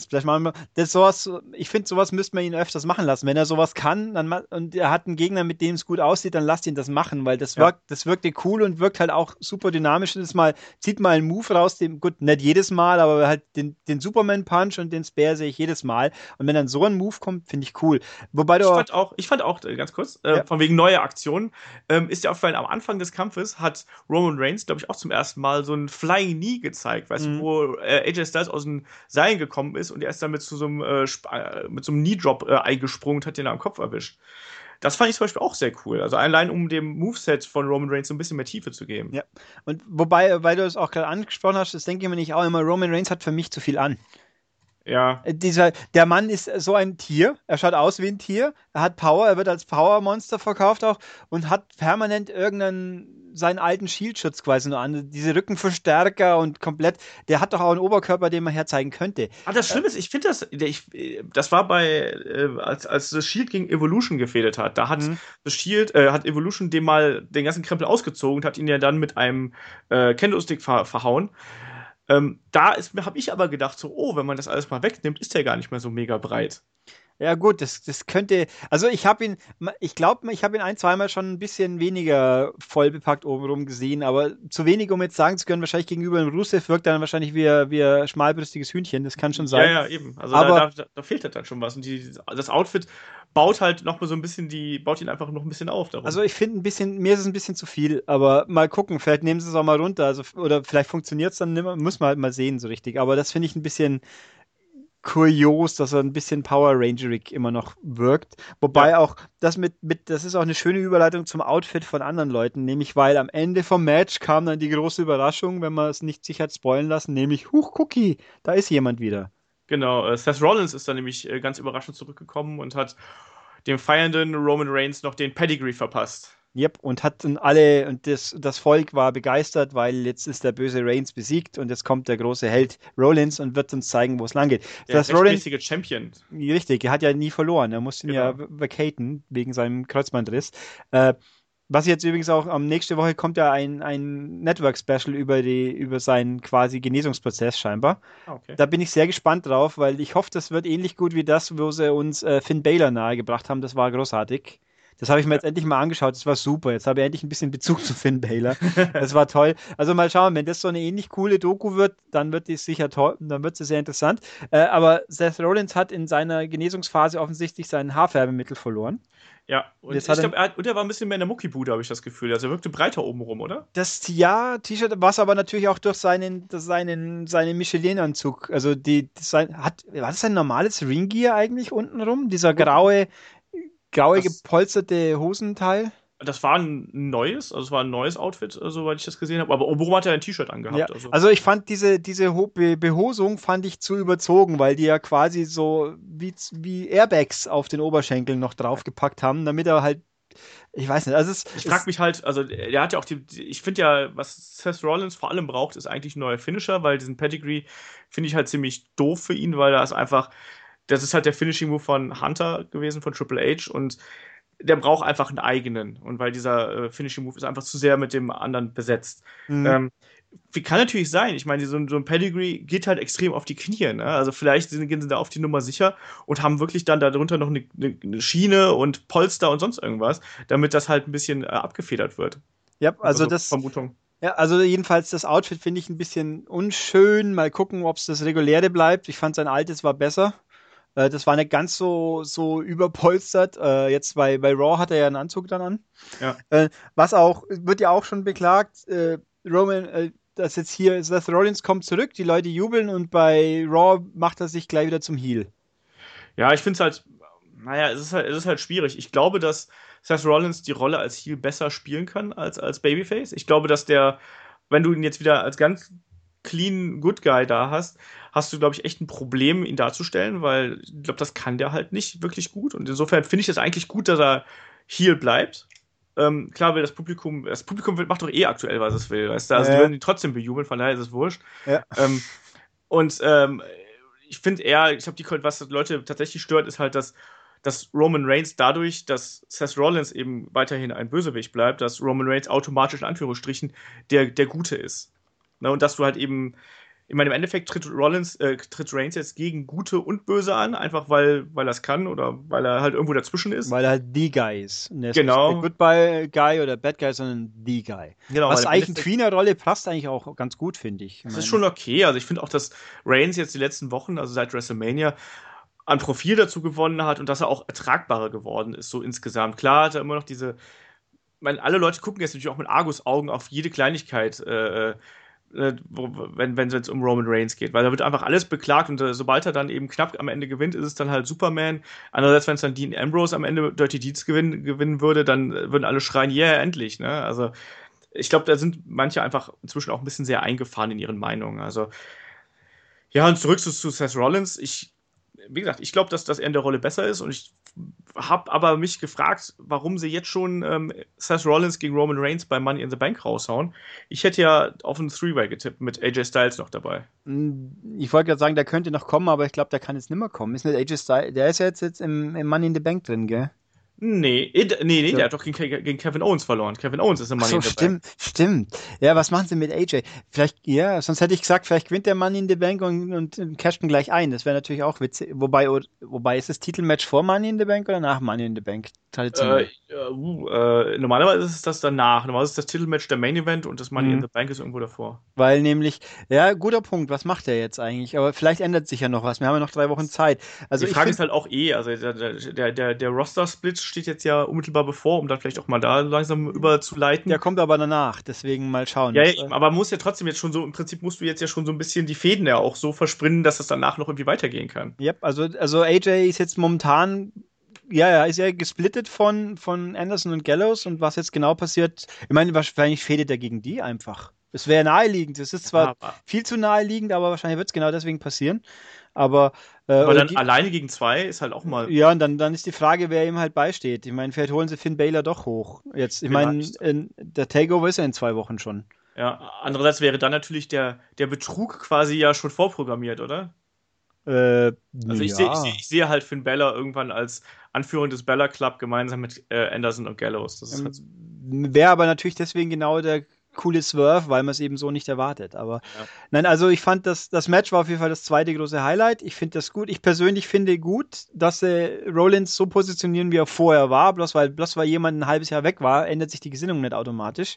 Splash Mountain das sowas, ich finde, sowas müsste man ihn öfters machen lassen. Wenn er sowas kann dann, und er hat einen Gegner, mit dem es gut aussieht, dann lasst ihn das machen, weil das, ja. wirkt, das wirkte cool und wirkt halt auch super dynamisch. Das mal, zieht mal einen Move raus, dem, gut, nicht jedes Mal, aber halt den, den Superman Punch und den Spare sehe ich jedes Mal. Und wenn dann so ein Move kommt, finde ich cool. Wobei ich fand auch, ich fand auch, äh, ganz kurz, äh, ja. von wegen neuer Aktionen, ähm, ist ja aufgefallen, am Anfang des Kampfes hat Roman Reigns, glaube ich, auch zum ersten Mal so ein Flying Knee gezeigt, weißt mhm. du, wo äh, AJ Styles aus dem Seilen gekommen ist und er ist dann mit so einem, äh, äh, mit so einem Knee-Drop äh, eingesprungen und hat den am Kopf erwischt. Das fand ich zum Beispiel auch sehr cool. Also allein um dem Moveset von Roman Reigns so ein bisschen mehr Tiefe zu geben. Ja. Und wobei, weil du es auch gerade angesprochen hast, das denke ich mir nicht auch immer, Roman Reigns hat für mich zu viel an. Ja. Äh, dieser, der Mann ist so ein Tier. Er schaut aus wie ein Tier. Er hat Power. Er wird als Power-Monster verkauft auch und hat permanent irgendeinen seinen alten Shieldschutz quasi nur an. Diese Rückenverstärker und komplett. Der hat doch auch einen Oberkörper, den man herzeigen könnte. Aber das Schlimme ist, ich finde das, ich, das war bei, äh, als, als das Shield gegen Evolution gefädelt hat. Da hat mhm. das Shield, äh, hat Evolution dem mal den ganzen Krempel ausgezogen und hat ihn ja dann mit einem äh, Kendo-Stick ver verhauen. Ähm, da habe ich aber gedacht, so, oh, wenn man das alles mal wegnimmt, ist der gar nicht mehr so mega breit. Ja, gut, das, das könnte. Also, ich habe ihn, ich glaube, ich habe ihn ein, zweimal schon ein bisschen weniger vollbepackt obenrum gesehen, aber zu wenig, um jetzt sagen zu können, wahrscheinlich gegenüber dem Rusev wirkt er dann wahrscheinlich wie, wie ein schmalbrüstiges Hühnchen. Das kann schon sein. Ja, ja, eben. Also, aber, da, da, da fehlt halt dann schon was. Und die, das Outfit baut halt noch mal so ein bisschen die, baut ihn einfach noch ein bisschen auf. Darum. Also, ich finde ein bisschen, mir ist es ein bisschen zu viel, aber mal gucken, vielleicht nehmen sie es auch mal runter. Also, oder vielleicht funktioniert es dann, muss man halt mal sehen, so richtig. Aber das finde ich ein bisschen kurios, dass er ein bisschen Power Rangerig immer noch wirkt. Wobei ja. auch das mit, mit, das ist auch eine schöne Überleitung zum Outfit von anderen Leuten, nämlich weil am Ende vom Match kam dann die große Überraschung, wenn man es nicht sich hat spoilen lassen, nämlich, huch, Cookie, da ist jemand wieder. Genau, äh, Seth Rollins ist dann nämlich äh, ganz überraschend zurückgekommen und hat dem feiernden Roman Reigns noch den Pedigree verpasst. Yep, und hat dann alle, und das, das Volk war begeistert, weil jetzt ist der böse Reigns besiegt und jetzt kommt der große Held Rollins und wird uns zeigen, wo es lang geht. Der das Rollins, Champion. Richtig, er hat ja nie verloren. Er musste ihn genau. ja vacaten wegen seinem Kreuzbandriss. Äh, was jetzt übrigens auch am nächste Woche kommt ja ein, ein Network-Special über, über seinen quasi Genesungsprozess scheinbar. Ah, okay. Da bin ich sehr gespannt drauf, weil ich hoffe, das wird ähnlich gut wie das, wo sie uns äh, Finn Baylor nahegebracht haben. Das war großartig. Das habe ich mir jetzt endlich mal angeschaut. Das war super. Jetzt habe ich endlich ein bisschen Bezug zu Finn Baylor. Das war toll. Also mal schauen, wenn das so eine ähnlich coole Doku wird, dann wird die sicher toll, dann wird sie sehr interessant. Äh, aber Seth Rollins hat in seiner Genesungsphase offensichtlich sein Haarfärbemittel verloren. Ja, und ich glaube, er, und er war ein bisschen mehr in der Muckibude, habe ich das Gefühl. Also er wirkte breiter oben rum, oder? Das ja, T-Shirt, was aber natürlich auch durch seinen, seinen, seinen Michelin-Anzug. Also die, sein, hat, war das ein normales Ringgear eigentlich untenrum? Dieser graue, graue das, gepolsterte Hosenteil. Das war ein neues, also es war ein neues Outfit, äh, soweit ich das gesehen habe. Aber oben hat er ein T-Shirt angehabt. Ja, also. also. ich fand diese, diese Be Behosung fand ich zu überzogen, weil die ja quasi so wie, wie Airbags auf den Oberschenkeln noch draufgepackt haben, damit er halt ich weiß nicht, also es, Ich frage mich halt, also er hat ja auch die, ich finde ja, was Seth Rollins vor allem braucht, ist eigentlich ein neuer Finisher, weil diesen Pedigree finde ich halt ziemlich doof für ihn, weil er ist einfach, das ist halt der Finishing Move von Hunter gewesen, von Triple H und der braucht einfach einen eigenen. Und weil dieser äh, Finishing Move ist einfach zu sehr mit dem anderen besetzt. Mhm. Ähm, wie kann natürlich sein. Ich meine, so, ein, so ein Pedigree geht halt extrem auf die Knie. Ne? Also vielleicht sind, gehen sie da auf die Nummer sicher und haben wirklich dann darunter noch eine, eine Schiene und Polster und sonst irgendwas, damit das halt ein bisschen äh, abgefedert wird. Ja, also, also das. Vermutung. Ja, also jedenfalls das Outfit finde ich ein bisschen unschön. Mal gucken, ob es das reguläre bleibt. Ich fand sein altes war besser. Äh, das war nicht ganz so, so überpolstert. Äh, jetzt bei, bei Raw hat er ja einen Anzug dann an. Ja. Äh, was auch, wird ja auch schon beklagt, Roman, dass jetzt hier Seth Rollins kommt zurück, die Leute jubeln und bei Raw macht er sich gleich wieder zum Heel. Ja, ich finde es halt, naja, es ist halt, es ist halt schwierig. Ich glaube, dass Seth Rollins die Rolle als Heel besser spielen kann als als Babyface. Ich glaube, dass der, wenn du ihn jetzt wieder als ganz clean Good Guy da hast, hast du, glaube ich, echt ein Problem, ihn darzustellen, weil ich glaube, das kann der halt nicht wirklich gut. Und insofern finde ich es eigentlich gut, dass er Heel bleibt. Ähm, klar will das Publikum, das Publikum macht doch eh aktuell, was es will, weißt du? Also ja. die werden ihn trotzdem bejubeln, von daher ist es wurscht. Ja. Ähm, und ähm, ich finde eher, ich habe die, was Leute tatsächlich stört, ist halt, dass dass Roman Reigns dadurch, dass Seth Rollins eben weiterhin ein Bösewicht bleibt, dass Roman Reigns automatisch in Anführungsstrichen der, der Gute ist. Ne, und dass du halt eben, ich meine, im Endeffekt tritt Rollins, äh, tritt Reigns jetzt gegen Gute und Böse an, einfach weil, weil er es kann oder weil er halt irgendwo dazwischen ist. Weil er halt die Guy ist. Und genau. Nicht der Goodbye Guy oder Bad Guy, sondern die Guy. Genau. Was eigentlich in Tweener-Rolle passt eigentlich auch ganz gut, finde ich. Das ist schon okay. Also ich finde auch, dass Reigns jetzt die letzten Wochen, also seit WrestleMania, an Profil dazu gewonnen hat und dass er auch ertragbarer geworden ist, so insgesamt. Klar hat er immer noch diese, ich meine, alle Leute gucken jetzt natürlich auch mit Argus-Augen auf jede Kleinigkeit, äh, äh, äh wenn wenn es jetzt um Roman Reigns geht, weil da wird einfach alles beklagt und äh, sobald er dann eben knapp am Ende gewinnt, ist es dann halt Superman. Andererseits, wenn es dann Dean Ambrose am Ende Dirty Deeds gewinnen, gewinnen würde, dann würden alle schreien, yeah, endlich, ne? Also ich glaube, da sind manche einfach inzwischen auch ein bisschen sehr eingefahren in ihren Meinungen. Also ja, und zurück zu, zu Seth Rollins. Ich wie gesagt, ich glaube, dass, er in der Rolle besser ist und ich habe aber mich gefragt, warum sie jetzt schon ähm, Seth Rollins gegen Roman Reigns bei Money in the Bank raushauen. Ich hätte ja auf einen Three-Way getippt mit AJ Styles noch dabei. Mm, ich wollte gerade sagen, der könnte noch kommen, aber ich glaube, der kann jetzt nicht mehr kommen. Ist nicht AJ Styles, der ist ja jetzt, jetzt im, im Money in the Bank drin, gell? Nee, nee, nee, so. der hat doch gegen, gegen, Kevin Owens verloren. Kevin Owens ist im Money so, in the stimmt, Bank. Stimmt, Ja, was machen sie mit AJ? Vielleicht, ja, sonst hätte ich gesagt, vielleicht gewinnt der Money in the Bank und, und casht ihn gleich ein. Das wäre natürlich auch witzig. Wobei, wobei, ist das Titelmatch vor Money in the Bank oder nach Money in the Bank? Traditionell. Äh, uh, äh, normalerweise ist es das danach. Normalerweise ist das Titelmatch der Main Event und das Money mhm. in the Bank ist irgendwo davor. Weil nämlich, ja, guter Punkt. Was macht er jetzt eigentlich? Aber vielleicht ändert sich ja noch was. Wir haben ja noch drei Wochen Zeit. Also die Frage ist halt auch eh, also der, der, der, der Roster-Split steht jetzt ja unmittelbar bevor, um dann vielleicht auch mal da langsam überzuleiten. Der kommt aber danach, deswegen mal schauen. Ja, ja aber muss ja trotzdem jetzt schon so, im Prinzip musst du jetzt ja schon so ein bisschen die Fäden ja auch so verspringen, dass es danach noch irgendwie weitergehen kann. Ja, yep, also, also AJ ist jetzt momentan ja, ja, ist ja gesplittet von, von Anderson und Gallows und was jetzt genau passiert, ich meine, wahrscheinlich fädet er gegen die einfach. Es wäre naheliegend. Es ist zwar ja, viel zu naheliegend, aber wahrscheinlich wird es genau deswegen passieren. Aber, äh, aber dann alleine gegen zwei ist halt auch mal. Ja, und dann, dann ist die Frage, wer ihm halt beisteht. Ich meine, vielleicht holen sie Finn Baylor doch hoch. Jetzt, ich meine, der Takeover ist ja in zwei Wochen schon. Ja, andererseits wäre dann natürlich der, der Betrug quasi ja schon vorprogrammiert, oder? Äh, also ich, ja. sehe, ich, seh, ich sehe halt Finn Bella irgendwann als Anführer des Bella Club gemeinsam mit äh, Anderson und Gallows. Ähm, halt wäre aber natürlich deswegen genau der coole Swerve, weil man es eben so nicht erwartet. Aber ja. nein, also ich fand, das, das Match war auf jeden Fall das zweite große Highlight. Ich finde das gut. Ich persönlich finde gut, dass sie Rollins so positionieren, wie er vorher war. Bloß weil, bloß weil jemand ein halbes Jahr weg war, ändert sich die Gesinnung nicht automatisch.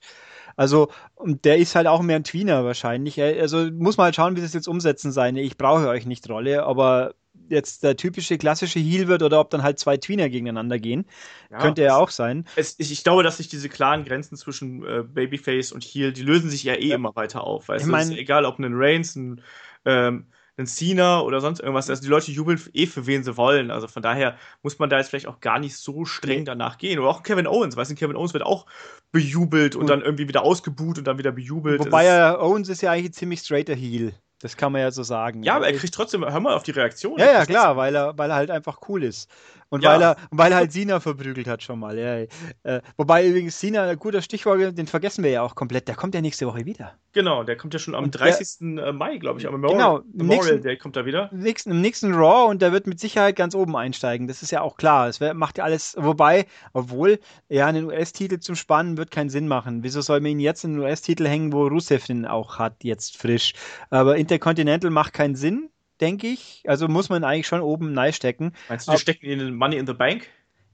Also, und der ist halt auch mehr ein Tweener wahrscheinlich. Also muss man halt schauen, wie sie es jetzt umsetzen seine. Ich brauche euch nicht Rolle, aber jetzt der typische klassische Heal wird oder ob dann halt zwei Tweener gegeneinander gehen. Ja, Könnte ja auch sein. Es, ich, ich, glaube, dass sich diese klaren Grenzen zwischen äh, Babyface und Heal, die lösen sich ja eh ja. immer weiter auf. Weißt ich mein, egal ob ein Reigns, ein, ähm, ein Cena oder sonst irgendwas. Also die Leute jubeln eh für wen sie wollen. Also von daher muss man da jetzt vielleicht auch gar nicht so streng danach gehen. Oder auch Kevin Owens, weißt du, Kevin Owens wird auch bejubelt und, und dann irgendwie wieder ausgebuht und dann wieder bejubelt. Wobei er, Owens ist ja eigentlich ein ziemlich straighter Heal. Das kann man ja so sagen. Ja, aber er kriegt trotzdem, hör mal auf die Reaktion. Ja, ja, klar, weil er, weil er halt einfach cool ist. Und ja. weil er, weil er halt Sina verprügelt hat schon mal. Ja. Äh, wobei übrigens Sina, ein guter Stichwort, den vergessen wir ja auch komplett. Der kommt ja nächste Woche wieder. Genau, der kommt ja schon am und 30. Der, äh, Mai, glaube ich, am Memorial, genau, Memorial nächsten, Day kommt er wieder. Im nächsten, Im nächsten Raw und der wird mit Sicherheit ganz oben einsteigen. Das ist ja auch klar. Es macht ja alles, wobei, obwohl, ja, einen US-Titel zum Spannen wird keinen Sinn machen. Wieso soll man ihn jetzt in einen US-Titel hängen, wo Rusev den auch hat, jetzt frisch? Aber Intercontinental macht keinen Sinn denke ich. Also muss man eigentlich schon oben neu stecken. Meinst du, die stecken in den Money in the Bank?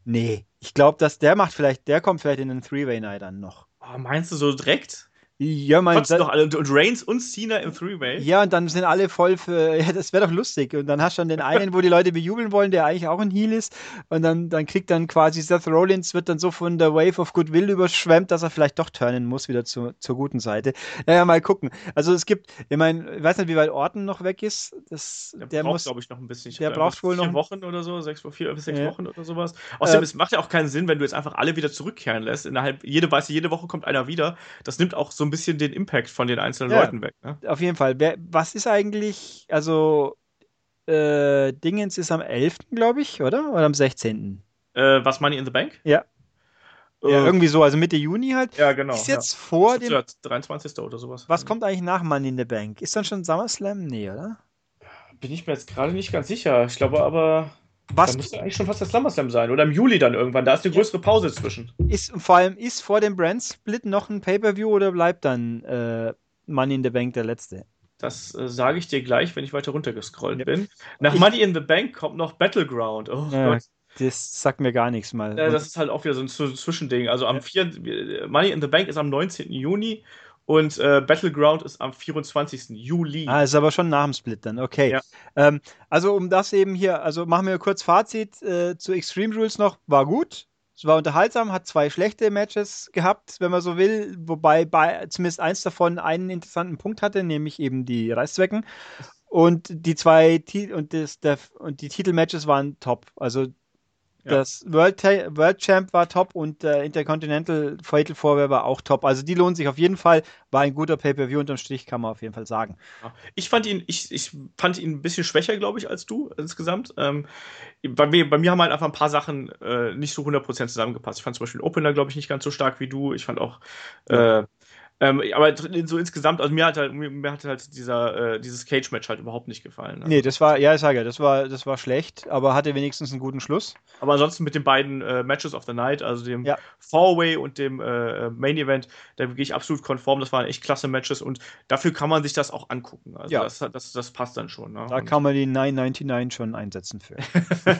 Nee, ich glaube, dass der macht vielleicht, der kommt vielleicht in den Three-Way Night dann noch. Oh, meinst du so direkt? Ja, mein Kotzen doch alle und Reigns und Cena im Three-Way. Ja, und dann sind alle voll für, <laughs> ja, das wäre doch lustig. Und dann hast du dann den einen, wo die Leute bejubeln wollen, der eigentlich auch ein Heel ist. Und dann, dann kriegt dann quasi Seth Rollins, wird dann so von der Wave of Goodwill überschwemmt, dass er vielleicht doch turnen muss, wieder zu, zur guten Seite. Naja, mal gucken. Also es gibt, ich meine, ich weiß nicht, wie weit Orton noch weg ist. Das, der, der braucht, glaube ich, noch ein bisschen. Der braucht wohl vier noch. Wochen oder so, sechs, vier bis sechs ja. Wochen oder sowas. Außerdem, äh, es macht ja auch keinen Sinn, wenn du jetzt einfach alle wieder zurückkehren lässt. Innerhalb, jede, weißt du, jede Woche kommt einer wieder. Das nimmt auch so ein bisschen den Impact von den einzelnen ja, Leuten weg. Ne? Auf jeden Fall. Wer, was ist eigentlich, also äh, Dingens ist am 11., glaube ich, oder? Oder am 16.? Äh, was Money in the Bank? Ja. Uh, ja, irgendwie so, also Mitte Juni halt. Ja, genau. Ist jetzt ja. vor dem. 23. oder sowas. Was kommt eigentlich nach Money in the Bank? Ist dann schon SummerSlam? Nee, oder? Bin ich mir jetzt gerade nicht ganz sicher. Ich glaube aber. Was? Da müsste eigentlich schon fast der SummerSlam sein. Oder im Juli dann irgendwann. Da ist eine größere Pause zwischen. Ist, vor allem, ist vor dem Brand Split noch ein Pay-Per-View oder bleibt dann äh, Money in the Bank der letzte? Das äh, sage ich dir gleich, wenn ich weiter runtergescrollt ja. bin. Nach ich, Money in the Bank kommt noch Battleground. Oh ja, Gott. Das sagt mir gar nichts mal. Ja, das ist halt auch wieder so ein Zwischending. Also am 4. Money in the Bank ist am 19. Juni und äh, Battleground ist am 24. Juli. Ah, ist aber schon nach dem Split dann, okay. Ja. Ähm, also um das eben hier, also machen wir kurz Fazit äh, zu Extreme Rules noch, war gut. Es war unterhaltsam, hat zwei schlechte Matches gehabt, wenn man so will, wobei bei, zumindest eins davon einen interessanten Punkt hatte, nämlich eben die Reißzwecken. Und die zwei und, das, der, und die Titelmatches waren top. Also das World, World Champ war top und der Intercontinental Fatal Four war auch top. Also die lohnen sich auf jeden Fall. War ein guter Pay-Per-View unterm Strich, kann man auf jeden Fall sagen. Ich fand ihn, ich, ich fand ihn ein bisschen schwächer, glaube ich, als du insgesamt. Ähm, bei, mir, bei mir haben halt einfach ein paar Sachen äh, nicht so 100% zusammengepasst. Ich fand zum Beispiel Opener, glaube ich, nicht ganz so stark wie du. Ich fand auch äh, ähm, aber so insgesamt, also mir hat halt, mir hat halt dieser, äh, dieses Cage-Match halt überhaupt nicht gefallen. Ne? Nee, das war, ja, ich sage ja, das war, das war schlecht, aber hatte wenigstens einen guten Schluss. Aber ansonsten mit den beiden äh, Matches of the Night, also dem ja. Four-Way und dem äh, Main Event, da gehe ich absolut konform. Das waren echt klasse Matches und dafür kann man sich das auch angucken. Also ja. das, das, das passt dann schon. Ne? Da und kann man die 999 schon einsetzen für.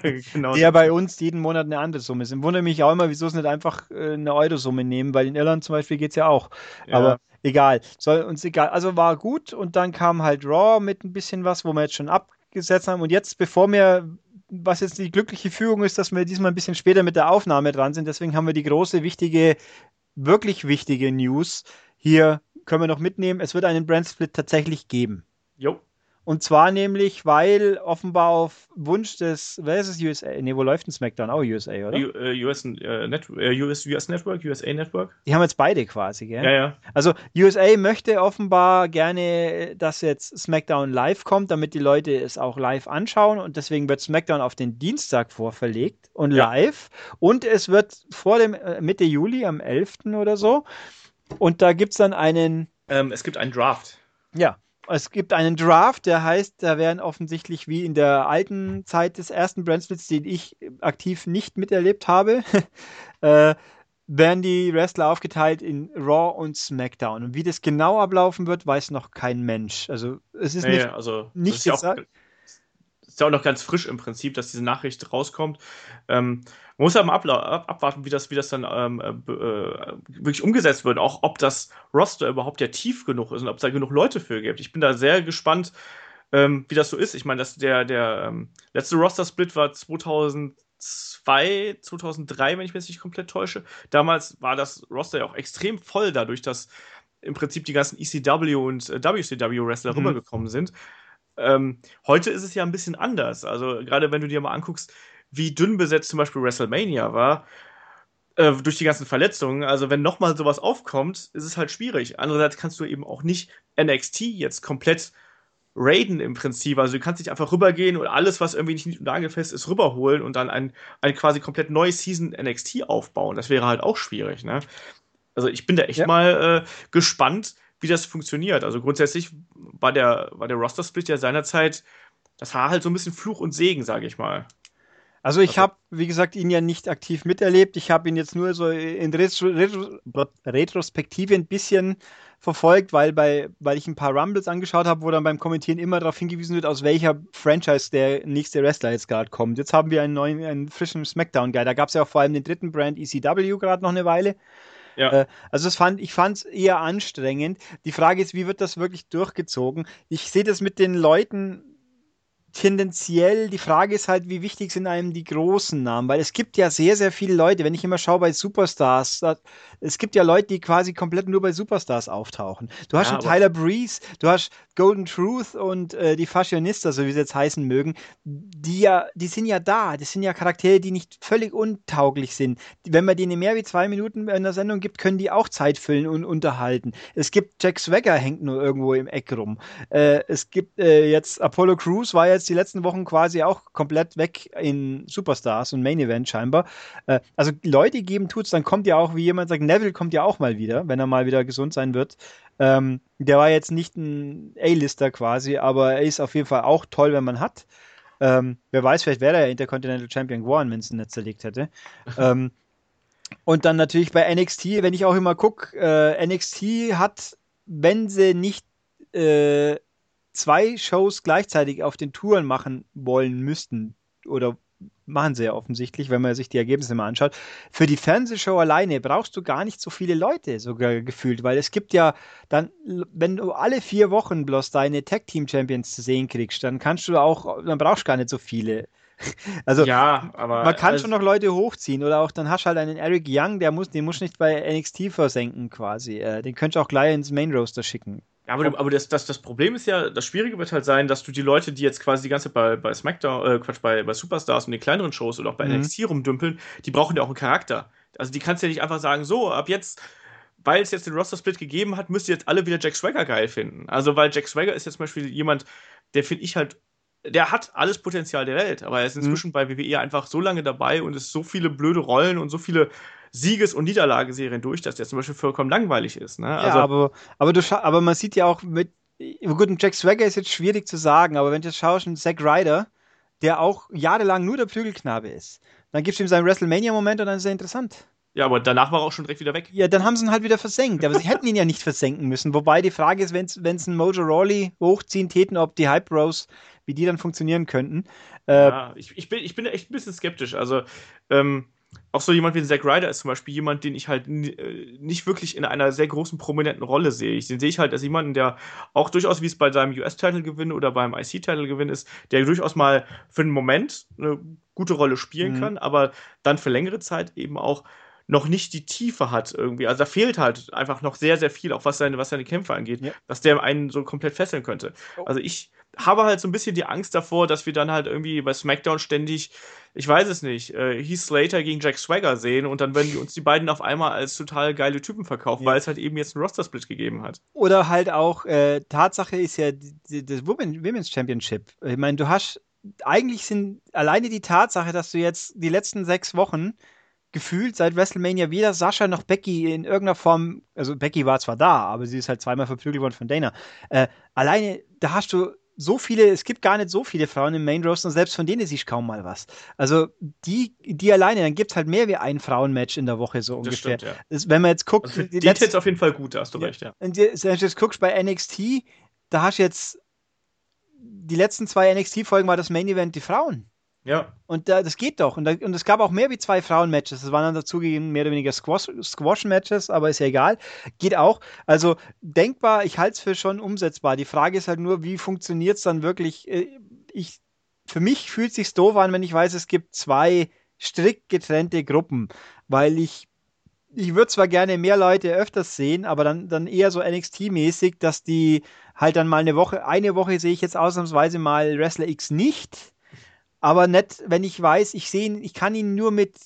<laughs> genau. Der bei uns jeden Monat eine andere Summe sind. Wundere mich auch immer, wieso es nicht einfach äh, eine Euro-Summe nehmen, weil in Irland zum Beispiel geht es ja auch. Ja. Aber egal. Soll uns egal. Also war gut und dann kam halt Raw mit ein bisschen was, wo wir jetzt schon abgesetzt haben. Und jetzt, bevor wir, was jetzt die glückliche Fügung ist, dass wir diesmal ein bisschen später mit der Aufnahme dran sind, deswegen haben wir die große, wichtige, wirklich wichtige News hier können wir noch mitnehmen. Es wird einen Brand Split tatsächlich geben. Jo. Und zwar nämlich, weil offenbar auf Wunsch des, wer ist es, USA? Ne, wo läuft denn SmackDown? Auch USA, oder? U, äh, US, äh, Net, äh, US, US Network, USA Network. Die haben jetzt beide quasi, gell? Ja, ja. Also USA möchte offenbar gerne, dass jetzt SmackDown live kommt, damit die Leute es auch live anschauen und deswegen wird SmackDown auf den Dienstag vorverlegt und ja. live. Und es wird vor dem äh, Mitte Juli, am 11. oder so. Und da gibt es dann einen. Ähm, es gibt einen Draft. Ja es gibt einen Draft, der heißt, da werden offensichtlich wie in der alten Zeit des ersten Brandsplits, den ich aktiv nicht miterlebt habe, <laughs> äh, werden die Wrestler aufgeteilt in Raw und SmackDown. Und wie das genau ablaufen wird, weiß noch kein Mensch. Also es ist ja, nicht, also, nicht ist ja auch, ist ja auch noch ganz frisch im Prinzip, dass diese Nachricht rauskommt. Ähm, man muss aber ab, abwarten, wie das, wie das dann ähm, äh, äh, wirklich umgesetzt wird. Auch ob das Roster überhaupt ja tief genug ist und ob es da genug Leute für gibt. Ich bin da sehr gespannt, ähm, wie das so ist. Ich meine, der, der ähm, letzte Roster-Split war 2002, 2003, wenn ich mich nicht komplett täusche. Damals war das Roster ja auch extrem voll, dadurch, dass im Prinzip die ganzen ECW und äh, WCW-Wrestler mhm. rübergekommen sind. Ähm, heute ist es ja ein bisschen anders. Also gerade wenn du dir mal anguckst, wie dünn besetzt zum Beispiel WrestleMania war, äh, durch die ganzen Verletzungen. Also wenn nochmal sowas aufkommt, ist es halt schwierig. Andererseits kannst du eben auch nicht NXT jetzt komplett raiden im Prinzip. Also du kannst nicht einfach rübergehen und alles, was irgendwie nicht nagelfest ist, rüberholen und dann ein, ein quasi komplett neues Season NXT aufbauen. Das wäre halt auch schwierig, ne? Also ich bin da echt ja. mal äh, gespannt, wie das funktioniert. Also grundsätzlich war der, war der Roster-Split ja seinerzeit, das war halt so ein bisschen Fluch und Segen, sage ich mal. Also ich also, habe, wie gesagt, ihn ja nicht aktiv miterlebt. Ich habe ihn jetzt nur so in Retro Retro Retrospektive ein bisschen verfolgt, weil, bei, weil ich ein paar Rumbles angeschaut habe, wo dann beim Kommentieren immer darauf hingewiesen wird, aus welcher Franchise der nächste Wrestler jetzt gerade kommt. Jetzt haben wir einen neuen, einen frischen Smackdown-Guy. Da gab es ja auch vor allem den dritten Brand ECW gerade noch eine Weile. Ja. Äh, also fand, ich fand es eher anstrengend. Die Frage ist, wie wird das wirklich durchgezogen? Ich sehe das mit den Leuten tendenziell, die Frage ist halt, wie wichtig sind einem die großen Namen, weil es gibt ja sehr, sehr viele Leute, wenn ich immer schaue bei Superstars, es gibt ja Leute, die quasi komplett nur bei Superstars auftauchen. Du hast ja, einen Tyler Breeze, du hast Golden Truth und äh, die Fashionista, so wie sie jetzt heißen mögen, die ja, die sind ja da, das sind ja Charaktere, die nicht völlig untauglich sind. Wenn man denen mehr wie zwei Minuten in der Sendung gibt, können die auch Zeit füllen und unterhalten. Es gibt Jack Swagger hängt nur irgendwo im Eck rum. Äh, es gibt äh, jetzt Apollo Crews war jetzt die letzten Wochen quasi auch komplett weg in Superstars und Main Event scheinbar. Äh, also Leute geben tut's, dann kommt ja auch, wie jemand sagt, Neville kommt ja auch mal wieder, wenn er mal wieder gesund sein wird. Ähm, der war jetzt nicht ein A-Lister quasi, aber er ist auf jeden Fall auch toll, wenn man hat. Ähm, wer weiß, vielleicht wäre er ja Intercontinental Champion geworden, wenn es ihn nicht zerlegt hätte. <laughs> ähm, und dann natürlich bei NXT, wenn ich auch immer gucke, äh, NXT hat, wenn sie nicht äh, zwei Shows gleichzeitig auf den Touren machen wollen müssten oder machen sie ja offensichtlich, wenn man sich die Ergebnisse mal anschaut. Für die Fernsehshow alleine brauchst du gar nicht so viele Leute, sogar gefühlt, weil es gibt ja dann, wenn du alle vier Wochen bloß deine Tag Team Champions zu sehen kriegst, dann kannst du auch, dann brauchst du gar nicht so viele. <laughs> Also ja, aber man kann schon noch Leute hochziehen oder auch dann hast du halt einen Eric Young, der muss, den musst du nicht bei NXT versenken quasi. Äh, den könntest du auch gleich ins Main Roaster schicken. Ja, aber, aber das, das, das Problem ist ja, das Schwierige wird halt sein, dass du die Leute, die jetzt quasi die ganze Zeit bei, bei SmackDown, äh, Quatsch, bei, bei Superstars und den kleineren Shows oder auch bei mhm. NXT rumdümpeln, die brauchen ja auch einen Charakter. Also die kannst du ja nicht einfach sagen, so, ab jetzt, weil es jetzt den Roster-Split gegeben hat, müsst ihr jetzt alle wieder Jack Swagger geil finden. Also, weil Jack Swagger ist jetzt zum Beispiel jemand, der finde ich halt der hat alles Potenzial der Welt, aber er ist mhm. inzwischen mhm. bei WWE einfach so lange dabei und ist so viele blöde Rollen und so viele Sieges- und Niederlageserien durch, dass der zum Beispiel vollkommen langweilig ist. Ne? Also, ja, aber, aber, du aber man sieht ja auch mit, gut, ein Jack Swagger ist jetzt schwierig zu sagen, aber wenn du jetzt schaust, ein Zack Ryder, der auch jahrelang nur der Prügelknabe ist, dann gibst du ihm seinen WrestleMania-Moment und dann ist er interessant. Ja, aber danach war er auch schon direkt wieder weg. Ja, dann haben sie ihn halt wieder versenkt. Aber sie hätten ihn ja nicht versenken müssen. Wobei die Frage ist, wenn es ein Mojo Rawley hochziehen täten, ob die Hype Bros, wie die dann funktionieren könnten. Äh, ja, ich, ich, bin, ich bin echt ein bisschen skeptisch. Also, ähm, auch so jemand wie Zack Ryder ist zum Beispiel jemand, den ich halt äh, nicht wirklich in einer sehr großen, prominenten Rolle sehe. Ich, den sehe ich halt als jemanden, der auch durchaus, wie es bei seinem US-Title-Gewinn oder beim IC-Title-Gewinn ist, der durchaus mal für einen Moment eine gute Rolle spielen mhm. kann, aber dann für längere Zeit eben auch noch nicht die Tiefe hat irgendwie. Also da fehlt halt einfach noch sehr, sehr viel, auch was seine, was seine Kämpfe angeht, ja. dass der einen so komplett fesseln könnte. Oh. Also ich habe halt so ein bisschen die Angst davor, dass wir dann halt irgendwie bei SmackDown ständig, ich weiß es nicht, äh, Heath Slater gegen Jack Swagger sehen und dann werden wir uns die beiden auf einmal als total geile Typen verkaufen, ja. weil es halt eben jetzt einen Roster-Split gegeben hat. Oder halt auch, äh, Tatsache ist ja das Women's Championship. Ich meine, du hast, eigentlich sind alleine die Tatsache, dass du jetzt die letzten sechs Wochen gefühlt seit WrestleMania weder Sascha noch Becky in irgendeiner Form, also Becky war zwar da, aber sie ist halt zweimal verprügelt worden von Dana. Äh, alleine, da hast du so viele, es gibt gar nicht so viele Frauen im Main Roster und selbst von denen siehst kaum mal was. Also die, die alleine, dann gibt es halt mehr wie ein Frauenmatch in der Woche so das ungefähr. Stimmt, ja. das, wenn man jetzt guckt. Also die jetzt auf jeden Fall gut, da hast du ja, recht, ja. Und wenn du jetzt guckst bei NXT, da hast du jetzt die letzten zwei NXT-Folgen war das Main Event die Frauen. Ja. Und äh, das geht doch. Und, da, und es gab auch mehr wie zwei Frauen-Matches. Das waren dann dazugegeben mehr oder weniger Squash-Matches, aber ist ja egal. Geht auch. Also denkbar, ich halte es für schon umsetzbar. Die Frage ist halt nur, wie funktioniert es dann wirklich? Äh, ich, für mich fühlt es sich doof an, wenn ich weiß, es gibt zwei strikt getrennte Gruppen, weil ich ich würde zwar gerne mehr Leute öfters sehen, aber dann, dann eher so NXT-mäßig, dass die halt dann mal eine Woche, eine Woche sehe ich jetzt ausnahmsweise mal Wrestler X nicht aber nicht, wenn ich weiß, ich sehe ich kann ihn nur mit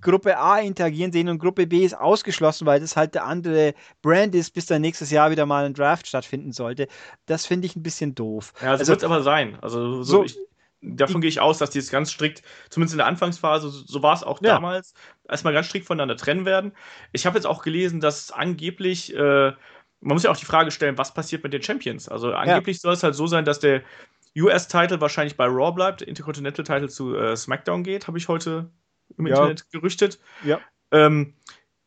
Gruppe A interagieren sehen und Gruppe B ist ausgeschlossen, weil das halt der andere Brand ist, bis dann nächstes Jahr wieder mal ein Draft stattfinden sollte. Das finde ich ein bisschen doof. Ja, so also, wird es aber sein. Also so, so ich, davon gehe ich aus, dass die es ganz strikt, zumindest in der Anfangsphase, so, so war es auch ja. damals, erstmal ganz strikt voneinander trennen werden. Ich habe jetzt auch gelesen, dass angeblich, äh, man muss ja auch die Frage stellen, was passiert mit den Champions? Also angeblich ja. soll es halt so sein, dass der US-Title wahrscheinlich bei Raw bleibt, der Intercontinental-Title zu äh, SmackDown geht, habe ich heute im ja. Internet gerüchtet. Ja. Ähm,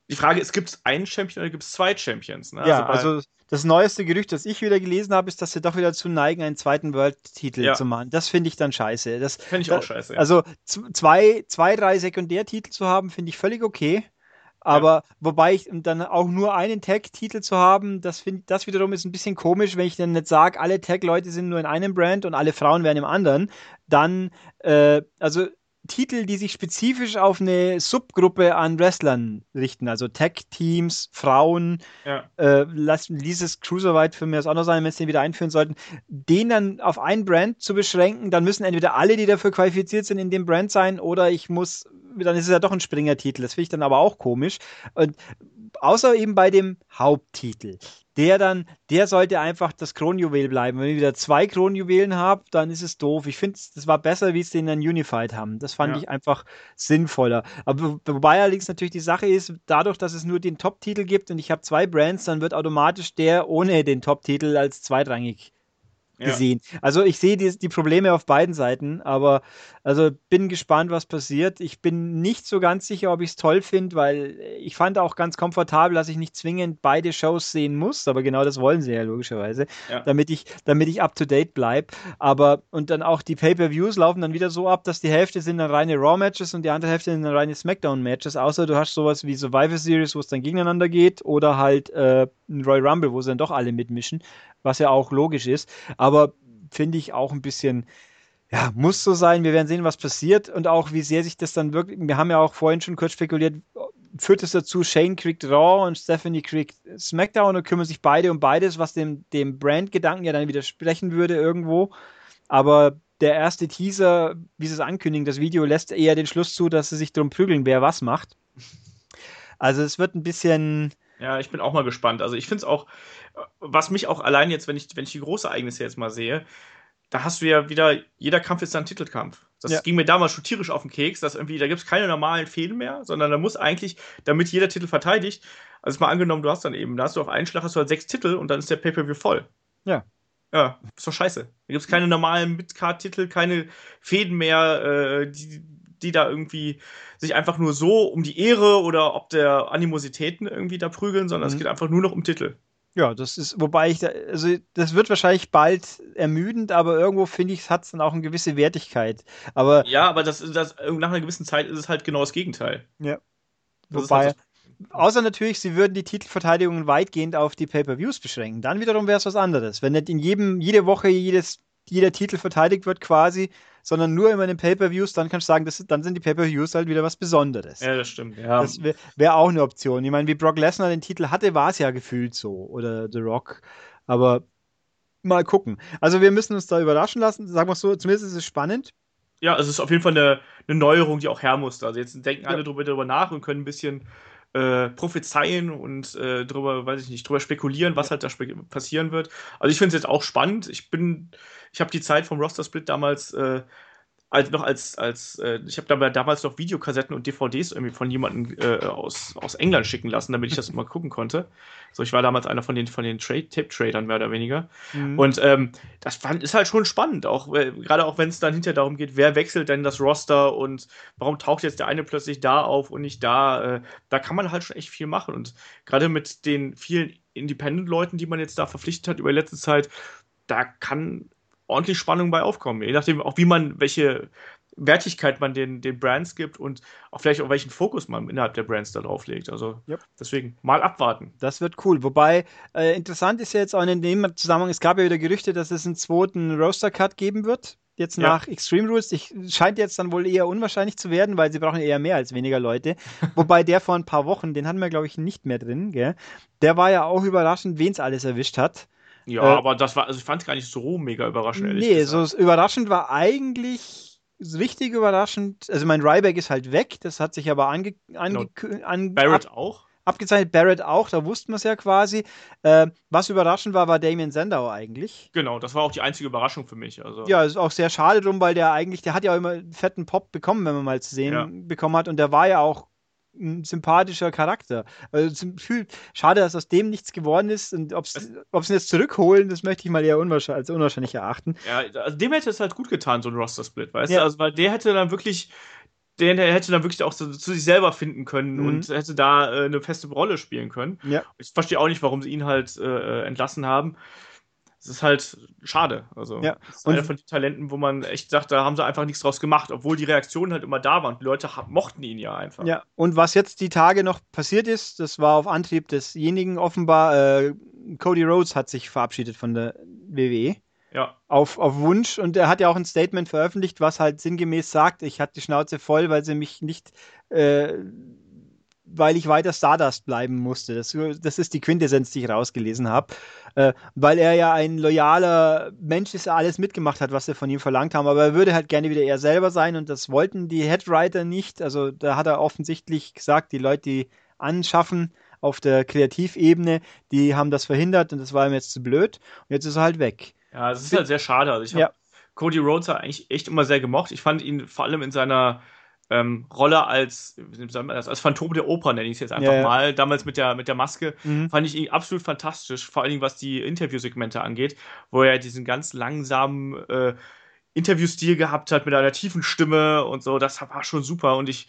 die Frage ist, gibt es einen Champion oder gibt es zwei Champions? Ne? Ja, also, also, das neueste Gerücht, das ich wieder gelesen habe, ist, dass sie doch wieder zu neigen, einen zweiten World-Titel ja. zu machen. Das finde ich dann scheiße. Das finde ich auch scheiße. Ja. Also zwei, zwei, drei Sekundärtitel zu haben, finde ich völlig okay. Aber ja. wobei ich dann auch nur einen Tag-Titel zu haben, das finde das wiederum ist ein bisschen komisch, wenn ich dann nicht sage, alle Tag-Leute sind nur in einem Brand und alle Frauen wären im anderen. Dann, äh, also Titel, die sich spezifisch auf eine Subgruppe an Wrestlern richten, also Tag-Teams, Frauen, ja. äh, lass, dieses Cruiserweight für mich das auch noch sein, wenn sie den wieder einführen sollten, den dann auf ein Brand zu beschränken, dann müssen entweder alle, die dafür qualifiziert sind, in dem Brand sein, oder ich muss, dann ist es ja doch ein Springertitel. Das finde ich dann aber auch komisch. Und außer eben bei dem Haupttitel der dann, der sollte einfach das Kronjuwel bleiben. Wenn ich wieder zwei Kronjuwelen habe, dann ist es doof. Ich finde, das war besser, wie es den dann Unified haben. Das fand ja. ich einfach sinnvoller. Aber wobei allerdings natürlich die Sache ist, dadurch, dass es nur den Top-Titel gibt und ich habe zwei Brands, dann wird automatisch der ohne den Top-Titel als zweitrangig gesehen. Ja. Also ich sehe die, die, Probleme auf beiden Seiten, aber also bin gespannt, was passiert. Ich bin nicht so ganz sicher, ob ich es toll finde, weil ich fand auch ganz komfortabel, dass ich nicht zwingend beide Shows sehen muss, aber genau das wollen sie ja logischerweise, ja. damit ich damit ich up to date bleibe. Aber und dann auch die Pay-per-Views laufen dann wieder so ab, dass die Hälfte sind dann reine Raw Matches und die andere Hälfte sind dann reine Smackdown Matches, außer du hast sowas wie Survivor Series, wo es dann gegeneinander geht oder halt äh, ein Royal Rumble, wo sie dann doch alle mitmischen was ja auch logisch ist. Aber finde ich auch ein bisschen, ja, muss so sein. Wir werden sehen, was passiert und auch, wie sehr sich das dann wirklich, wir haben ja auch vorhin schon kurz spekuliert, führt es dazu, Shane kriegt Raw und Stephanie kriegt SmackDown und kümmern sich beide um beides, was dem, dem Brand-Gedanken ja dann widersprechen würde irgendwo. Aber der erste Teaser, wie sie es ankündigen, das Video lässt eher den Schluss zu, dass sie sich drum prügeln, wer was macht. Also es wird ein bisschen. Ja, ich bin auch mal gespannt. Also ich finde es auch, was mich auch allein jetzt, wenn ich, wenn ich die große Ereignisse jetzt mal sehe, da hast du ja wieder, jeder Kampf ist ein Titelkampf. Das ja. ging mir damals schon tierisch auf den Keks, dass irgendwie, da gibt es keine normalen Fäden mehr, sondern da muss eigentlich, damit jeder Titel verteidigt, also mal angenommen, du hast dann eben, da hast du auf einen Schlag hast du halt sechs Titel und dann ist der Pay-Per-View voll. Ja. Ja, ist doch scheiße. Da gibt es keine normalen Mid-Card-Titel, keine Fäden mehr, äh, die, die da irgendwie sich einfach nur so um die Ehre oder ob der Animositäten irgendwie da prügeln, sondern mhm. es geht einfach nur noch um Titel. Ja, das ist, wobei ich da, also das wird wahrscheinlich bald ermüdend, aber irgendwo finde ich, es hat dann auch eine gewisse Wertigkeit. Aber ja, aber das, das, nach einer gewissen Zeit ist es halt genau das Gegenteil. Ja. Das wobei, halt außer natürlich, sie würden die Titelverteidigungen weitgehend auf die Pay-per-Views beschränken. Dann wiederum wäre es was anderes. Wenn nicht in jedem, jede Woche jedes, jeder Titel verteidigt wird quasi, sondern nur immer in den Pay-Per-Views, dann kannst du sagen, das, dann sind die Pay-Per-Views halt wieder was Besonderes. Ja, das stimmt. Ja. Das wäre wär auch eine Option. Ich meine, wie Brock Lesnar den Titel hatte, war es ja gefühlt so. Oder The Rock. Aber mal gucken. Also wir müssen uns da überraschen lassen. Sagen wir so, zumindest ist es spannend. Ja, es ist auf jeden Fall eine, eine Neuerung, die auch her musste. Also jetzt denken ja. alle drüber, drüber nach und können ein bisschen äh, prophezeien und äh, drüber, weiß ich nicht, drüber spekulieren, was halt da passieren wird. Also ich finde es jetzt auch spannend. Ich bin, ich habe die Zeit vom Roster Split damals äh, als noch als, als äh, ich habe da damals noch Videokassetten und DVDs irgendwie von jemandem äh, aus, aus England schicken lassen, damit ich das mal gucken konnte. So, ich war damals einer von den, von den Tape-Tradern mehr oder weniger. Mhm. Und ähm, das fand, ist halt schon spannend, auch äh, gerade auch wenn es dann hinterher darum geht, wer wechselt denn das Roster und warum taucht jetzt der eine plötzlich da auf und nicht da. Äh, da kann man halt schon echt viel machen. Und gerade mit den vielen Independent-Leuten, die man jetzt da verpflichtet hat über die letzte Zeit, da kann ordentlich Spannung bei aufkommen. Je nachdem auch, wie man, welche Wertigkeit man den, den Brands gibt und auch vielleicht auch welchen Fokus man innerhalb der Brands da drauf legt. Also yep. deswegen mal abwarten. Das wird cool. Wobei äh, interessant ist ja jetzt auch in dem Zusammenhang, es gab ja wieder Gerüchte, dass es einen zweiten Roaster-Cut geben wird. Jetzt ja. nach Extreme Rules. Ich, scheint jetzt dann wohl eher unwahrscheinlich zu werden, weil sie brauchen eher mehr als weniger Leute. <laughs> Wobei der vor ein paar Wochen, den hatten wir, glaube ich, nicht mehr drin, gell? Der war ja auch überraschend, wen es alles erwischt hat. Ja, äh, aber das war, also ich fand es gar nicht so mega überraschend, ehrlich Nee, gesagt. so überraschend war eigentlich richtig überraschend, also mein Ryback ist halt weg, das hat sich aber ange, ange, genau. an, Barrett ab, auch. Abgezeichnet, Barrett auch, da wussten wir es ja quasi. Äh, was überraschend war, war Damien Sendauer eigentlich. Genau, das war auch die einzige Überraschung für mich. Also. Ja, ist auch sehr schade drum, weil der eigentlich, der hat ja auch immer einen fetten Pop bekommen, wenn man mal zu sehen ja. bekommen hat. Und der war ja auch ein sympathischer Charakter. Also schade, dass aus dem nichts geworden ist und ob sie ihn jetzt zurückholen, das möchte ich mal eher unwahrscheinlich, als unwahrscheinlich erachten. Ja, also dem hätte es halt gut getan, so ein Roster-Split, weißt ja. du? Also, weil der hätte dann wirklich der hätte dann wirklich auch zu, zu sich selber finden können mhm. und hätte da äh, eine feste Rolle spielen können. Ja. Ich verstehe auch nicht, warum sie ihn halt äh, entlassen haben es ist halt schade. Also, ja. das ist einer von den Talenten, wo man echt sagt, da haben sie einfach nichts draus gemacht, obwohl die Reaktionen halt immer da waren. Die Leute mochten ihn ja einfach. Ja, und was jetzt die Tage noch passiert ist, das war auf Antrieb desjenigen offenbar, äh, Cody Rhodes hat sich verabschiedet von der WWE. Ja. Auf, auf Wunsch und er hat ja auch ein Statement veröffentlicht, was halt sinngemäß sagt, ich hatte die Schnauze voll, weil sie mich nicht äh, weil ich weiter Stardust bleiben musste. Das, das ist die Quintessenz, die ich rausgelesen habe. Äh, weil er ja ein loyaler Mensch ist, der alles mitgemacht hat, was sie von ihm verlangt haben. Aber er würde halt gerne wieder er selber sein und das wollten die Headwriter nicht. Also da hat er offensichtlich gesagt, die Leute, die anschaffen auf der Kreativebene, die haben das verhindert und das war ihm jetzt zu blöd. Und jetzt ist er halt weg. Ja, es ist halt sehr schade. Also ich habe ja. Cody Rhodes eigentlich echt immer sehr gemocht. Ich fand ihn vor allem in seiner ähm, Rolle als, das, als Phantom der Oper, nenne ich es jetzt einfach ja, ja. mal, damals mit der, mit der Maske, mhm. fand ich ihn absolut fantastisch, vor allen Dingen was die Interviewsegmente angeht, wo er diesen ganz langsamen äh, Interviewstil gehabt hat mit einer tiefen Stimme und so, das war schon super und ich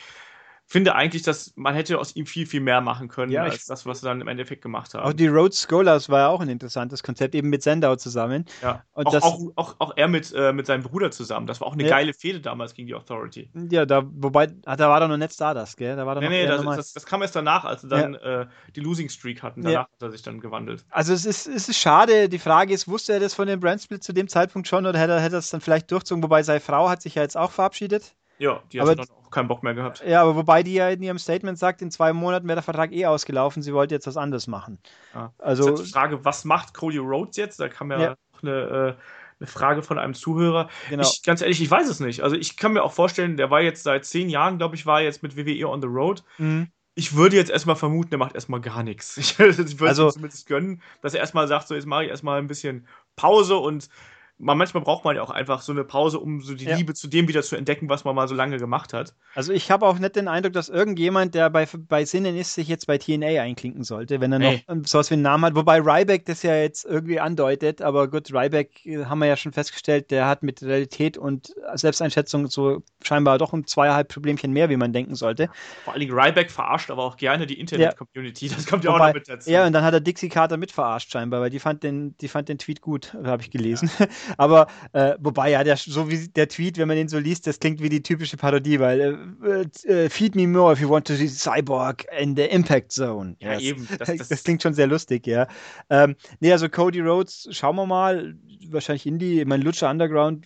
finde eigentlich, dass man hätte aus ihm viel, viel mehr machen können, ja, als das, was sie dann im Endeffekt gemacht haben. Auch die Rhodes Scholars war ja auch ein interessantes Konzept, eben mit Sendau zusammen. Ja. Und auch, das, auch, auch, auch, er mit, äh, mit seinem Bruder zusammen. Das war auch eine ja. geile Fehde damals gegen die Authority. Ja, da, wobei, da war doch noch nicht Stardust, gell? Da war nee, nee, das, das, das, kam erst danach, als sie dann ja. äh, die Losing Streak hatten. Danach hat er sich dann gewandelt. Also es ist, es ist schade. Die Frage ist, wusste er das von dem Brandsplit zu dem Zeitpunkt schon oder hätte er, hätte er es dann vielleicht durchzogen? Wobei seine Frau hat sich ja jetzt auch verabschiedet. Ja, die hat dann auch keinen Bock mehr gehabt. Ja, aber wobei die ja in ihrem Statement sagt, in zwei Monaten wäre der Vertrag eh ausgelaufen, sie wollte jetzt was anderes machen. Ja. Also ist die Frage, was macht Cody Rhodes jetzt? Da kam ja, ja. noch eine, äh, eine Frage von einem Zuhörer. Genau. Ich, ganz ehrlich, ich weiß es nicht. Also ich kann mir auch vorstellen, der war jetzt seit zehn Jahren, glaube ich, war jetzt mit WWE on the Road. Mhm. Ich würde jetzt erstmal vermuten, der macht erstmal gar nichts. <laughs> Ich, würde also, zumindest gönnen, dass er erstmal sagt, so jetzt mache ich erstmal ein bisschen Pause und man, manchmal braucht man ja auch einfach so eine Pause, um so die ja. Liebe zu dem wieder zu entdecken, was man mal so lange gemacht hat. Also ich habe auch nicht den Eindruck, dass irgendjemand, der bei, bei Sinnen ist, sich jetzt bei TNA einklinken sollte, wenn er nee. noch sowas wie einen Namen hat. Wobei Ryback das ja jetzt irgendwie andeutet, aber gut, Ryback äh, haben wir ja schon festgestellt, der hat mit Realität und Selbsteinschätzung so scheinbar doch um zweieinhalb Problemchen mehr, wie man denken sollte. Vor allen Dingen Ryback verarscht aber auch gerne die Internet-Community, ja. das kommt ja auch noch mit dazu. Ja, und dann hat er Dixie Carter mit verarscht scheinbar, weil die fand den, die fand den Tweet gut, habe ich gelesen. Ja. Aber äh, wobei, ja, der, so wie der Tweet, wenn man den so liest, das klingt wie die typische Parodie, weil äh, äh, feed me more if you want to see Cyborg in the Impact Zone. Ja, yes. eben. Das, <laughs> das, das, klingt schon sehr lustig, ja. Ähm, nee, also Cody Rhodes, schauen wir mal. Wahrscheinlich Indie, mein Lutscher Underground,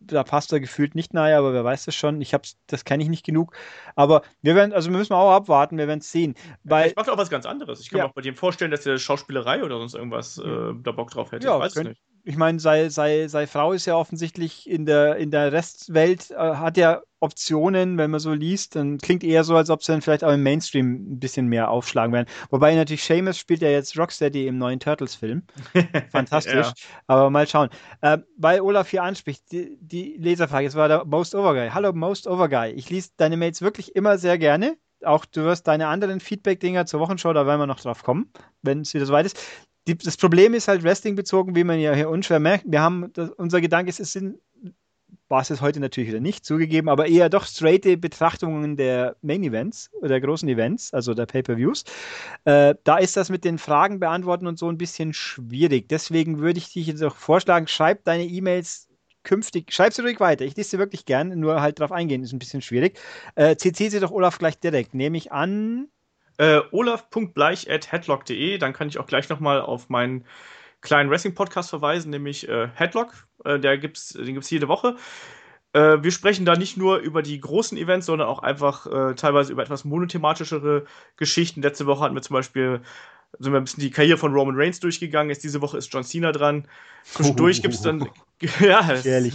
da passt er gefühlt nicht nahe, aber wer weiß das schon. Ich hab's, das kenne ich nicht genug. Aber wir werden, also wir müssen auch abwarten, wir werden es sehen. Weil, ich mache auch was ganz anderes. Ich kann ja. mir auch bei dem vorstellen, dass er Schauspielerei oder sonst irgendwas äh, da Bock drauf hätte. Ja, ich weiß könnt, nicht ich meine, sei, sei, sei Frau ist ja offensichtlich in der, in der Restwelt, äh, hat ja Optionen, wenn man so liest, dann klingt eher so, als ob sie dann vielleicht auch im Mainstream ein bisschen mehr aufschlagen werden. Wobei natürlich Seamus spielt ja jetzt Rocksteady im neuen Turtles-Film. <laughs> Fantastisch. ja. Aber mal schauen. Äh, weil Olaf hier anspricht, die, die Leserfrage, es war der Most Over Guy. Hallo Most Over Guy. Ich lese deine Mails wirklich immer sehr gerne auch du wirst deine anderen Feedback-Dinger zur Wochenschau, da werden wir noch drauf kommen, wenn es wieder soweit ist die, das Problem ist halt Wrestling bezogen, wie man ja hier unschwer merkt. Wir haben, das, unser Gedanke ist, es sind, war es jetzt heute natürlich wieder nicht zugegeben, aber eher doch straighte Betrachtungen der Main Events oder der großen Events, also der Pay-Per-Views. Äh, da ist das mit den Fragen beantworten und so ein bisschen schwierig. Deswegen würde ich dich jetzt auch vorschlagen, schreib deine E-Mails künftig, schreib sie ruhig weiter. Ich lese sie wirklich gern, nur halt drauf eingehen ist ein bisschen schwierig. Äh, CC sie doch Olaf gleich direkt. Nehme ich an, äh, olaf.bleich.headlock.de. Dann kann ich auch gleich nochmal auf meinen kleinen Wrestling-Podcast verweisen, nämlich äh, Headlock. Äh, der gibt's, den gibt es jede Woche. Äh, wir sprechen da nicht nur über die großen Events, sondern auch einfach äh, teilweise über etwas monothematischere Geschichten. Letzte Woche hatten wir zum Beispiel sind wir ein bisschen die Karriere von Roman Reigns durchgegangen. Jetzt diese Woche ist John Cena dran. Zwischendurch gibt <laughs> es dann. ja, Ehrlich.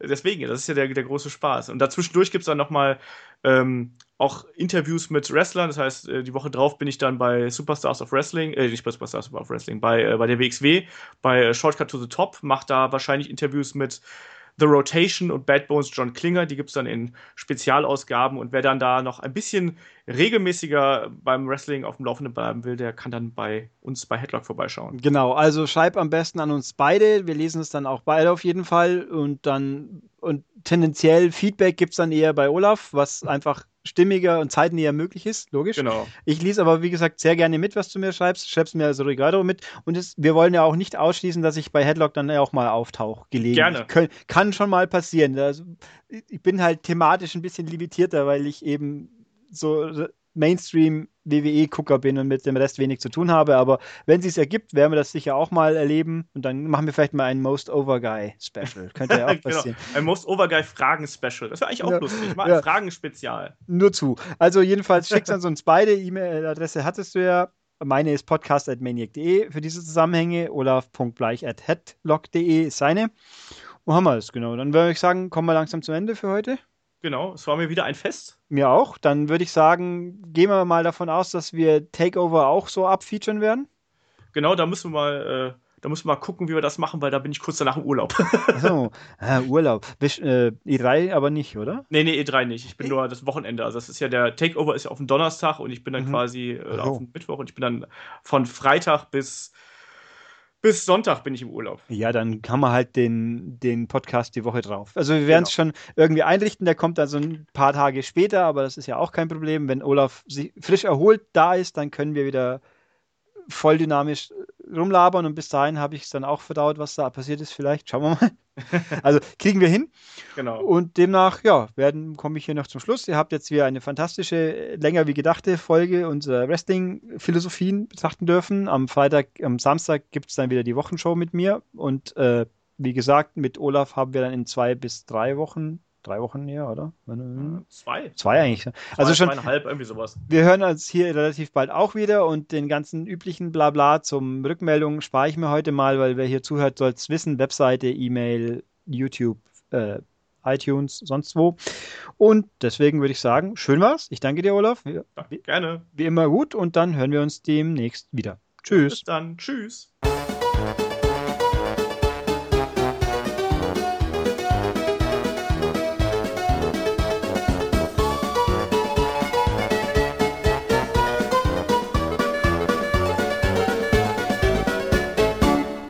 deswegen, das ist ja der, der große Spaß. Und dazwischendurch gibt es dann nochmal ähm, auch Interviews mit Wrestlern. Das heißt, äh, die Woche drauf bin ich dann bei Superstars of Wrestling, äh, nicht bei Superstars of Wrestling, bei, äh, bei der WXW, bei äh, Shortcut to the Top, mache da wahrscheinlich Interviews mit The Rotation und Bad Bones John Klinger. Die gibt es dann in Spezialausgaben. Und wer dann da noch ein bisschen regelmäßiger beim Wrestling auf dem Laufenden bleiben will, der kann dann bei uns bei Headlock vorbeischauen. Genau, also schreib am besten an uns beide. Wir lesen es dann auch beide auf jeden Fall. Und dann, und tendenziell Feedback gibt es dann eher bei Olaf, was einfach stimmiger und zeitnäher möglich ist, logisch. Genau. Ich lese aber, wie gesagt, sehr gerne mit, was du mir schreibst. Schreibst mir also Ricardo mit. Und es, wir wollen ja auch nicht ausschließen, dass ich bei Headlock dann auch mal auftauche, gelegentlich. Gerne. kann schon mal passieren. Also, ich bin halt thematisch ein bisschen limitierter, weil ich eben so Mainstream WWE-Gucker bin und mit dem Rest wenig zu tun habe. Aber wenn es ergibt, werden wir das sicher auch mal erleben. Und dann machen wir vielleicht mal ein Most Over Guy Special. Könnte ja <laughs> auch genau. passieren. genau. Ein Most Over Guy Fragen Special. Das wäre eigentlich auch ja. lustig. Mal ja. Fragen Spezial. Nur zu. Also jedenfalls schickst an uns beide. E-Mail-Adresse hattest du ja. Meine ist podcast.maniac.de für diese Zusammenhänge. Olaf.bleich.headlock.de ist seine. Wo haben wir es genau? Dann würde ich sagen, kommen wir langsam zum Ende für heute. Genau, es war mir wieder ein Fest. Mir auch. Dann würde ich sagen, gehen wir mal davon aus, dass wir Takeover auch so abfeaturen werden. Genau, da müssen wir mal, äh, da müssen wir mal gucken, wie wir das machen, weil da bin ich kurz danach im Urlaub. Achso, <laughs> äh, Urlaub. Bisch, äh, E3 aber nicht, oder? Nee, nee, E3 nicht. Ich bin e nur das Wochenende. Also das ist ja der Takeover ist ja auf dem Donnerstag und ich bin dann mhm. quasi äh, auf dem Mittwoch und ich bin dann von Freitag bis bis Sonntag bin ich im Urlaub. Ja, dann haben wir halt den, den Podcast die Woche drauf. Also wir werden es genau. schon irgendwie einrichten, der kommt also ein paar Tage später, aber das ist ja auch kein Problem. Wenn Olaf sich frisch erholt da ist, dann können wir wieder voll dynamisch rumlabern und bis dahin habe ich es dann auch verdaut, was da passiert ist. Vielleicht schauen wir mal. <laughs> also kriegen wir hin. Genau. Und demnach, ja, werden komme ich hier noch zum Schluss. Ihr habt jetzt wieder eine fantastische, länger wie gedachte Folge unserer Wrestling-Philosophien betrachten dürfen. Am Freitag, am Samstag gibt es dann wieder die Wochenshow mit mir und äh, wie gesagt, mit Olaf haben wir dann in zwei bis drei Wochen drei Wochen näher, oder? Zwei. Zwei eigentlich. Zwei, also schon. Zweieinhalb, irgendwie sowas. Wir hören uns hier relativ bald auch wieder und den ganzen üblichen Blabla zum Rückmeldungen spare ich mir heute mal, weil wer hier zuhört, soll es wissen. Webseite, E-Mail, YouTube, äh, iTunes, sonst wo. Und deswegen würde ich sagen, schön war's. Ich danke dir, Olaf. Ja, gerne. Wie immer gut und dann hören wir uns demnächst wieder. Tschüss. Bis dann. Tschüss.